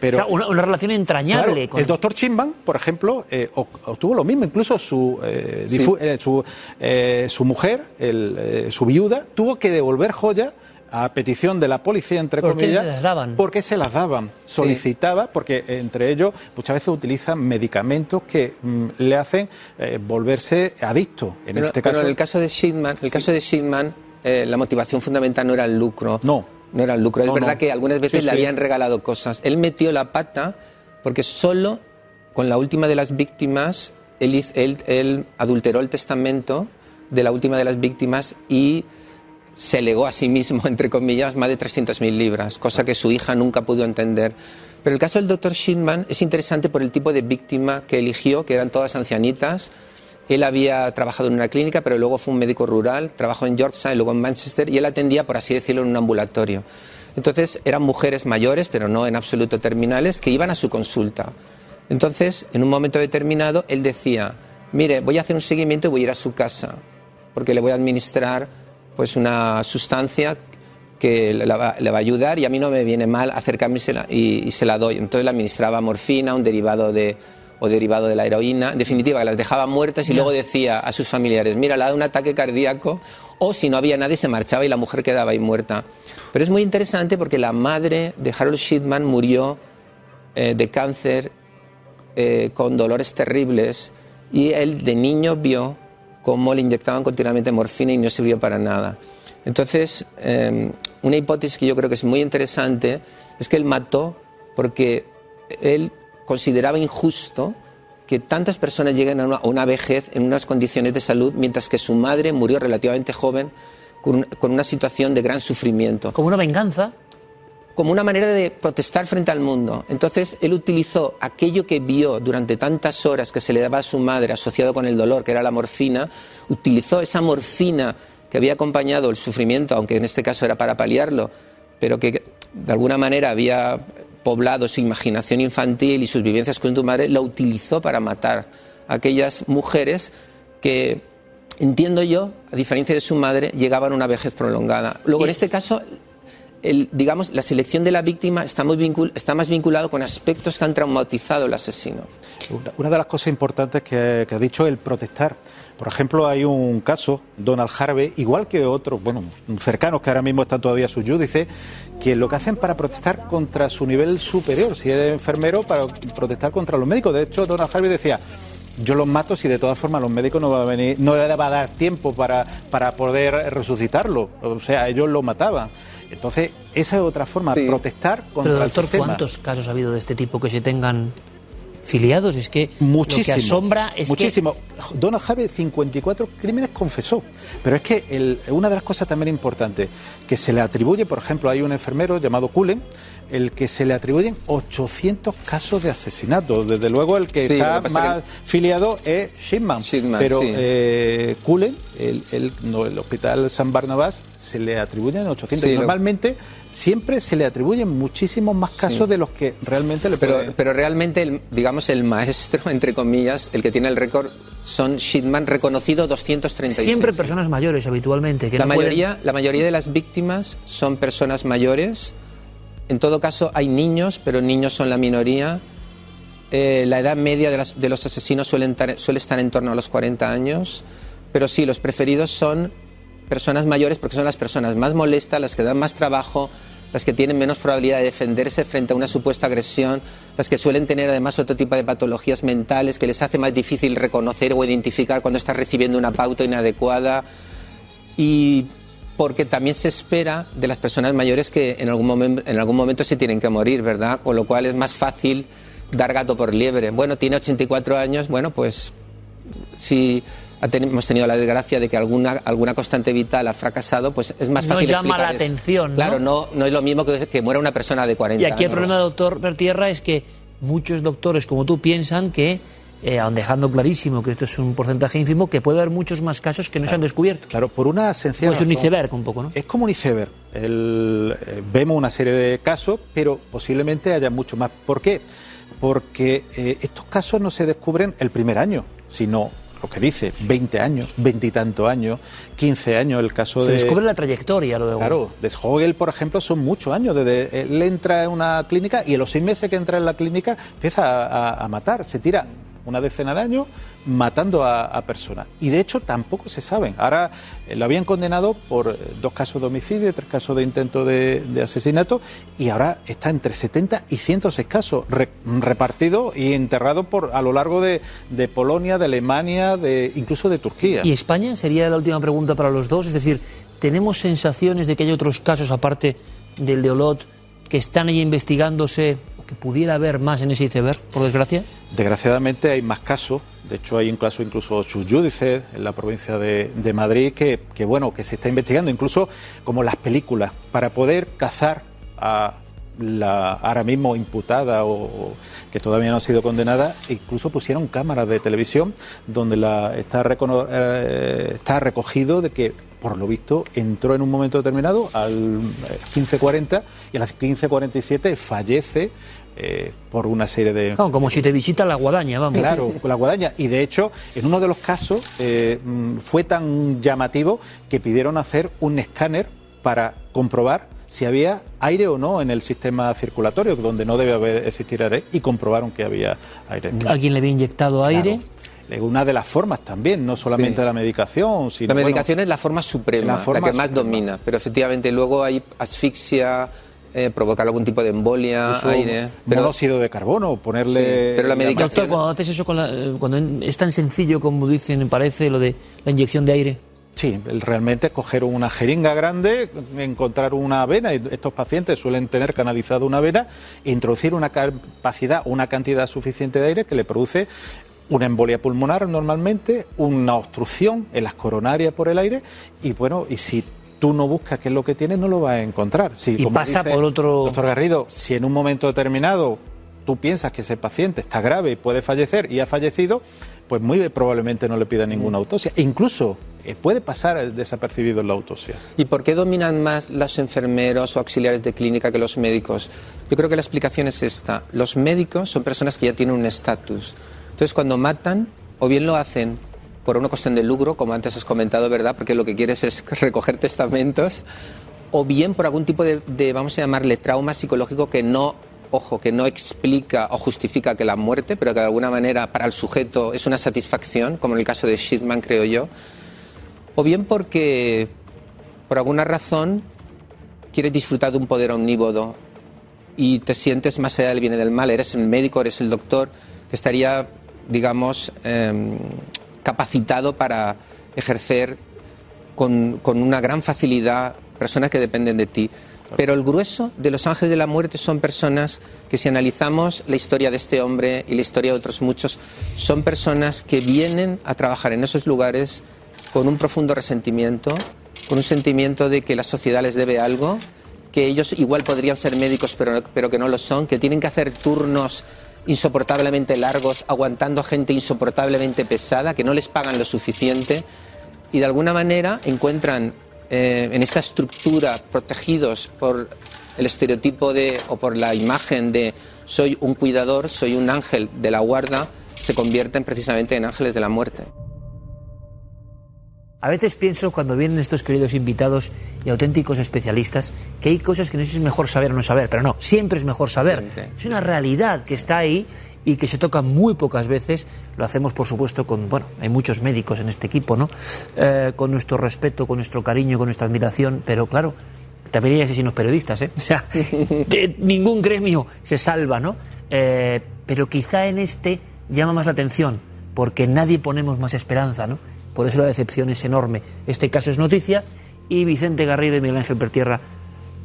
Pero, O sea, una, una relación entrañable. Claro, con- el doctor Chimban, por ejemplo, eh, obtuvo lo mismo. Incluso su, eh, eh, su, eh, su mujer, el, eh, su viuda, tuvo que devolver joyas a petición de la policía, entre ¿Por qué comillas. se las daban? Porque se las daban. Solicitaba, porque entre ellos muchas veces utilizan medicamentos que mm, le hacen eh, volverse adicto. En Pero- este pero caso. en el caso de Shipman, el caso de Shipman, eh, la motivación fundamental no era el lucro. No. No era el lucro. Es verdad no. que algunas veces Sí, le sí. habían regalado cosas. Él metió la pata porque solo con la última de las víctimas, él, hiz- él- él adulteró el testamento de la última de las víctimas y se legó a sí mismo, entre comillas, más de 300.000 libras, cosa que su hija nunca pudo entender. Pero el caso del doctor Shindman es interesante por el tipo de víctima que eligió, que eran todas ancianitas. Él había trabajado en una clínica, pero luego fue un médico rural, trabajó en Yorkshire luego en Manchester, y él atendía, por así decirlo, en un ambulatorio. Entonces eran mujeres mayores, pero no en absoluto terminales, que iban a su consulta. Entonces, en un momento determinado, él decía, mire, voy a hacer un seguimiento y voy a ir a su casa, porque le voy a administrar pues una sustancia que le va, le va a ayudar y a mí no me viene mal acercarme y se la, y, y se la doy. Entonces le administraba morfina, un derivado de o derivado de la heroína, en definitiva, que las dejaba muertas y luego decía a sus familiares, mira, le ha dado un ataque cardíaco, o si no había nadie se marchaba y la mujer quedaba ahí muerta. Pero es muy interesante porque la madre de Harold Shipman murió eh, de cáncer eh, con dolores terribles y él de niño vio cómo le inyectaban continuamente morfina y no sirvió para nada. Entonces, eh, una hipótesis que yo creo que es muy interesante es que él mató porque él consideraba injusto que tantas personas lleguen a una, vejez en unas condiciones de salud, mientras que su madre murió relativamente joven con una situación de gran sufrimiento. Como una venganza. Como una manera de protestar frente al mundo. Entonces, él utilizó aquello que vio durante tantas horas que se le daba a su madre asociado con el dolor, que era la morfina, utilizó esa morfina que había acompañado el sufrimiento, aunque en este caso era para paliarlo, pero que de alguna manera había poblado su imaginación infantil y sus vivencias con su madre, la utilizó para matar a aquellas mujeres que, entiendo yo, a diferencia de su madre, llegaban a una vejez prolongada. Luego, en este caso, el, digamos, la selección de la víctima está, muy vincul- está más vinculado con aspectos que han traumatizado al asesino. Una- de las cosas importantes que, que ha dicho el protestar. Por ejemplo, hay un caso, Donald Harvey, igual que otros, bueno, cercanos que ahora mismo están todavía sus dice que lo que hacen para protestar contra su nivel superior, si es enfermero, para protestar contra los médicos. De hecho, Donald Harvey decía, yo los mato si de todas formas los médicos no va a venir, no le va a dar tiempo para, para poder resucitarlo. O sea, ellos lo mataban. Entonces, esa es otra forma, protestar contra Pero el doctor, sistema. ¿cuántos casos ha habido de este tipo que se tengan filiados? Es que Muchísimo. lo que asombra es muchísimo. Donald Harvey 54 crímenes confesó. Pero es que el- una de las cosas también importantes que se le atribuye, por ejemplo, hay un enfermero llamado Cullen, el que se le atribuyen 800 casos de asesinato. Desde luego el que Sí, está lo que más filiado es Shipman. pero sí. eh, Cullen, el, el- no, el hospital San Barnabas, se le atribuyen 800. Sí, lo- Normalmente siempre se le atribuyen muchísimos más casos Sí. de los que realmente le Pero, pueden- pero realmente, el, digamos, el maestro, entre comillas, el que tiene el récord, son Shitman, reconocido 236. siempre personas mayores habitualmente. Que la, no pueden- mayoría, la mayoría de las víctimas son personas mayores. En todo caso, hay niños, pero niños son la minoría. Eh, la edad media de, las- de los asesinos suelen tar- suele estar en torno a los 40 años. Pero sí, los preferidos son personas mayores porque son las personas más molestas, las que dan más trabajo, las que tienen menos probabilidad de defenderse frente a una supuesta agresión, las que suelen tener además otro tipo de patologías mentales que les hace más difícil reconocer o identificar cuando están recibiendo una pauta inadecuada y porque también se espera de las personas mayores que en algún, momen- en algún momento se tienen que morir, ¿verdad? Con lo cual es más fácil dar gato por liebre. Bueno, tiene 84 años, bueno, pues si hemos tenido la desgracia de que alguna, alguna constante vital ha fracasado, pues es más No fácil llama la eso. atención, ¿no? Claro, no, no es lo mismo que, que muera una persona de 40 Y aquí el años. problema, doctor Bertierra, es que muchos doctores como tú piensan que, eh, dejando clarísimo que esto es un porcentaje ínfimo, que puede haber muchos más casos que no se han descubierto. Claro, por una sencilla Pues un razón. iceberg un poco, ¿no? Es como un iceberg. El- eh, vemos una serie de casos, pero posiblemente haya mucho más. ¿Por qué? Porque eh, estos casos no se descubren el primer año, sino lo que dice, 20 años, 20 y tantos años, 15 años, el caso Se de... descubre la trayectoria luego. Claro, de Schogel, por ejemplo, son muchos años. Desde él entra en una clínica y en los seis meses que entra en la clínica empieza a, a- a matar. Se tira una decena de años matando a, personas. Y de hecho tampoco se saben. Ahora eh, lo habían condenado por eh, dos casos de homicidio tres casos de intento de, de asesinato y ahora está entre 70 y 106 casos re- repartidos y enterrados por, a lo largo de, de Polonia, de Alemania, de, incluso de Turquía. ¿Y España? Sería la última pregunta para los dos. Es decir, ¿tenemos sensaciones de que hay otros casos, aparte del de Olot, que están ahí investigándose, o que pudiera haber más en ese iceberg, por desgracia? Desgraciadamente hay más casos, de hecho hay un caso incluso subjúdice en la provincia de, Madrid que, bueno que se está investigando, incluso como las películas, para poder cazar a la ahora mismo imputada o, que todavía no ha sido condenada, incluso pusieron cámaras de televisión donde la está, recono- eh, está recogido de que por lo visto entró en un momento determinado al eh, 15.40 y a las 15.47 fallece eh, por una serie de como si te visita la guadaña, vamos. Claro, la guadaña. Y de hecho, en uno de los casos eh, mm, fue tan llamativo que pidieron hacer un escáner para comprobar si había aire o no en el sistema circulatorio, donde no debe haber existir aire, y comprobaron que había aire. Alguien le había inyectado aire. Claro. Una de las formas también, no solamente Sí. la medicación, sino La bueno, medicación es la forma suprema, la que más domina, pero efectivamente luego hay asfixia, eh, provocar algún tipo de embolia, incluso aire. Pero, monóxido de carbono, ponerle. Sí, pero la medicación- Doctor, cuando haces eso, con la- eh, cuando es tan sencillo como dicen, parece lo de la inyección de aire. Sí, el- realmente es coger una jeringa grande, encontrar una vena, y estos pacientes suelen tener canalizada una vena, e introducir una capacidad, una cantidad suficiente de aire que le produce una embolia pulmonar normalmente, una obstrucción en las coronarias por el aire, y bueno, y si tú no buscas qué es lo que tienes, no lo vas a encontrar. Si, Y como pasa dice por otro- Doctor Garrido, si en un momento determinado tú piensas que ese paciente está grave y puede fallecer y ha fallecido, pues muy probablemente no le pida ninguna autopsia. E incluso eh, puede pasar desapercibido en la autopsia. ¿Y por qué dominan más los enfermeros o auxiliares de clínica que los médicos? Yo creo que la explicación es esta. Los médicos son personas que ya tienen un estatus. Entonces, cuando matan, o bien lo hacen por una cuestión de lucro, como antes has comentado, ¿verdad? Porque lo que quieres es recoger testamentos, o bien por algún tipo de, de, vamos a llamarle, trauma psicológico que no, ojo, que no explica o justifica que la muerte, pero que de alguna manera para el sujeto es una satisfacción, como en el caso de Shitman, creo yo, o bien porque por alguna razón quieres disfrutar de un poder omnívodo y te sientes más allá del bien y del mal, eres el médico, eres el doctor, que estaría, digamos, eh, capacitado para ejercer con, con una gran facilidad personas que dependen de ti. Pero el grueso de los ángeles de la muerte son personas que si analizamos la historia de este hombre y la historia de otros muchos, son personas que vienen a trabajar en esos lugares con un profundo resentimiento, con un sentimiento de que la sociedad les debe algo, que ellos igual podrían ser médicos pero, pero que no lo son, que tienen que hacer turnos insoportablemente largos, aguantando gente insoportablemente pesada, que no les pagan lo suficiente y de alguna manera encuentran eh, en esa estructura protegidos por el estereotipo de o por la imagen de soy un cuidador, soy un ángel de la guarda, se convierten precisamente en ángeles de la muerte. A veces pienso cuando vienen estos queridos invitados y auténticos especialistas que hay cosas que no es mejor saber o no saber, pero no, siempre es mejor saber. Es una realidad que está ahí y que se toca muy pocas veces. Lo hacemos, por supuesto, con, bueno, hay muchos médicos en este equipo, ¿no? Eh, con nuestro respeto, con nuestro cariño, con nuestra admiración, pero claro, también hay asesinos periodistas, ¿eh? O sea, de- ningún gremio se salva, ¿no? Eh, pero quizá en este llama más la atención, porque nadie ponemos más esperanza, ¿no? Por eso la decepción es enorme. Este caso es noticia y Vicente Garrido y Miguel Ángel Pertierra,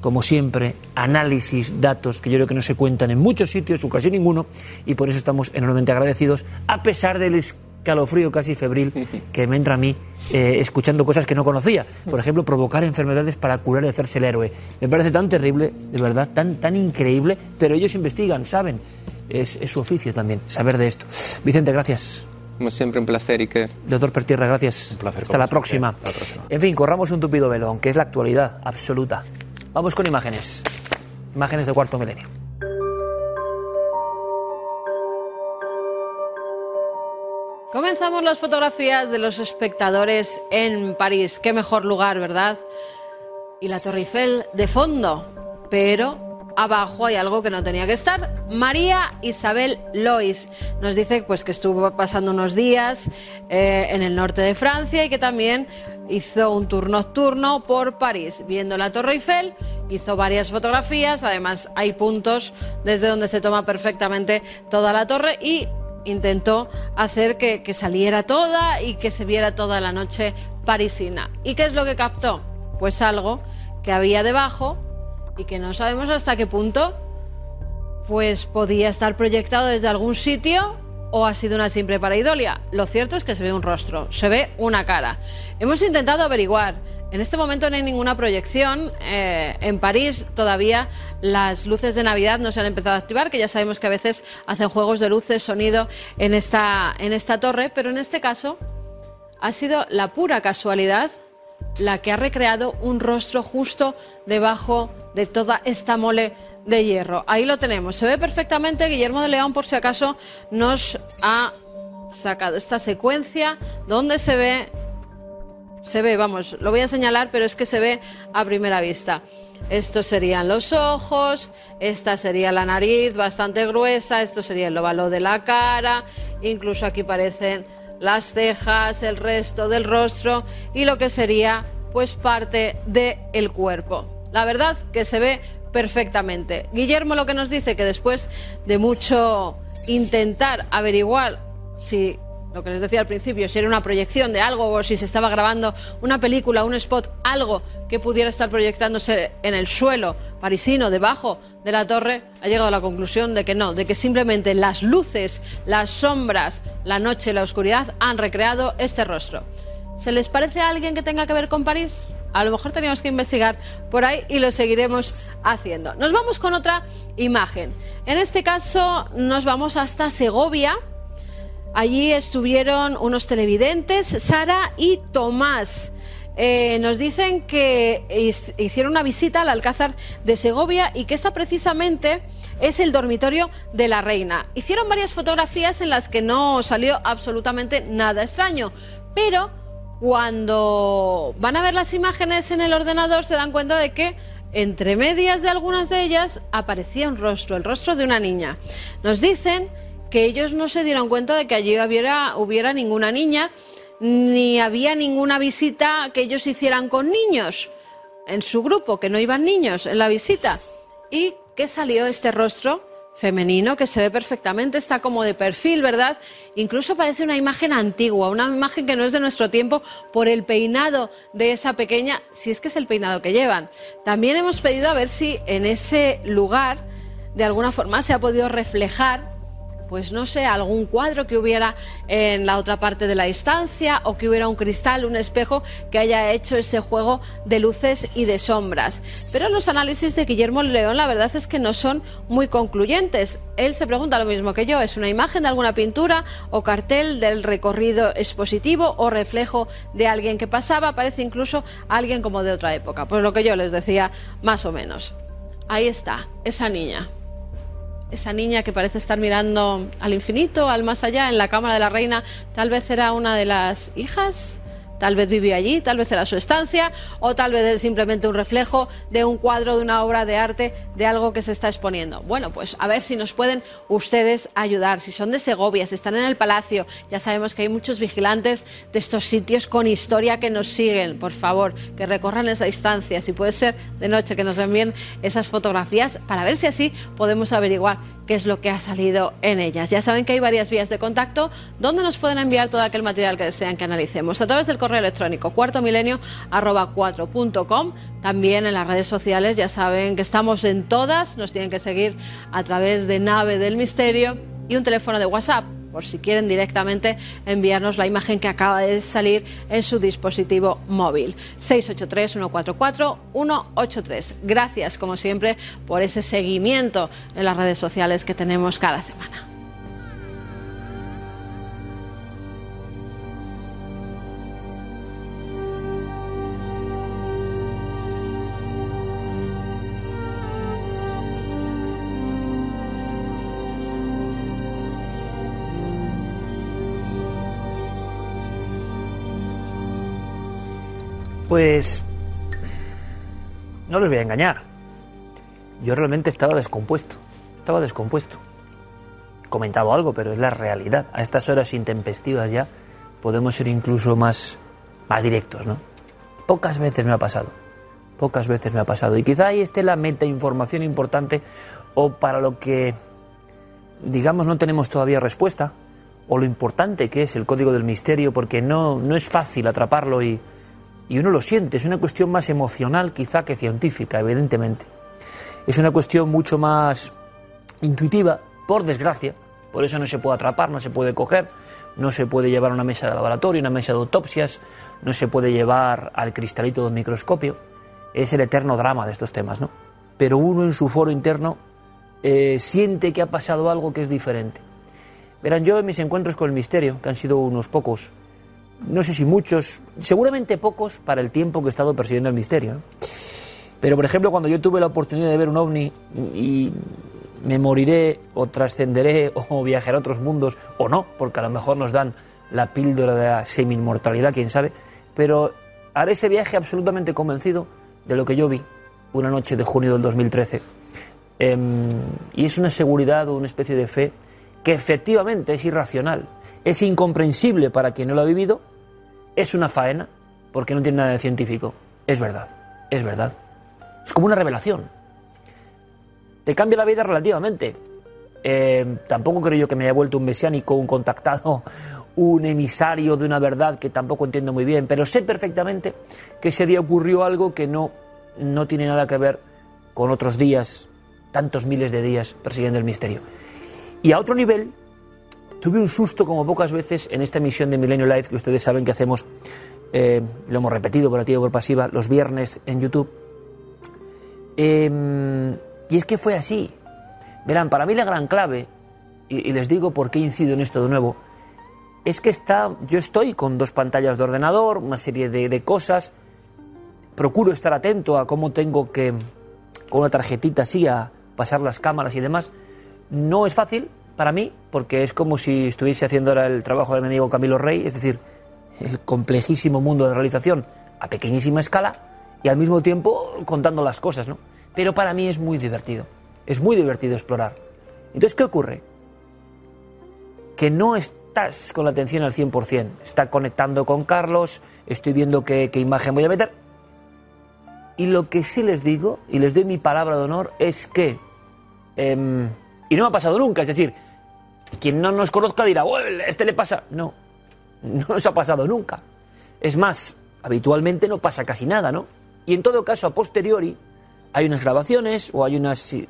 como siempre, análisis, datos que yo creo que no se cuentan en muchos sitios, o casi ninguno, y por eso estamos enormemente agradecidos, a pesar del escalofrío casi febril que me entra a mí eh, escuchando cosas que no conocía. Por ejemplo, provocar enfermedades para curar y hacerse el héroe. Me parece tan terrible, de verdad, tan, tan increíble, pero ellos investigan, saben. Es, es su oficio también, saber de esto. Vicente, gracias. Como siempre, un placer y que... Doctor Pertierra, gracias. Hasta como la siempre. próxima. En fin, corramos un tupido velo, aunque es la actualidad absoluta. Vamos con imágenes. Imágenes de cuarto milenio. Comenzamos las fotografías de los espectadores en París. Qué mejor lugar, ¿verdad? Y la Torre Eiffel de fondo. Pero abajo hay algo que no tenía que estar. María Isabel Lois nos dice pues, que estuvo pasando unos días eh, en el norte de Francia y que también hizo un tour nocturno por París, viendo la Torre Eiffel. Hizo varias fotografías, además hay puntos desde donde se toma perfectamente toda la torre y intentó hacer que, que saliera toda y que se viera toda la noche parisina. ¿Y qué es lo que captó? Pues algo que había debajo y que no sabemos hasta qué punto pues podía estar proyectado desde algún sitio o ha sido una simple pareidolia. Lo cierto es que se ve un rostro, se ve una cara. Hemos intentado averiguar. En este momento no hay ninguna proyección. Eh, en París todavía las luces de Navidad no se han empezado a activar, que ya sabemos que a veces hacen juegos de luces, sonido en esta, en esta torre, pero en este caso ha sido la pura casualidad la que ha recreado un rostro justo debajo de toda esta mole de hierro. Ahí lo tenemos. Se ve perfectamente. Guillermo de León, por si acaso, nos ha sacado esta secuencia donde se ve, se ve, vamos, lo voy a señalar, pero es que se ve a primera vista. Estos serían los ojos, esta sería la nariz bastante gruesa, esto sería el óvalo de la cara, incluso aquí parecen las cejas, el resto del rostro y lo que sería pues parte del cuerpo. La verdad que se ve perfectamente. Guillermo lo que nos dice que después de mucho intentar averiguar si lo que les decía al principio, si era una proyección de algo o si se estaba grabando una película, un spot, algo que pudiera estar proyectándose en el suelo parisino, debajo de la torre, ha llegado a la conclusión de que no, de que simplemente las luces, las sombras, la noche, la oscuridad han recreado este rostro. ¿Se les parece a alguien que tenga que ver con París? A lo mejor teníamos que investigar por ahí y lo seguiremos haciendo. Nos vamos con otra imagen. En este caso nos vamos hasta Segovia. Allí estuvieron unos televidentes, Sara y Tomás. Eh, nos dicen que hicieron una visita al Alcázar de Segovia y que esta precisamente es el dormitorio de la reina. Hicieron varias fotografías en las que no salió absolutamente nada extraño, pero cuando van a ver las imágenes en el ordenador se dan cuenta de que entre medias de algunas de ellas aparecía un rostro, el rostro de una niña. Nos dicen que ellos no se dieron cuenta de que allí hubiera, hubiera ninguna niña, ni había ninguna visita que ellos hicieran con niños en su grupo, que no iban niños en la visita. Y que salió este rostro femenino que se ve perfectamente, está como de perfil, ¿verdad? Incluso parece una imagen antigua, una imagen que no es de nuestro tiempo por el peinado de esa pequeña, si es que es el peinado que llevan. También hemos pedido a ver si en ese lugar de alguna forma se ha podido reflejar pues no sé, algún cuadro que hubiera en la otra parte de la instancia o que hubiera un cristal, un espejo que haya hecho ese juego de luces y de sombras. Pero los análisis de Guillermo León la verdad es que no son muy concluyentes. Él se pregunta lo mismo que yo, ¿es una imagen de alguna pintura o cartel del recorrido expositivo o reflejo de alguien que pasaba? Parece incluso alguien como de otra época. Pues lo que yo les decía, más o menos. Ahí está, esa niña esa niña que parece estar mirando al infinito, al más allá, en la cámara de la reina, tal vez era una de las hijas, tal vez vivía allí, tal vez era su estancia, o tal vez es simplemente un reflejo de un cuadro, de una obra de arte, de algo que se está exponiendo. Bueno, pues a ver si nos pueden ustedes ayudar. Si son de Segovia, si están en el palacio, ya sabemos que hay muchos vigilantes de estos sitios con historia que nos siguen. Por favor, que recorran esa instancia. Si puede ser de noche, que nos envíen esas fotografías para ver si así podemos averiguar qué es lo que ha salido en ellas. Ya saben que hay varias vías de contacto donde nos pueden enviar todo aquel material que desean que analicemos. A través del correo electrónico cuarto milenio arroba cuatro punto com. También en las redes sociales ya saben que estamos en todas. Nos tienen que seguir a través de Nave del Misterio y un teléfono de WhatsApp por si quieren directamente enviarnos la imagen que acaba de salir en su dispositivo móvil. 683-144-183. Gracias, como siempre, por ese seguimiento en las redes sociales que tenemos cada semana. Pues no les voy a engañar. Yo realmente estaba descompuesto. Estaba descompuesto. He comentado algo, pero es la realidad. A estas horas intempestivas ya podemos ser incluso más, más directos, ¿no? Pocas veces me ha pasado. Pocas veces me ha pasado. Y quizá ahí esté la meta información importante o para lo que, digamos, no tenemos todavía respuesta, o lo importante que es el código del misterio, porque no, no es fácil atraparlo y, y uno lo siente. Es una cuestión más emocional quizá que científica, evidentemente. Es una cuestión mucho más intuitiva, por desgracia. Por eso no se puede atrapar, no se puede coger, no se puede llevar a una mesa de laboratorio, una mesa de autopsias, no se puede llevar al cristalito del microscopio. Es el eterno drama de estos temas, ¿no? Pero uno en su foro interno eh, siente que ha pasado algo que es diferente. Verán, yo en mis encuentros con el misterio, que han sido unos pocos, no sé si muchos, seguramente pocos para el tiempo que he estado persiguiendo el misterio. Pero, por ejemplo, cuando yo tuve la oportunidad de ver un ovni y me moriré o trascenderé o viajaré a otros mundos, o no, porque a lo mejor nos dan la píldora de la semi-inmortalidad, quién sabe, pero haré ese viaje absolutamente convencido de lo que yo vi una noche de junio del 2013. Em, y es una seguridad o una especie de fe que efectivamente es irracional, es incomprensible para quien no lo ha vivido, es una faena, porque no tiene nada de científico. Es verdad, es verdad. Es como una revelación. Te cambia la vida relativamente. Eh, tampoco creo yo que me haya vuelto un mesiánico, un contactado, un emisario de una verdad que tampoco entiendo muy bien, pero sé perfectamente que ese día ocurrió algo que no, no tiene nada que ver con otros días, tantos miles de días persiguiendo el misterio. Y a otro nivel, tuve un susto como pocas veces en esta emisión de Milenio Live que ustedes saben que hacemos eh, lo hemos repetido por activa y por pasiva los viernes en YouTube. Eh, y es que fue así. Verán, para mí la gran clave, y, y les digo por qué incido en esto de nuevo, es que está, yo estoy con dos pantallas de ordenador, una serie de, de cosas, procuro estar atento a cómo tengo que, con una tarjetita así, a pasar las cámaras y demás. No es fácil para mí, porque es como si estuviese haciendo ahora el trabajo de mi amigo Camilo Rey, es decir, el complejísimo mundo de realización a pequeñísima escala y al mismo tiempo contando las cosas, ¿no? Pero para mí es muy divertido, es muy divertido explorar. Entonces, ¿qué ocurre? Que no estás con la atención al 100%, está conectando con Carlos, estoy viendo qué, imagen voy a meter. Y lo que sí les digo, y les doy mi palabra de honor, es que, em, y no me ha pasado nunca, es decir, quien no nos conozca dirá, "Oh, este le pasa. No, no nos ha pasado nunca. Es más, habitualmente no pasa casi nada, ¿no? Y en todo caso, a posteriori, hay unas grabaciones o hay unas si-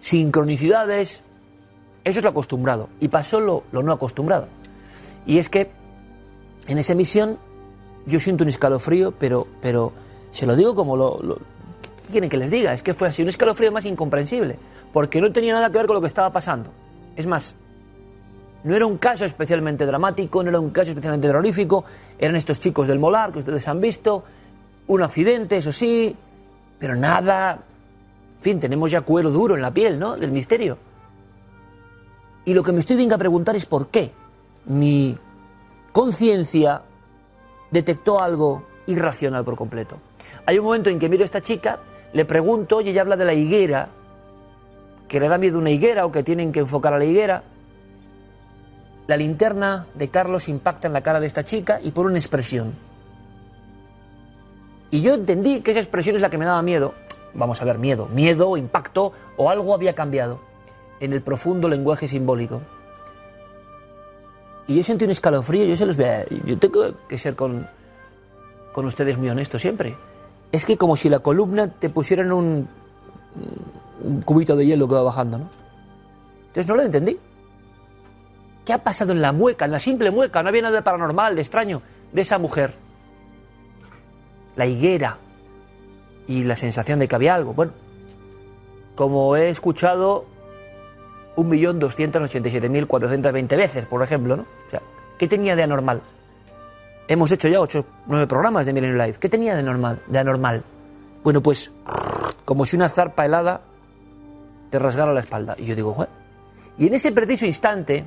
sincronicidades. Eso es lo acostumbrado. Y pasó lo, lo no acostumbrado. Y es que en esa emisión yo siento un escalofrío, pero, pero se lo digo como lo, lo- ¿Qué quieren que les diga? Es que fue así, un escalofrío más incomprensible, porque no tenía nada que ver con lo que estaba pasando. Es más, no era un caso especialmente dramático, no era un caso especialmente terrorífico, eran estos chicos del Molar que ustedes han visto, un accidente, eso sí, pero nada... En fin, tenemos ya cuero duro en la piel, ¿no? Del misterio. Y lo que me estoy viendo a preguntar es por qué mi conciencia detectó algo irracional por completo. Hay un momento en que miro a esta chica, le pregunto y ella habla de la higuera, que le da miedo una higuera o que tienen que enfocar a la higuera. La linterna de Carlos impacta en la cara de esta chica y pone una expresión. Y yo entendí que esa expresión es la que me daba miedo. Vamos a ver, miedo, miedo, impacto o algo había cambiado en el profundo lenguaje simbólico. Y yo sentí un escalofrío, yo se los voy a... Yo tengo que ser con, con ustedes muy honesto siempre. Es que como si la columna te pusieran un, un cubito de hielo que va bajando, ¿no? Entonces no lo entendí. ¿Qué ha pasado en la mueca, en la simple mueca? No había nada de paranormal, de extraño, de esa mujer. La higuera y la sensación de que había algo. Bueno, como he escuchado 1.287.420 veces, por ejemplo, ¿no? O sea, ¿qué tenía de anormal? Hemos hecho ya 8, 9 programas de Millennium Live. ¿Qué tenía de normal? De anormal. Bueno, pues como si una zarpa helada te rasgara la espalda. Y yo digo, "Jue". Y en ese preciso instante,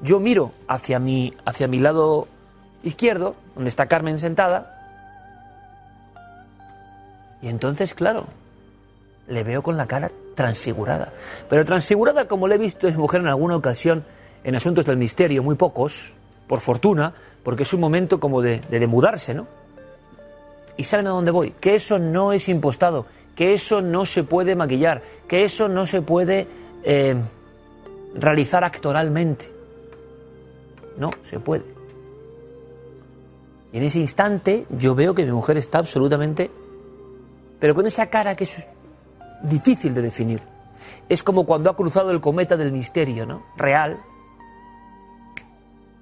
yo miro hacia mi, hacia mi lado izquierdo, donde está Carmen sentada, y entonces, claro, le veo con la cara transfigurada. Pero transfigurada como le he visto a mujer en alguna ocasión en asuntos del misterio, muy pocos, por fortuna, porque es un momento como de, de demudarse, ¿no? Y saben a dónde voy, que eso no es impostado, que eso no se puede maquillar, que eso no se puede eh, realizar actoralmente. No, se puede. Y en ese instante yo veo que mi mujer está absolutamente, pero con esa cara que es difícil de definir. Es como cuando ha cruzado el cometa del misterio, ¿no? Real.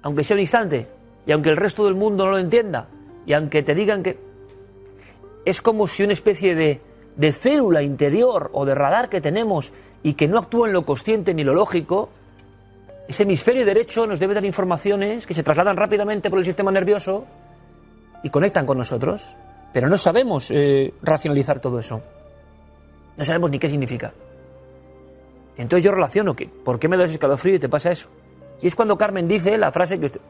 Aunque sea un instante, y aunque el resto del mundo no lo entienda, y aunque te digan que... Es como si una especie de, de célula interior o de radar que tenemos y que no actúa en lo consciente ni lo lógico, ese hemisferio derecho nos debe dar informaciones que se trasladan rápidamente por el sistema nervioso y conectan con nosotros, pero no sabemos eh, racionalizar todo eso. No sabemos ni qué significa. Entonces yo relaciono que, ¿por qué me das escalofrío y te pasa eso? Y es cuando Carmen dice la frase que usted...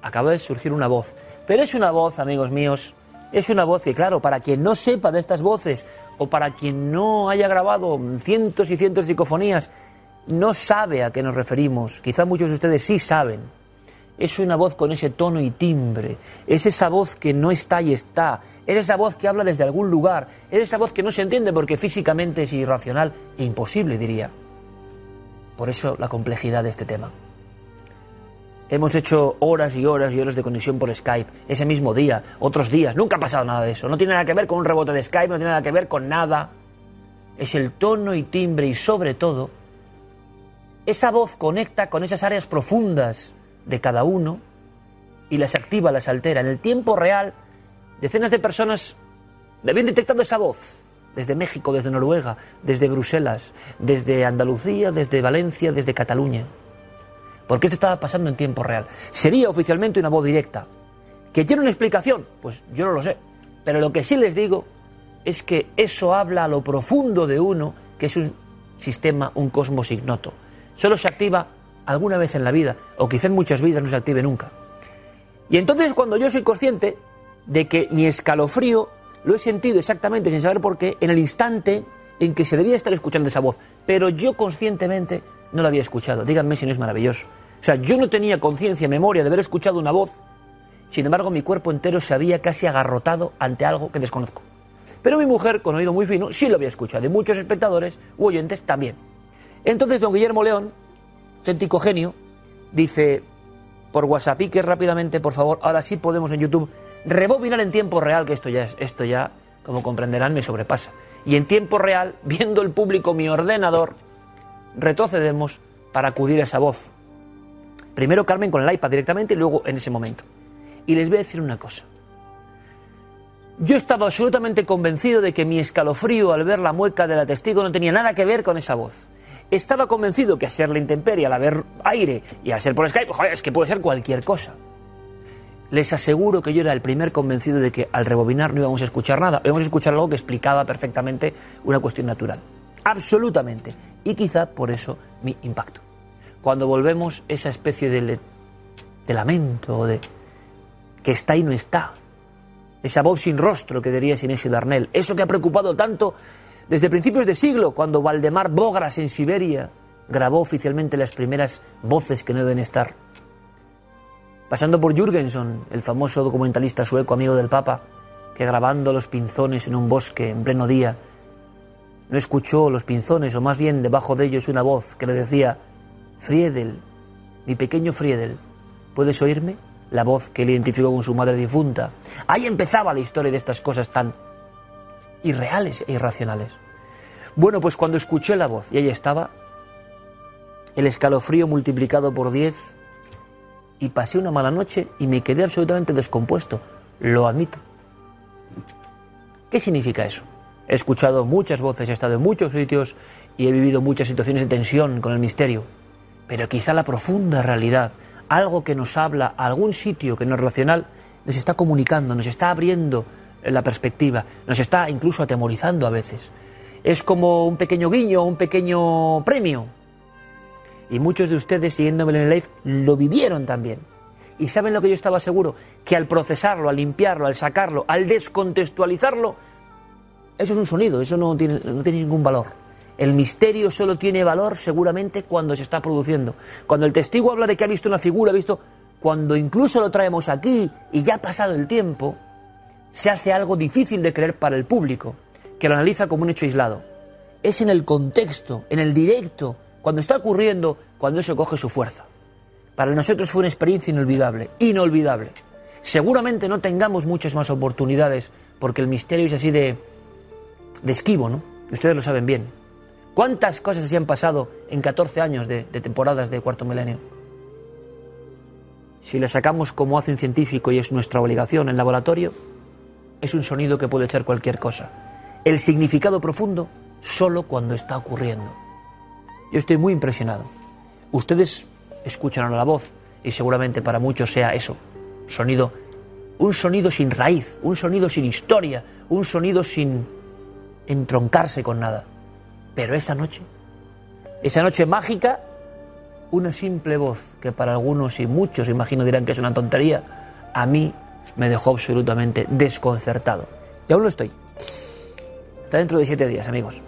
Acaba de surgir una voz. Pero es una voz, amigos míos, es una voz que, claro, para quien no sepa de estas voces o para quien no haya grabado cientos y cientos de psicofonías, no sabe a qué nos referimos. Quizá muchos de ustedes sí saben. Es una voz con ese tono y timbre. Es esa voz que no está y está. Es esa voz que habla desde algún lugar. Es esa voz que no se entiende porque físicamente es irracional e imposible, diría. Por eso la complejidad de este tema. Hemos hecho horas y horas y horas de conexión por Skype, ese mismo día, otros días, nunca ha pasado nada de eso. No tiene nada que ver con un rebote de Skype, no tiene nada que ver con nada. Es el tono y timbre y sobre todo, esa voz conecta con esas áreas profundas de cada uno y las activa, las altera. En el tiempo real, decenas de personas habían detectado esa voz. Desde México, desde Noruega, desde Bruselas, desde Andalucía, desde Valencia, desde Cataluña. Porque esto estaba pasando en tiempo real. Sería oficialmente una voz directa. ¿Que tiene una explicación? Pues yo no lo sé. Pero lo que sí les digo es que eso habla a lo profundo de uno, que es un sistema, un cosmos ignoto. Solo se activa alguna vez en la vida, o quizá en muchas vidas no se active nunca. Y entonces cuando yo soy consciente de que mi escalofrío lo he sentido exactamente, sin saber por qué, en el instante en que se debía estar escuchando esa voz, pero yo conscientemente no la había escuchado. Díganme si no es maravilloso. O sea, yo no tenía conciencia, memoria de haber escuchado una voz, sin embargo mi cuerpo entero se había casi agarrotado ante algo que desconozco. Pero mi mujer, con oído muy fino, sí lo había escuchado, y muchos espectadores u oyentes también. Entonces don Guillermo León, auténtico genio, dice por WhatsApp que rápidamente, por favor, ahora sí podemos en YouTube rebobinar en tiempo real, que esto ya es, esto ya, como comprenderán, me sobrepasa. Y en tiempo real, viendo el público mi ordenador, retrocedemos para acudir a esa voz. Primero Carmen con el iPad directamente y luego en ese momento. Y les voy a decir una cosa. Yo estaba absolutamente convencido de que mi escalofrío al ver la mueca de la testigo no tenía nada que ver con esa voz. Estaba convencido que a ser la intemperie, al haber aire y a ser por Skype, joder, es que puede ser cualquier cosa. Les aseguro que yo era el primer convencido de que al rebobinar no íbamos a escuchar nada, íbamos a escuchar algo que explicaba perfectamente una cuestión natural. Absolutamente. Y quizá por eso mi impacto. Cuando volvemos esa especie de, lamento, de que está y no está, esa voz sin rostro que diría Sinesio Darnell, eso que ha preocupado tanto desde principios de siglo, cuando Valdemar Bogras en Siberia grabó oficialmente las primeras voces que no deben estar. Pasando por Jürgenson, el famoso documentalista sueco amigo del Papa, que grabando los pinzones en un bosque en pleno día, no escuchó los pinzones, o más bien debajo de ellos una voz que le decía, Friedel, mi pequeño Friedel, ¿puedes oírme? La voz que él identificó con su madre difunta. Ahí empezaba la historia de estas cosas tan irreales e irracionales. Bueno, pues cuando escuché la voz y ahí estaba, el escalofrío multiplicado por 10 y pasé una mala noche y me quedé absolutamente descompuesto, lo admito. ¿Qué significa eso? He escuchado muchas voces, he estado en muchos sitios y he vivido muchas situaciones de tensión con el misterio, pero quizá la profunda realidad, algo que nos habla a algún sitio que no es racional, nos está comunicando, nos está abriendo la perspectiva, nos está incluso atemorizando a veces. Es como un pequeño guiño, un pequeño premio. Y muchos de ustedes, siguiéndome en el lo vivieron también. Y saben lo que yo estaba seguro, que al procesarlo, al limpiarlo, al sacarlo, al descontextualizarlo, eso es un sonido, eso no tiene, no tiene ningún valor. El misterio solo tiene valor seguramente cuando se está produciendo. Cuando el testigo habla de que ha visto una figura, ha visto, cuando incluso lo traemos aquí y ya ha pasado el tiempo, se hace algo difícil de creer para el público, que lo analiza como un hecho aislado. Es en el contexto, en el directo, cuando está ocurriendo, cuando eso coge su fuerza. Para nosotros fue una experiencia inolvidable, inolvidable. Seguramente no tengamos muchas más oportunidades, porque el misterio es así de, de esquivo, ¿no? Ustedes lo saben bien. ¿Cuántas cosas se han pasado en 14 años de, de temporadas de cuarto milenio? Si le sacamos como hace un científico y es nuestra obligación en laboratorio, es un sonido que puede ser cualquier cosa. El significado profundo solo cuando está ocurriendo. Yo estoy muy impresionado. Ustedes escuchan ahora la voz y seguramente para muchos sea eso, sonido, un sonido sin raíz, un sonido sin historia, un sonido sin entroncarse con nada. Pero esa noche, esa noche mágica, una simple voz que para algunos y muchos imagino dirán que es una tontería, a mí me dejó absolutamente desconcertado. Y aún lo estoy. Hasta dentro de siete días, amigos.